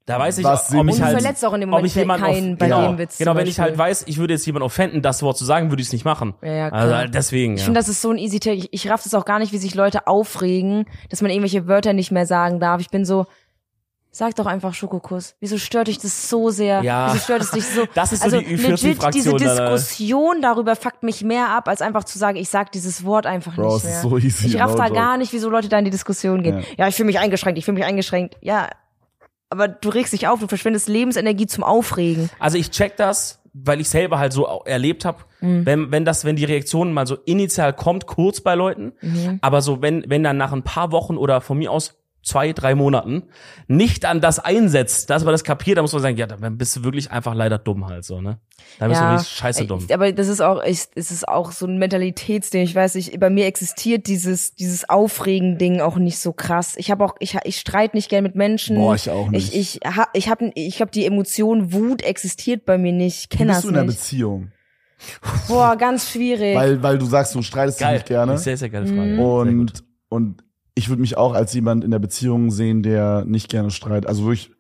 Da weiß ich, Was ob sind- ich halt, verletzt auch in dem ob Moment ich jemanden keinen auf, bei genau, dem Witz. Genau, wenn ich halt weiß, ich würde jetzt jemanden offenden, das Wort zu sagen, würde ich es nicht machen. Ja, ja, klar. also deswegen. Ich ja. finde, das ist so ein easy Take. Ich, ich raff das auch gar nicht, wie sich Leute aufregen, dass man irgendwelche Wörter nicht mehr sagen darf. Ich bin so, sag doch einfach Schokokuss. Wieso stört dich das so sehr? Ja. Wieso stört es dich so? Das ist so also die legit, diese Ü40-Fraktion da, da. Diskussion darüber fuckt mich mehr ab, als einfach zu sagen, ich sag dieses Wort einfach Bro, nicht mehr. ist so easy. ich raff da joke. gar nicht, wieso Leute da in die Diskussion gehen. Ja. Ja, ich fühle mich eingeschränkt, ich fühle mich eingeschränkt. Ja, aber du regst dich auf, du verschwendest Lebensenergie zum Aufregen. Also ich check das, weil ich selber halt so erlebt habe, Mhm. wenn, wenn das, wenn die Reaktion mal so initial kommt, kurz bei Leuten, Mhm. aber so wenn, wenn dann nach ein paar Wochen oder von mir aus zwei, drei Monaten nicht an das einsetzt, dass man das kapiert, dann muss man sagen, ja, dann bist du wirklich einfach leider dumm halt so, ne? Dann bist du wirklich scheiße dumm. Aber das ist auch, ich, es ist auch so ein Mentalitätsding. Ich weiß nicht, bei mir existiert dieses, dieses Aufregen-Ding auch nicht so krass. Ich habe auch, ich, ich streite nicht gern mit Menschen. Boah, ich auch nicht. Ich, ich, ha, ich habe, ich glaube, die Emotion Wut existiert bei mir nicht. Ich kenne bist das du in einer. Beziehung? Boah, ganz schwierig. Weil, weil du sagst, du streitest dich nicht gerne. Sehr, sehr geile Mhm. Frage. Gut. Und, und ich würde mich auch als jemand in der Beziehung sehen, der nicht gerne streitet. Also wirklich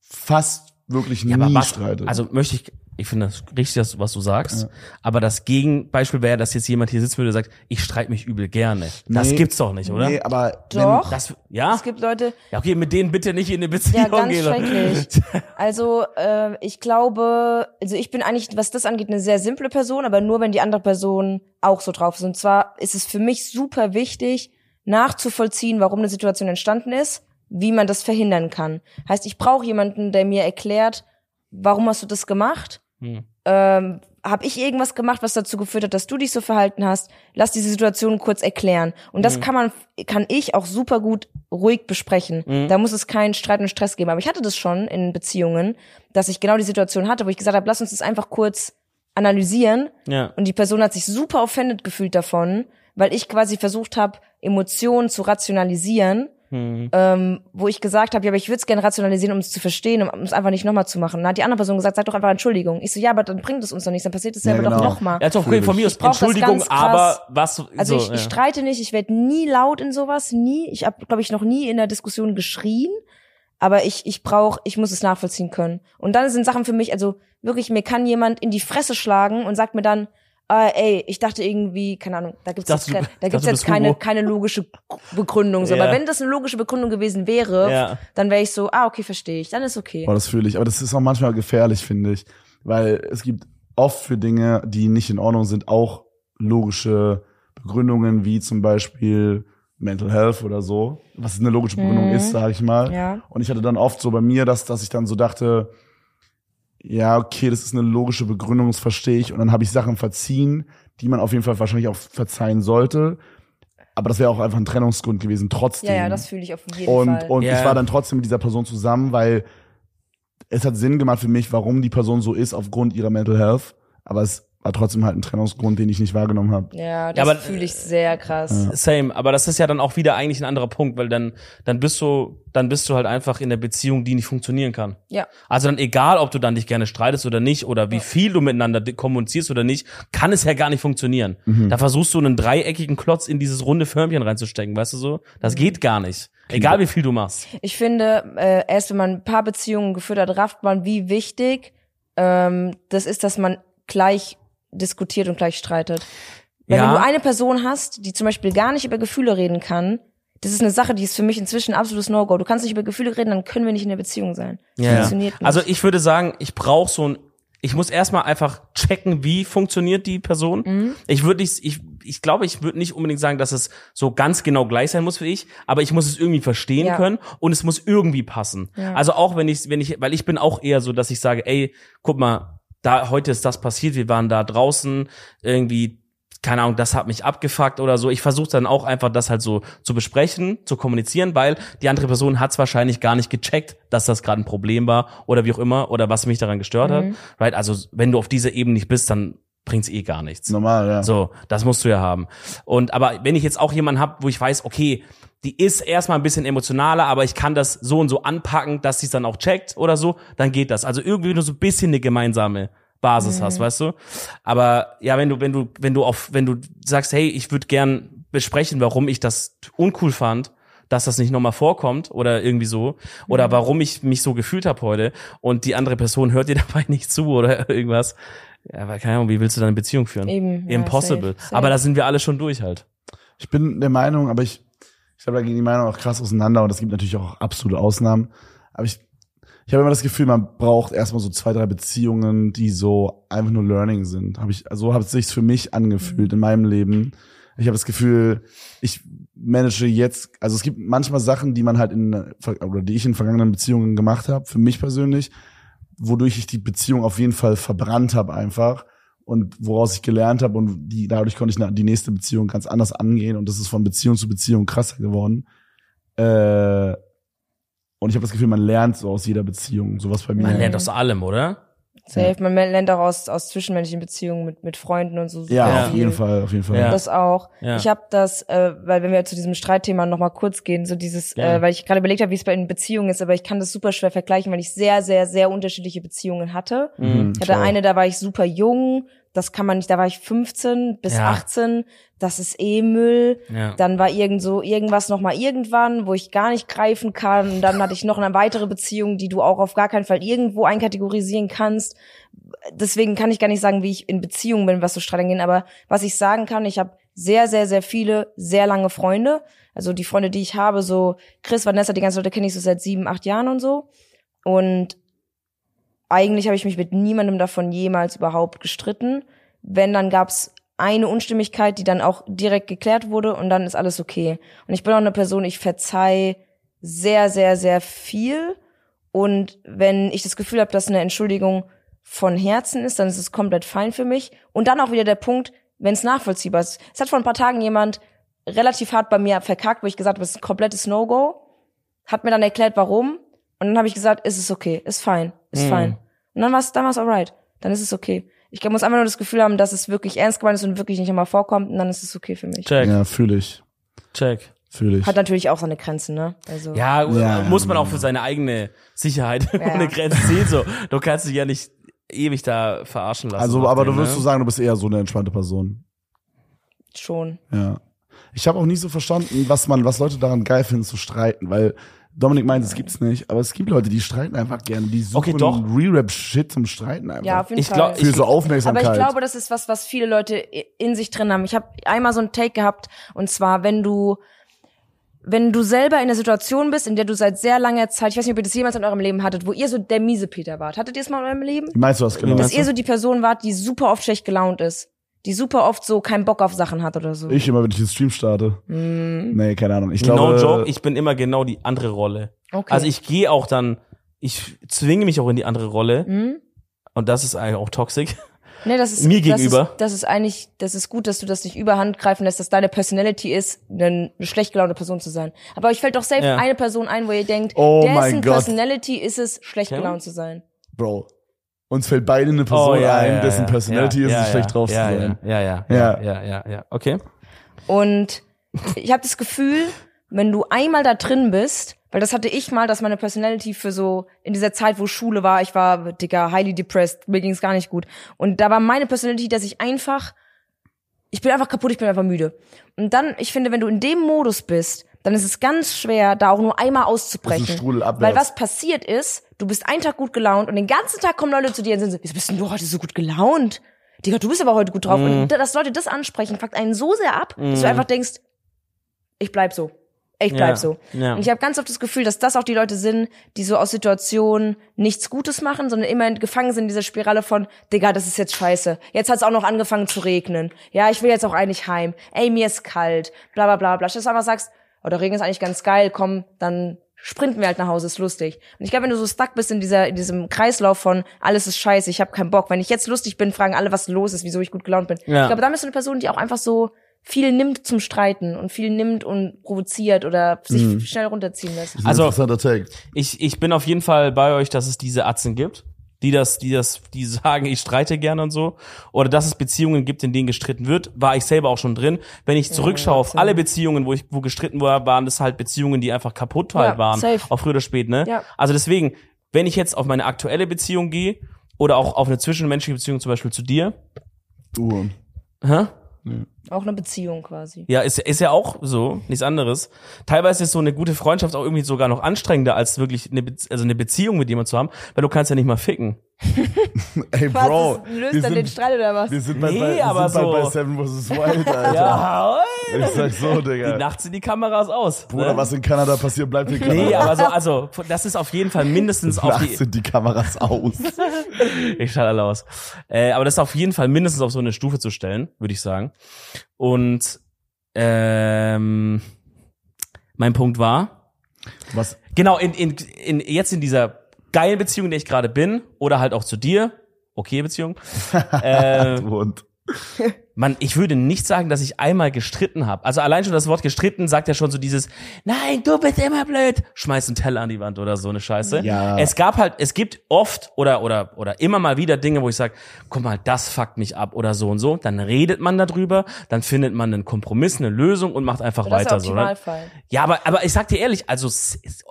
fast wirklich Ja, nie was, streitet. also möchte ich, ich finde das richtig, was du sagst, aber das Gegenbeispiel wäre, dass jetzt jemand hier sitzen würde und sagt, ich streite mich übel gerne. Das Nee. gibt's doch nicht, oder? Nee, aber Doch. Das, ja? es gibt Leute, Ja, okay, mit denen bitte nicht in eine Beziehung Ja, ganz gehen. schrecklich. Also äh, ich glaube, also ich bin eigentlich, was das angeht, eine sehr simple Person, aber nur wenn die andere Person auch so drauf ist. Und zwar ist es für mich super wichtig, nachzuvollziehen, warum eine Situation entstanden ist, wie man das verhindern kann. Heißt, ich brauche jemanden, der mir erklärt, warum hast du das gemacht? Hm. ähm, habe ich irgendwas gemacht, was dazu geführt hat, dass du dich so verhalten hast? Lass diese Situation kurz erklären. Und das kann man, kann ich auch super gut ruhig besprechen. Da muss es keinen Streit und Stress geben. Aber ich hatte das schon in Beziehungen, dass ich genau die Situation hatte, wo ich gesagt habe, lass uns das einfach kurz analysieren. Ja. Und die Person hat sich super offended gefühlt davon, weil ich quasi versucht habe, Emotionen zu rationalisieren Hm. ähm, wo ich gesagt habe, ja, aber ich würde es gerne rationalisieren, um es zu verstehen, um es einfach nicht nochmal zu machen. Dann hat die andere Person gesagt, sag doch einfach Entschuldigung. Ich so, ja, aber dann bringt es uns doch nichts, dann passiert es Ja, selber genau. doch nochmal. Ja, doch, okay, von ich. mir aus Ich Entschuldigung, aber was Also so, ich, ich ja. streite nicht, ich werde nie laut in sowas, nie. Ich habe, glaube ich, noch nie in der Diskussion geschrien. Aber ich, ich brauche, ich muss es nachvollziehen können. Und dann sind Sachen für mich, also wirklich, mir kann jemand in die Fresse schlagen und sagt mir dann, äh, ey, ich dachte irgendwie, keine Ahnung, da gibt's Dachte, jetzt, du- ke- da gibt's jetzt keine, Hugo. keine logische Begründung. So. Ja. Aber wenn das eine logische Begründung gewesen wäre, Ja. dann wäre ich so, ah, okay, verstehe ich, dann ist okay. Boah, das fühle ich. Aber das ist auch manchmal gefährlich, finde ich. Weil es gibt oft für Dinge, die nicht in Ordnung sind, auch logische Begründungen, wie zum Beispiel Mental Health oder so. Was eine logische Begründung Mhm. ist, sage ich mal. Ja. Und ich hatte dann oft so bei mir, dass, dass ich dann so dachte, ja, okay, das ist eine logische Begründung, das verstehe ich. Und dann habe ich Sachen verziehen, die man auf jeden Fall wahrscheinlich auch verzeihen sollte. Aber das wäre auch einfach ein Trennungsgrund gewesen, trotzdem. Ja, ja, das fühle ich auf jeden Und, Fall. und Ja. ich war dann trotzdem mit dieser Person zusammen, weil es hat Sinn gemacht für mich, warum die Person so ist aufgrund ihrer Mental Health. Aber es war trotzdem halt ein Trennungsgrund, den ich nicht wahrgenommen habe. ja, das aber- fühle ich sehr krass. Same, aber das ist ja dann auch wieder eigentlich ein anderer Punkt, weil dann dann bist du dann bist du halt einfach in der Beziehung, die nicht funktionieren kann. Ja. Also dann egal, ob du dann dich gerne streitest oder nicht oder wie viel du miteinander kommunizierst oder nicht, kann es ja gar nicht funktionieren. Da versuchst du einen dreieckigen Klotz in dieses runde Förmchen reinzustecken, weißt du so? Das geht gar nicht. Egal wie viel du machst. Ich finde, äh, erst wenn man ein paar Beziehungen geführt hat, rafft man, wie wichtig ähm, das ist, dass man gleich diskutiert und gleich streitet. Weil Ja. wenn du eine Person hast, die zum Beispiel gar nicht über Gefühle reden kann, das ist eine Sache, die ist für mich inzwischen ein absolutes No-Go. Du kannst nicht über Gefühle reden, dann können wir nicht in der Beziehung sein. Das Ja, ja. funktioniert nicht. Also ich würde sagen, ich brauche so ein, ich muss erstmal einfach checken, wie funktioniert die Person. Mhm. Ich würde nicht, ich, ich glaube, ich würde nicht unbedingt sagen, dass es so ganz genau gleich sein muss wie ich, aber ich muss es irgendwie verstehen Ja. können und es muss irgendwie passen. Ja. Also auch wenn ich, wenn ich, weil ich bin auch eher so, dass ich sage, ey, guck mal, da heute ist das passiert, wir waren da draußen irgendwie keine Ahnung, das hat mich abgefuckt oder so. Ich versuche dann auch einfach das halt so zu besprechen, zu kommunizieren, weil die andere Person hat es wahrscheinlich gar nicht gecheckt, dass das gerade ein Problem war oder wie auch immer oder was mich daran gestört hat. Right? Also wenn du auf dieser Ebene nicht bist, dann bringt's eh gar nichts. Normal, ja. So, das musst du ja haben. Und aber wenn ich jetzt auch jemanden hab, wo ich weiß, okay, die ist erstmal ein bisschen emotionaler, aber ich kann das so und so anpacken, dass sie es dann auch checkt oder so, dann geht das. Also irgendwie nur so ein bisschen eine gemeinsame Basis hast, weißt du? Aber ja, wenn du, wenn du, wenn du auf, wenn du sagst, hey, ich würde gern besprechen, warum ich das uncool fand, dass das nicht nochmal vorkommt oder irgendwie so oder warum ich mich so gefühlt habe heute und die andere Person hört dir dabei nicht zu oder irgendwas. Ja, aber keine Ahnung, wie willst du dann eine Beziehung führen? Eben, ja, Impossible. safe, safe. Aber da sind wir alle schon durch halt. Ich bin der Meinung, aber ich, ich glaube, da gehen die Meinungen auch krass auseinander und es gibt natürlich auch absolute Ausnahmen. Aber ich, ich habe immer das Gefühl, man braucht erstmal so zwei, drei Beziehungen, die so einfach nur Learning sind. Hab ich, also hat es sich für mich angefühlt in meinem Leben. Ich habe das Gefühl, ich manage jetzt, also es gibt manchmal Sachen, die man halt in, oder die ich in vergangenen Beziehungen gemacht habe, für mich persönlich, wodurch ich die Beziehung auf jeden Fall verbrannt habe einfach und woraus ich gelernt habe und die dadurch konnte ich die nächste Beziehung ganz anders angehen und das ist von Beziehung zu Beziehung krasser geworden. Äh, und ich habe das Gefühl, man lernt so aus jeder Beziehung, sowas bei mir. Man lernt aus allem, oder? Safe, man lernt auch aus, aus zwischenmenschlichen Beziehungen mit, mit Freunden und so. ja, super auf jeden Fall, auf jeden Fall. Ja. Das auch. Ja. Ich habe das, äh, weil wenn wir zu diesem Streitthema noch mal kurz gehen, so dieses, Ja. äh, weil ich gerade überlegt habe, wie es bei den Beziehungen ist, aber ich kann das super schwer vergleichen, weil ich sehr, sehr, sehr unterschiedliche Beziehungen hatte. Mhm, Ich hatte klar. eine, da war ich super jung, das kann man nicht, da war ich 15 bis Ja. 18, das ist eh Müll. Ja. Dann war irgend so irgendwas noch mal irgendwann, wo ich gar nicht greifen kann. Und dann hatte ich noch eine weitere Beziehung, die du auch auf gar keinen Fall irgendwo einkategorisieren kannst. Deswegen kann ich gar nicht sagen, wie ich in Beziehungen bin, was so Streit angeht. Aber was ich sagen kann, ich habe sehr, sehr, sehr viele, sehr lange Freunde. Also die Freunde, die ich habe, so Chris, Vanessa, die ganzen Leute kenne ich so seit sieben, acht Jahren und so. Und eigentlich habe ich mich mit niemandem davon jemals überhaupt gestritten. Wenn, dann gab's eine Unstimmigkeit, die dann auch direkt geklärt wurde und dann ist alles okay. Und ich bin auch eine Person, ich verzeih sehr, sehr, sehr viel. Und wenn ich das Gefühl habe, dass eine Entschuldigung von Herzen ist, dann ist es komplett fein für mich. Und dann auch wieder der Punkt, wenn es nachvollziehbar ist. Es hat vor ein paar Tagen jemand relativ hart bei mir verkackt, wo ich gesagt habe, es ist ein komplettes No-Go. Hat mir dann erklärt, warum. Und dann habe ich gesagt, ist es okay, ist fein, ist Mhm. fein. Und dann war es dann war's alright. Dann ist es okay. Ich muss einfach nur das Gefühl haben, dass es wirklich ernst gemeint ist und wirklich nicht immer vorkommt und dann ist es okay für mich. Check, Ja, fühle ich. check. Fühl ich. Hat natürlich auch seine Grenzen, ne? Also. Ja, Ja. muss man auch für seine eigene Sicherheit ohne Grenzen sehen. So, du kannst dich ja nicht ewig da verarschen lassen. Also, aber den, du würdest ne? so sagen, du bist eher so eine entspannte Person. Schon. Ja. Ich habe auch nie so verstanden, was man, was Leute daran geil finden zu streiten, weil Dominik meint, es gibt's nicht, aber es gibt Leute, die streiten einfach gerne, die suchen Okay, doch. Re-Rap-Shit zum Streiten einfach. Ja, auf jeden Ich Fall. glaub- Für so Aber Aufmerksamkeit. ich glaube, das ist was, was viele Leute in sich drin haben. Ich habe einmal so einen Take gehabt, und zwar, wenn du, wenn du selber in einer Situation bist, in der du seit sehr langer Zeit, ich weiß nicht, ob ihr das jemals in eurem Leben hattet, wo ihr so der miese Peter wart. Hattet ihr es mal in eurem Leben? Meinst du das genau? Dass ihr so die Person wart, die super oft schlecht gelaunt ist. Die super oft so keinen Bock auf Sachen hat oder so. Ich immer, wenn ich den Stream starte. Mm. Nee, keine Ahnung. Ich No glaube, joke, ich bin immer genau die andere Rolle. Okay. Also ich gehe auch dann, ich zwinge mich auch in die andere Rolle. Hm? Und das ist eigentlich auch toxisch. Nee, das ist, Mir das gegenüber. Ist, das ist eigentlich, das ist gut, dass du das nicht überhand greifen lässt, dass deine Personality ist, eine, schlecht gelaunte Person zu sein. Aber euch fällt doch selbst Ja. eine Person ein, wo ihr denkt, Oh dessen mein Gott. Personality ist es, schlecht gelaunt zu sein. Bro, uns fällt beide eine Person ein, dessen Personality Oh, ja, ist, ja, schlecht drauf ja, zu sein. Ja, ja, Ja. ja, ja, ja, ja, okay. Und ich habe das Gefühl, wenn du einmal da drin bist, weil das hatte ich mal, dass meine Personality für so in dieser Zeit, wo Schule war, ich war dicker highly depressed, mir ging's gar nicht gut. Und da war meine Personality, dass ich einfach ich bin einfach kaputt, ich bin einfach müde. Und dann, ich finde, wenn du in dem Modus bist, dann ist es ganz schwer, da auch nur einmal auszubrechen. Das ist. Weil was passiert ist, du bist einen Tag gut gelaunt und den ganzen Tag kommen Leute zu dir und sind so, wieso bist denn du heute so gut gelaunt? Digga, du bist aber heute gut drauf. Mhm. Und dass Leute das ansprechen, fuckt einen so sehr ab, dass du einfach denkst, ich bleib so. Ich bleib Ja, so. ja. Und ich habe ganz oft das Gefühl, dass das auch die Leute sind, die so aus Situationen nichts Gutes machen, sondern immer gefangen sind in dieser Spirale von, Digga, das ist jetzt scheiße. Jetzt hat's auch noch angefangen zu regnen. Ja, ich will jetzt auch eigentlich heim. Ey, mir ist kalt. Bla bla bla bla. Dass du einfach sagst, oh, der Regen ist eigentlich ganz geil, komm, dann sprinten wir halt nach Hause, ist lustig. Und ich glaube, wenn du so stuck bist in dieser in diesem Kreislauf von alles ist scheiße, ich habe keinen Bock. Wenn ich jetzt lustig bin, fragen alle, was los ist, wieso ich gut gelaunt bin. Ja. Ich glaube, da bist du eine Person, die auch einfach so viel nimmt zum Streiten und viel nimmt und provoziert oder sich Mhm. schnell runterziehen lässt. Also-. Ich, ich bin auf jeden Fall bei euch, dass es diese Atzen gibt, die das, die das, die sagen, ich streite gerne und so. Oder dass es Beziehungen gibt, in denen gestritten wird, war ich selber auch schon drin. Wenn ich zurückschaue auf Atzen. alle Beziehungen, wo ich, wo gestritten war, waren das halt Beziehungen, die einfach kaputt halt Ja, waren. safe. Auch früher oder spät, ne? Ja. Also deswegen, wenn ich jetzt auf meine aktuelle Beziehung gehe, oder auch auf eine zwischenmenschliche Beziehung, zum Beispiel zu dir, Uh. hä? Auch eine Beziehung quasi. Ja, ist, ist ja auch so, nichts anderes. Teilweise ist so eine gute Freundschaft auch irgendwie sogar noch anstrengender, als wirklich eine, Be also eine Beziehung mit jemandem zu haben, weil du kannst ja nicht mal ficken. Ey, Was, Bro. löst wir dann den sind, Streit oder was? wir sind bei, Nee, bei, wir aber sind so- bei, bei Seven vs. Wild, Alter. Ja, Ich sag so, die Digga. nachts sind die Kameras aus. Bruder, ne? was in Kanada passiert, bleibt in Kanada. Nee, aber so, also, das ist auf jeden Fall mindestens auf Nachts die, sind die Kameras aus. ich schalte alle aus. Äh, aber das ist auf jeden Fall mindestens auf so eine Stufe zu stellen, würde ich sagen. Und, ähm, mein Punkt war, Was? Genau, in, in, in, jetzt in dieser geilen Beziehung, in der ich gerade bin, oder halt auch zu dir, okay Beziehung, äh, man, ich würde nicht sagen, dass ich einmal gestritten habe. Also allein schon das Wort gestritten sagt ja schon so dieses, nein, du bist immer blöd, schmeiß einen Teller an die Wand oder so eine Scheiße. Ja. Es gab halt, es gibt oft oder oder oder immer mal wieder Dinge, wo ich sage, guck mal, das fuckt mich ab oder so und so. Dann redet man darüber, dann findet man einen Kompromiss, eine Lösung und macht einfach Das ist weiter der so. Ne? Optimalfall. Ja, aber, aber ich sag dir ehrlich, also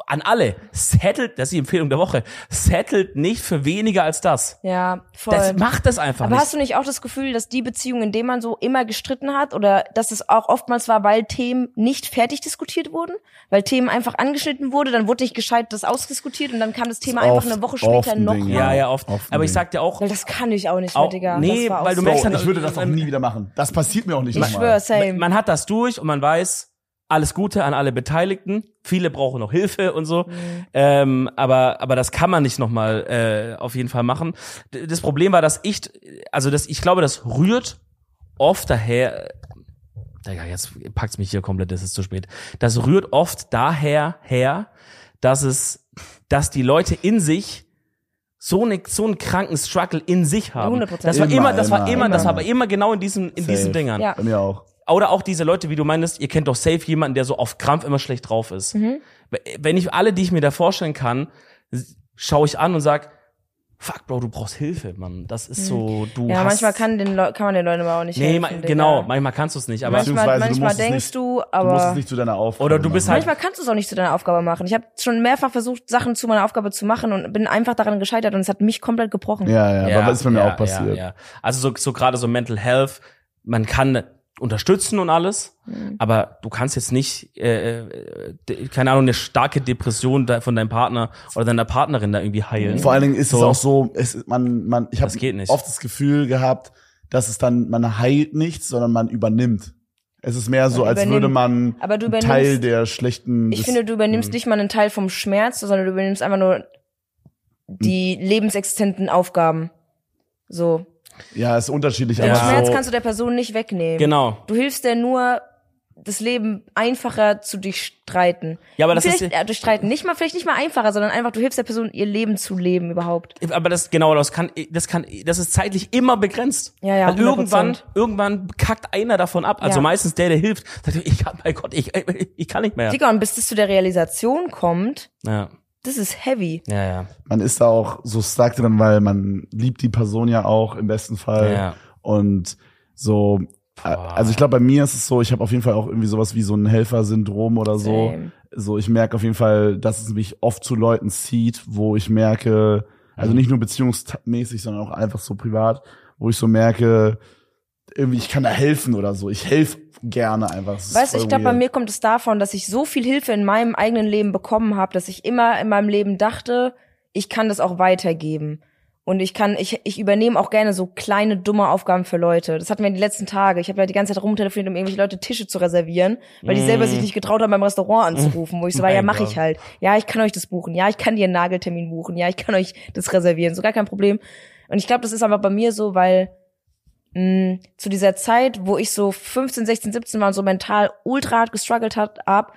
an alle, settelt, das ist die Empfehlung der Woche, settelt nicht für weniger als das. Ja, voll. Das macht das einfach Aber nicht. hast du nicht auch das Gefühl, dass die Beziehung, in der man so immer gestritten hat, oder dass es auch oftmals war, weil Themen nicht fertig diskutiert wurden? Weil Themen einfach angeschnitten wurde, dann wurde nicht gescheit das ausdiskutiert und dann kam das Thema Ist einfach oft- eine Woche später ein noch ja, ja, oft. Oft aber ich sag dir auch, Weil das kann ich auch nicht mehr, Auch- Digga. nee, das weil du so. merkst Bro, dann- ich würde das auch nie wieder machen. Das passiert mir auch nicht Ich schwöre, same. man hat das durch und man weiß, alles Gute an alle Beteiligten. Viele brauchen noch Hilfe und so. Mhm. Ähm, aber, aber das kann man nicht nochmal äh, auf jeden Fall machen. D- Das Problem war, dass ich, also das, ich glaube, das rührt oft daher, Digga, jetzt packt's mich hier komplett, es ist zu spät. Das rührt oft daher her, dass es, dass die Leute in sich so, eine, so einen kranken Struggle in sich haben. 100%. Das war Immer, immer, das war immer, immer, das war immer. aber immer genau in diesen, in diesen Safe. Dingern. Ja. Bei mir auch. Oder auch diese Leute, wie du meinst, ihr kennt doch safe jemanden, der so auf Krampf immer schlecht drauf ist. Wenn ich alle, die ich mir da vorstellen kann, schaue ich an und sag, fuck, Bro, du brauchst Hilfe, Mann. Das ist so, du. Ja, hast, manchmal kann, den Leu kann man den Leuten aber auch nicht nee, helfen. ma- Digga. genau, manchmal kannst du es nicht, aber Manchmal, du manchmal musst es denkst nicht- du, Du musst aber es nicht zu deiner Aufgabe Oder du bist machen. halt- manchmal kannst du es auch nicht zu deiner Aufgabe machen. Ich habe schon mehrfach versucht, Sachen zu meiner Aufgabe zu machen und bin einfach daran gescheitert und es hat mich komplett gebrochen. Ja, ja, aber das ist bei mir ja, auch passiert. Ja, ja. Also so, so gerade so Mental Health, man kann unterstützen und alles, Mhm. aber du kannst jetzt nicht, äh, äh, keine Ahnung, eine starke Depression von deinem Partner oder deiner Partnerin da irgendwie heilen. Vor allen Dingen ist es So. auch so, es, man, man, ich habe oft das Gefühl gehabt, dass es dann, man heilt nichts, sondern man übernimmt. Es ist mehr so, als würde man Aber du einen Teil der schlechten. Ich finde, du übernimmst nicht mal einen Teil vom Schmerz, sondern du übernimmst einfach nur die lebensexistenten Aufgaben. So. Ja, ist unterschiedlich, Ja. Den aber Schmerz so, kannst du der Person nicht wegnehmen. Genau. Du hilfst dir nur, das Leben einfacher zu durchstreiten. Ja, aber das vielleicht, ist- ja, durchstreiten. Nicht mal, vielleicht nicht mal einfacher, sondern einfach, du hilfst der Person, ihr Leben zu leben überhaupt. Aber das genau, das kann, das kann, das ist zeitlich immer begrenzt. Ja, ja, Weil irgendwann, 100%. irgendwann kackt einer davon ab. Also Ja. meistens der, der hilft, sagt, ich kann, mein Gott, ich, ich kann nicht mehr. Digga, und bis das zu der Realisation kommt, Ja, das ist heavy. ja, ja. man ist da auch so stuck drin, weil man liebt die Person ja auch im besten Fall. Ja. Und so, äh, also ich glaube, bei mir ist es so, ich habe auf jeden Fall auch irgendwie sowas wie so ein Helfersyndrom oder so. Same. So, ich merke auf jeden Fall, dass es mich oft zu Leuten zieht, wo ich merke, also nicht nur beziehungsmäßig, sondern auch einfach so privat, wo ich so merke, irgendwie ich kann da helfen oder so. Ich helfe gerne einfach. Weißt du, ich glaube, bei mir kommt es davon, dass ich so viel Hilfe in meinem eigenen Leben bekommen habe, dass ich immer in meinem Leben dachte, ich kann das auch weitergeben. Und ich kann, ich, ich übernehme auch gerne so kleine, dumme Aufgaben für Leute. Das hatten wir die letzten Tage. Ich habe ja die ganze Zeit rumtelefoniert, um irgendwelche Leute Tische zu reservieren, weil die selber sich nicht getraut haben, beim Restaurant anzurufen, wo ich so war, ja, mache ich halt. Ja, ich kann euch das buchen. Ja, ich kann dir einen Nageltermin buchen. Ja, ich kann euch das reservieren. So gar kein Problem. Und ich glaube, das ist einfach bei mir so, weil mh, zu dieser Zeit, wo ich so 15, 16, 17 war und so mental ultra hart gestruggelt hat, ab,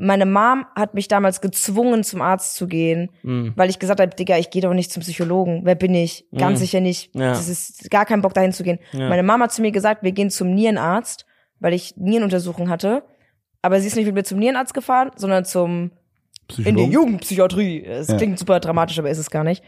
meine Mom hat mich damals gezwungen, zum Arzt zu gehen, Mhm. weil ich gesagt habe, Digga, ich gehe doch nicht zum Psychologen. Wer bin ich? Ganz Mhm. sicher nicht. Ja. Das ist gar kein Bock, dahin zu gehen. Ja. Meine Mama hat zu mir gesagt, wir gehen zum Nierenarzt, weil ich Nierenuntersuchung hatte. Aber sie ist nicht mit mir zum Nierenarzt gefahren, sondern zum in die? Jugendpsychiatrie. Es Ja. klingt super dramatisch, aber ist es gar nicht.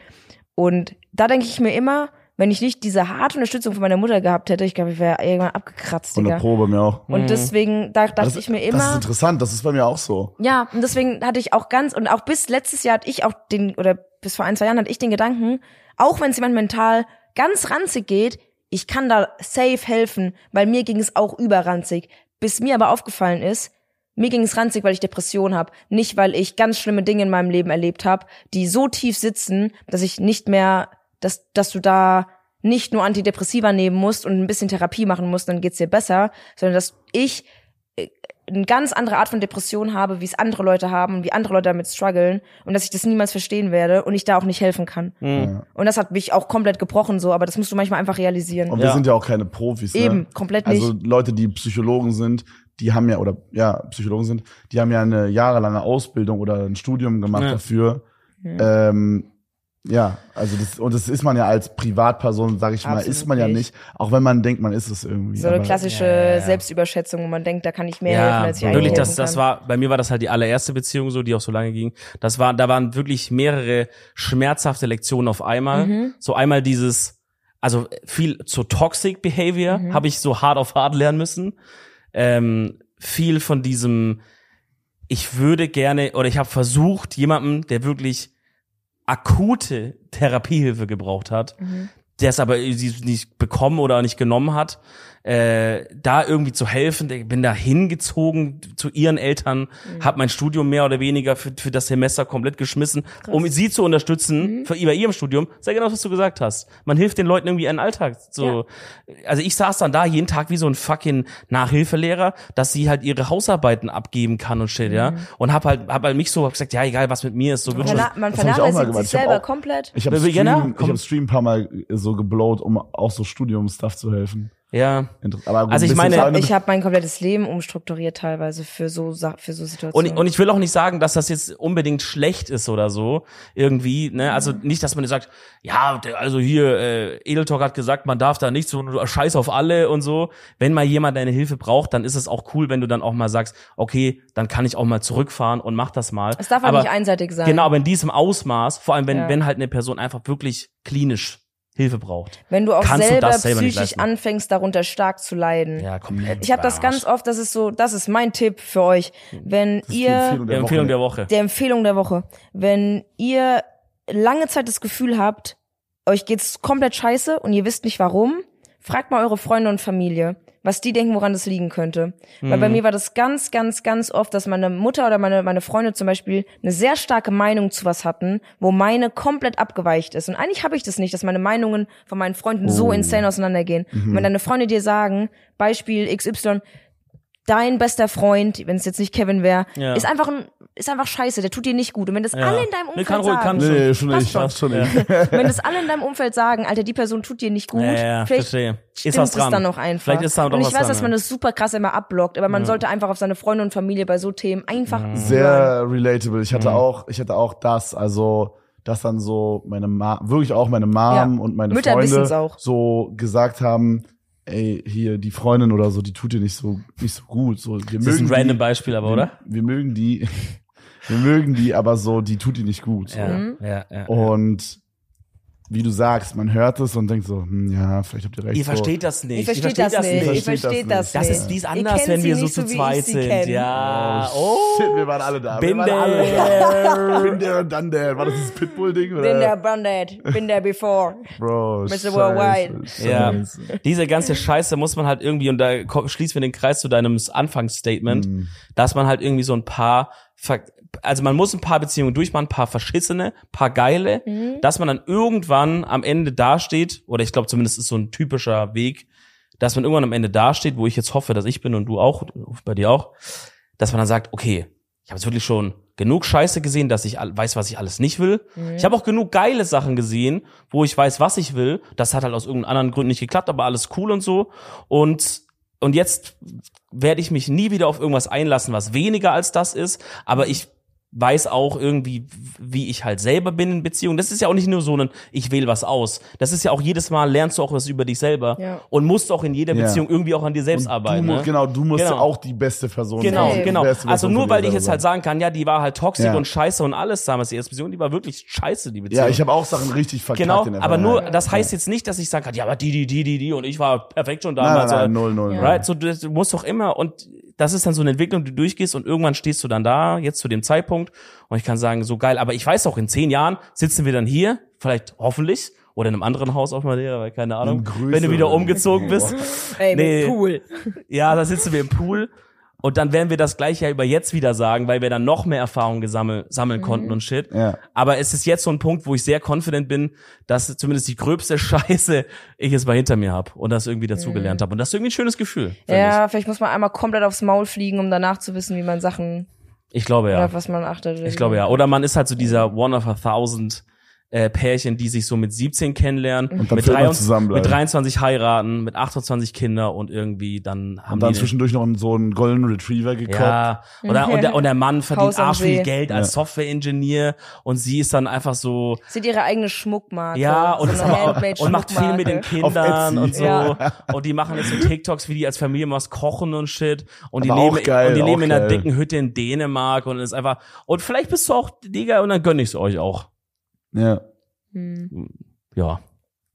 Und da denke ich mir immer, wenn ich nicht diese harte Unterstützung von meiner Mutter gehabt hätte, ich glaube, ich wäre irgendwann abgekratzt, der Digga. Probe mir auch. Und deswegen da, dachte Das, ich mir das ist immer, interessant, das ist bei mir auch so. ja, und deswegen hatte ich auch ganz, und auch bis letztes Jahr hatte ich auch den, oder bis vor ein, zwei Jahren hatte ich den Gedanken, auch wenn es jemand mental ganz ranzig geht, ich kann da safe helfen, weil mir ging es auch überranzig. Bis mir aber aufgefallen ist, mir ging es ranzig, weil ich Depression habe, nicht weil ich ganz schlimme Dinge in meinem Leben erlebt habe, die so tief sitzen, dass ich nicht mehr, dass, dass du da nicht nur Antidepressiva nehmen musst und ein bisschen Therapie machen musst, dann geht's dir besser, sondern dass ich äh, eine ganz andere Art von Depression habe, wie es andere Leute haben und wie andere Leute damit strugglen und dass ich das niemals verstehen werde und ich da auch nicht helfen kann. Mhm. Und das hat mich auch komplett gebrochen so, aber das musst du manchmal einfach realisieren. Und wir Ja. sind ja auch keine Profis. Ne? Eben, komplett nicht. Also Leute, die Psychologen sind, die haben ja, oder ja, Psychologen sind, die haben ja eine jahrelange Ausbildung oder ein Studium gemacht Ja. dafür. Ähm, ja, also das, und das ist man ja als Privatperson, sage ich mal, Absolut ist man ja nicht. auch wenn man denkt, man ist es irgendwie. so eine aber- klassische Ja, ja, ja. Selbstüberschätzung, wo man denkt, da kann ich mehr helfen, Ja, als ich eigentlich wirklich, helfen das, das war, bei mir war das halt die allererste Beziehung so, die auch so lange ging. Das war, da waren wirklich mehrere schmerzhafte Lektionen auf einmal. Mhm. So einmal dieses, also viel zu Toxic Behavior Mhm. habe ich so hart auf hart lernen müssen. Ähm, viel von diesem, ich würde gerne, oder ich habe versucht, jemandem, der wirklich akute Therapiehilfe gebraucht hat, Mhm. der es aber nicht bekommen oder nicht genommen hat, äh, da irgendwie zu helfen. Ich bin da hingezogen zu ihren Eltern, Mhm. habe mein Studium mehr oder weniger für, für das Semester komplett geschmissen, um sie zu unterstützen Mhm. für bei ihrem Studium. Sehr genau, was du gesagt hast. Man hilft den Leuten irgendwie ihren Alltag. So, also ich saß dann da jeden Tag wie so ein fucking Nachhilfelehrer, dass sie halt ihre Hausarbeiten abgeben kann und shit, ja. Und hab halt, hab halt mich so hab gesagt, ja egal, was mit mir ist, so man ich auch mal vernachlässigt gemacht. sich Ich selber auch- komplett. Ich habe Ja, Stream, ich komm. hab Stream ein paar Mal so geblowt, um auch so Studium-Stuff zu helfen. Ja. Inter- Aber gut, Also ich meine, Ich habe mein komplettes Leben umstrukturiert teilweise für so für so Und, Situationen. ich- und ich will auch nicht sagen, dass das jetzt unbedingt schlecht ist oder so. Irgendwie, ne? Also nicht, dass man sagt, ja, also hier, äh, Edeltalk hat gesagt, man darf da nichts und scheiß auf alle und so. Wenn mal jemand deine Hilfe braucht, dann ist es auch cool, wenn du dann auch mal sagst, okay, dann kann ich auch mal zurückfahren und mach das mal. es darf aber, nicht einseitig sein. Genau, aber in diesem Ausmaß, vor allem wenn, Ja. wenn halt eine Person einfach wirklich klinisch Hilfe braucht. Wenn du auch Kannst du selber, selber psychisch anfängst, darunter stark zu leiden. Ja, komplett. Ich habe das ganz oft, das ist so, das ist mein Tipp für euch. Wenn Das ist die ihr Empfehlung Die Empfehlung der. Woche. der Empfehlung der Woche, wenn ihr lange Zeit das Gefühl habt, euch geht's komplett scheiße und ihr wisst nicht warum, fragt mal eure Freunde und Familie, was die denken, woran das liegen könnte. Weil bei mir war das ganz, ganz, ganz oft, dass meine Mutter oder meine, meine Freunde zum Beispiel eine sehr starke Meinung zu was hatten, wo meine komplett abgeweicht ist. Und eigentlich habe ich das nicht, dass meine Meinungen von meinen Freunden so Oh. insane auseinandergehen. Und wenn deine Freunde dir sagen, Beispiel XY, dein bester Freund, wenn es jetzt nicht Kevin wäre, Ja. ist einfach ein, ist einfach scheiße, der tut dir nicht gut. Und wenn das Ja. alle in deinem Nee, Umfeld kann ruhig, kann sagen, Nee, nee, schon nicht, schon. schon nicht. wenn das alle in deinem Umfeld sagen, Alter, die Person tut dir nicht gut, Ja, ja, vielleicht verstehe. Ist was es dran. dann noch einfach. Vielleicht ist da Und ich was weiß, dran, dass man das super krass immer abblockt, aber man sollte einfach auf seine Freunde und Familie bei so Themen einfach hören. Sehr relatable. Ich hatte Mhm. auch, ich hatte auch das, also dass dann so meine Ma wirklich auch meine Mom Ja. und meine Mütter Freunde auch. so gesagt haben, ey, hier die Freundin oder so, die tut dir nicht so nicht so gut. So, wir Das ist ein mögen random die, Beispiel, aber, wir, oder? Wir mögen die, wir mögen die, aber so, die tut dir nicht gut. So. Ja, ja, ja. Und wie du sagst, man hört es und denkt so, hm, ja, vielleicht habt ihr recht. Ihr so. versteht das nicht. Ich verstehe Ihr versteht das nicht. Ich Versteht verstehe das das Das nicht. ist dies anders, wenn wir so zu zweit sind. kenn. Ja. Oh, Oh. shit, wir waren alle da. Wir Bin waren alle da. der. Bin der und dann der. War das dieses Pitbull-Ding? oder? Bin there, done that. Been there before. Bro, Mr. Worldwide. Ja. Diese ganze Scheiße muss man halt irgendwie, und da schließen wir den Kreis zu deinem Anfangsstatement, dass man halt irgendwie so ein paar, ver- also man muss ein paar Beziehungen durchmachen, ein paar verschissene, paar geile, dass man dann irgendwann am Ende dasteht, oder ich glaube zumindest ist so ein typischer Weg, dass man irgendwann am Ende dasteht, wo ich jetzt hoffe, dass ich bin und du auch, bei dir auch, dass man dann sagt, okay, ich habe jetzt wirklich schon genug Scheiße gesehen, dass ich weiß, was ich alles nicht will. Ich habe auch genug geile Sachen gesehen, wo ich weiß, was ich will. Das hat halt aus irgendeinen anderen Gründen nicht geklappt, aber alles cool und so. Und und jetzt werde ich mich nie wieder auf irgendwas einlassen, was weniger als das ist. Aber ich weiß auch irgendwie, wie ich halt selber bin in Beziehungen. Das ist ja auch nicht nur so ein, ich wähle was aus. Das ist ja auch jedes Mal lernst du auch was über dich selber Ja. und musst auch in jeder Ja. Beziehung irgendwie auch an dir selbst Und arbeiten. Du, ne? Genau, du musst Genau. ja auch die beste Person Genau, sein. Genau. beste Also nur weil ich jetzt selber halt sagen kann, ja, die war halt toxisch Ja. und scheiße und alles damals, die erste Beziehung, die war wirklich scheiße, die Beziehung. Ja, ich habe auch Sachen richtig verkackt Genau, in der aber nur, das heißt jetzt nicht, dass ich sagen kann, ja, aber die, die, die, die, die und ich war perfekt schon Nein, damals. nein, nein, oder- null, null. null. Right? So, du, du musst doch immer, und das ist dann so eine Entwicklung, die du durchgehst und irgendwann stehst du dann da, jetzt zu dem Zeitpunkt, und ich kann sagen, so geil, aber ich weiß auch, in zehn Jahren sitzen wir dann hier, vielleicht hoffentlich, oder in einem anderen Haus auf Madeira, weil keine Ahnung, größeren. wenn du wieder umgezogen bist. Ey, Nee. cool. Ja, da sitzen wir im Pool. Und dann werden wir das gleiche ja über jetzt wieder sagen, weil wir dann noch mehr Erfahrung gesammelt, sammeln konnten und shit. Ja. Aber es ist jetzt so ein Punkt, wo ich sehr confident bin, dass zumindest die gröbste Scheiße ich jetzt mal hinter mir habe und das irgendwie dazugelernt habe. Und das ist irgendwie ein schönes Gefühl. Ja, vielleicht muss man einmal komplett aufs Maul fliegen, um danach zu wissen, wie man Sachen Ich. ich glaube ja. oder was man achtet. Ich glaube ja. Oder man ist halt so dieser One of a Thousand äh, Pärchen, die sich so mit 17 kennenlernen, Und dann mit, für immer 23 zusammenbleiben. mit 23 heiraten, mit 28 Kinder und irgendwie dann haben Und dann die zwischendurch noch so einen Golden Retriever gekauft. Ja, oder, und, der, und der Mann verdient arsch viel. Geld als Software-Ingenieur und sie ist dann einfach so, Sind ihre eigene Schmuckmarke. ja, und, so auch, und macht viel mit den. Kindern und so. Ja. Und die machen jetzt so TikToks, wie die als Familie was kochen und shit. Und die Aber auch leben, geil, und die leben in einer geil. dicken Hütte in Dänemark und ist einfach, und vielleicht bist du auch Digga und dann gönn ich's euch auch. Ja. Ja.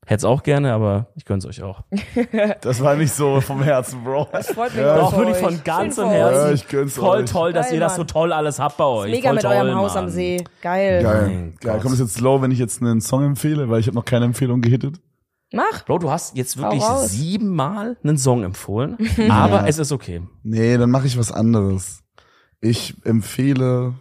Hätt's auch gerne, aber ich gönn's euch auch. Das war nicht so vom Herzen, Bro. Das freut mich Ja, auch wirklich euch. von ganzem Herzen. Ja, ich gönn's Voll euch. toll, dass Geil, ihr das so toll alles habt bei euch. Mega Voll mit toll, eurem Haus Mann. am See. Geil. Geil. Geil. Kommt es jetzt low, wenn ich jetzt einen Song empfehle, weil ich habe noch keine Empfehlung gehittet. Mach. Bro, du hast jetzt wirklich siebenmal einen Song empfohlen, aber es ist okay. Nee, dann mache ich was anderes. Ich empfehle.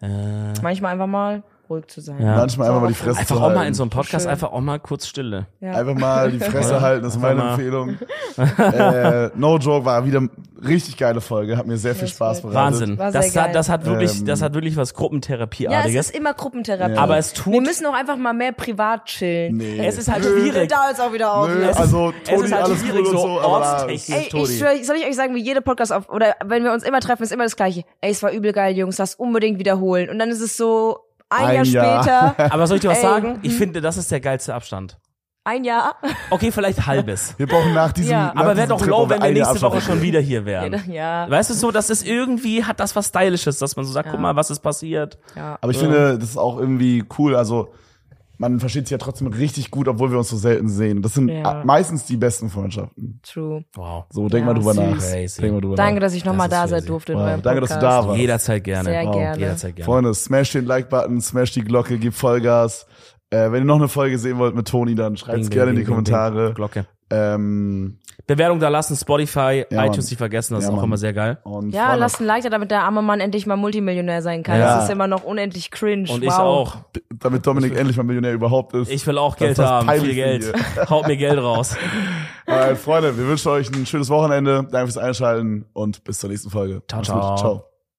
Äh, Manchmal einfach mal ruhig zu sein. Ja. Manchmal einfach mal die Fresse einfach auch mal in so einem Podcast Schön. einfach auch mal kurz Stille. Ja. Einfach mal die Fresse halten, das ist meine mal. Empfehlung. äh, no Joke war wieder richtig geile Folge, hat mir sehr viel Das Spaß bereitet. Wahnsinn. War Das hat, das hat wirklich, Ähm, das hat wirklich was Ja, es Gruppentherapieartiges. ist immer Gruppentherapie. Ja. aber es tut, Wir müssen auch einfach mal mehr privat chillen. Nee. es ist halt Nö. schwierig. Da jetzt auch wieder auf. Nö, ist- also es Toni, ist halt alles schwierig, cool und so so, aber ist Ey, ich schwör, soll ich euch sagen, wie jede Podcast auf, oder wenn wir uns immer treffen, ist immer das Gleiche. Ey, es war übel geil, Jungs, lass unbedingt wiederholen. Und dann ist es so, ein, Ein Jahr Jahr. später, Aber soll ich dir was Ey, sagen? Ich hm. finde, das ist der geilste Abstand. ein Jahr. Okay, vielleicht halbes. Wir brauchen nach diesem Ja. nach Aber wäre doch Trip low, wenn wir nächste Woche Abstand. schon wieder hier wären. Ja. Weißt du so, das ist irgendwie, hat das was Stylisches, dass man so sagt, Ja. guck mal, was ist passiert. ja. Aber ich finde, das ist auch irgendwie cool. Also man versteht sich ja trotzdem richtig gut, obwohl wir uns so selten sehen. Das sind Ja. meistens die besten Freundschaften. True. Wow. So, denk Ja, mal drüber süß. nach. Crazy. Denk mal drüber Danke, nach. dass ich nochmal Das da sein durfte in Wow, danke, dass du Podcast. da warst. Jederzeit gerne. Sehr Wow. gerne. Jederzeit gerne. Freunde, smash den Like-Button, smash die Glocke, gib Vollgas. Äh, wenn ihr noch eine Folge sehen wollt mit Toni, dann schreibt es gerne in die Kommentare. bing. Glocke. Ähm, Bewertung da lassen, Spotify, Ja, iTunes nicht vergessen, das Ja, ist auch Mann. immer sehr geil. und Ja, lasst ein Like da, damit der arme Mann endlich mal Multimillionär sein kann. Ja. Das ist immer noch unendlich cringe. Und wow. ich auch. damit Dominik endlich mal Millionär überhaupt ist. Ich will auch Geld das haben, viel Geld. Haut mir Geld raus. Alright, Freunde, wir wünschen euch ein schönes Wochenende. Danke fürs Einschalten und bis zur nächsten Folge. Ciao, ciao. ciao.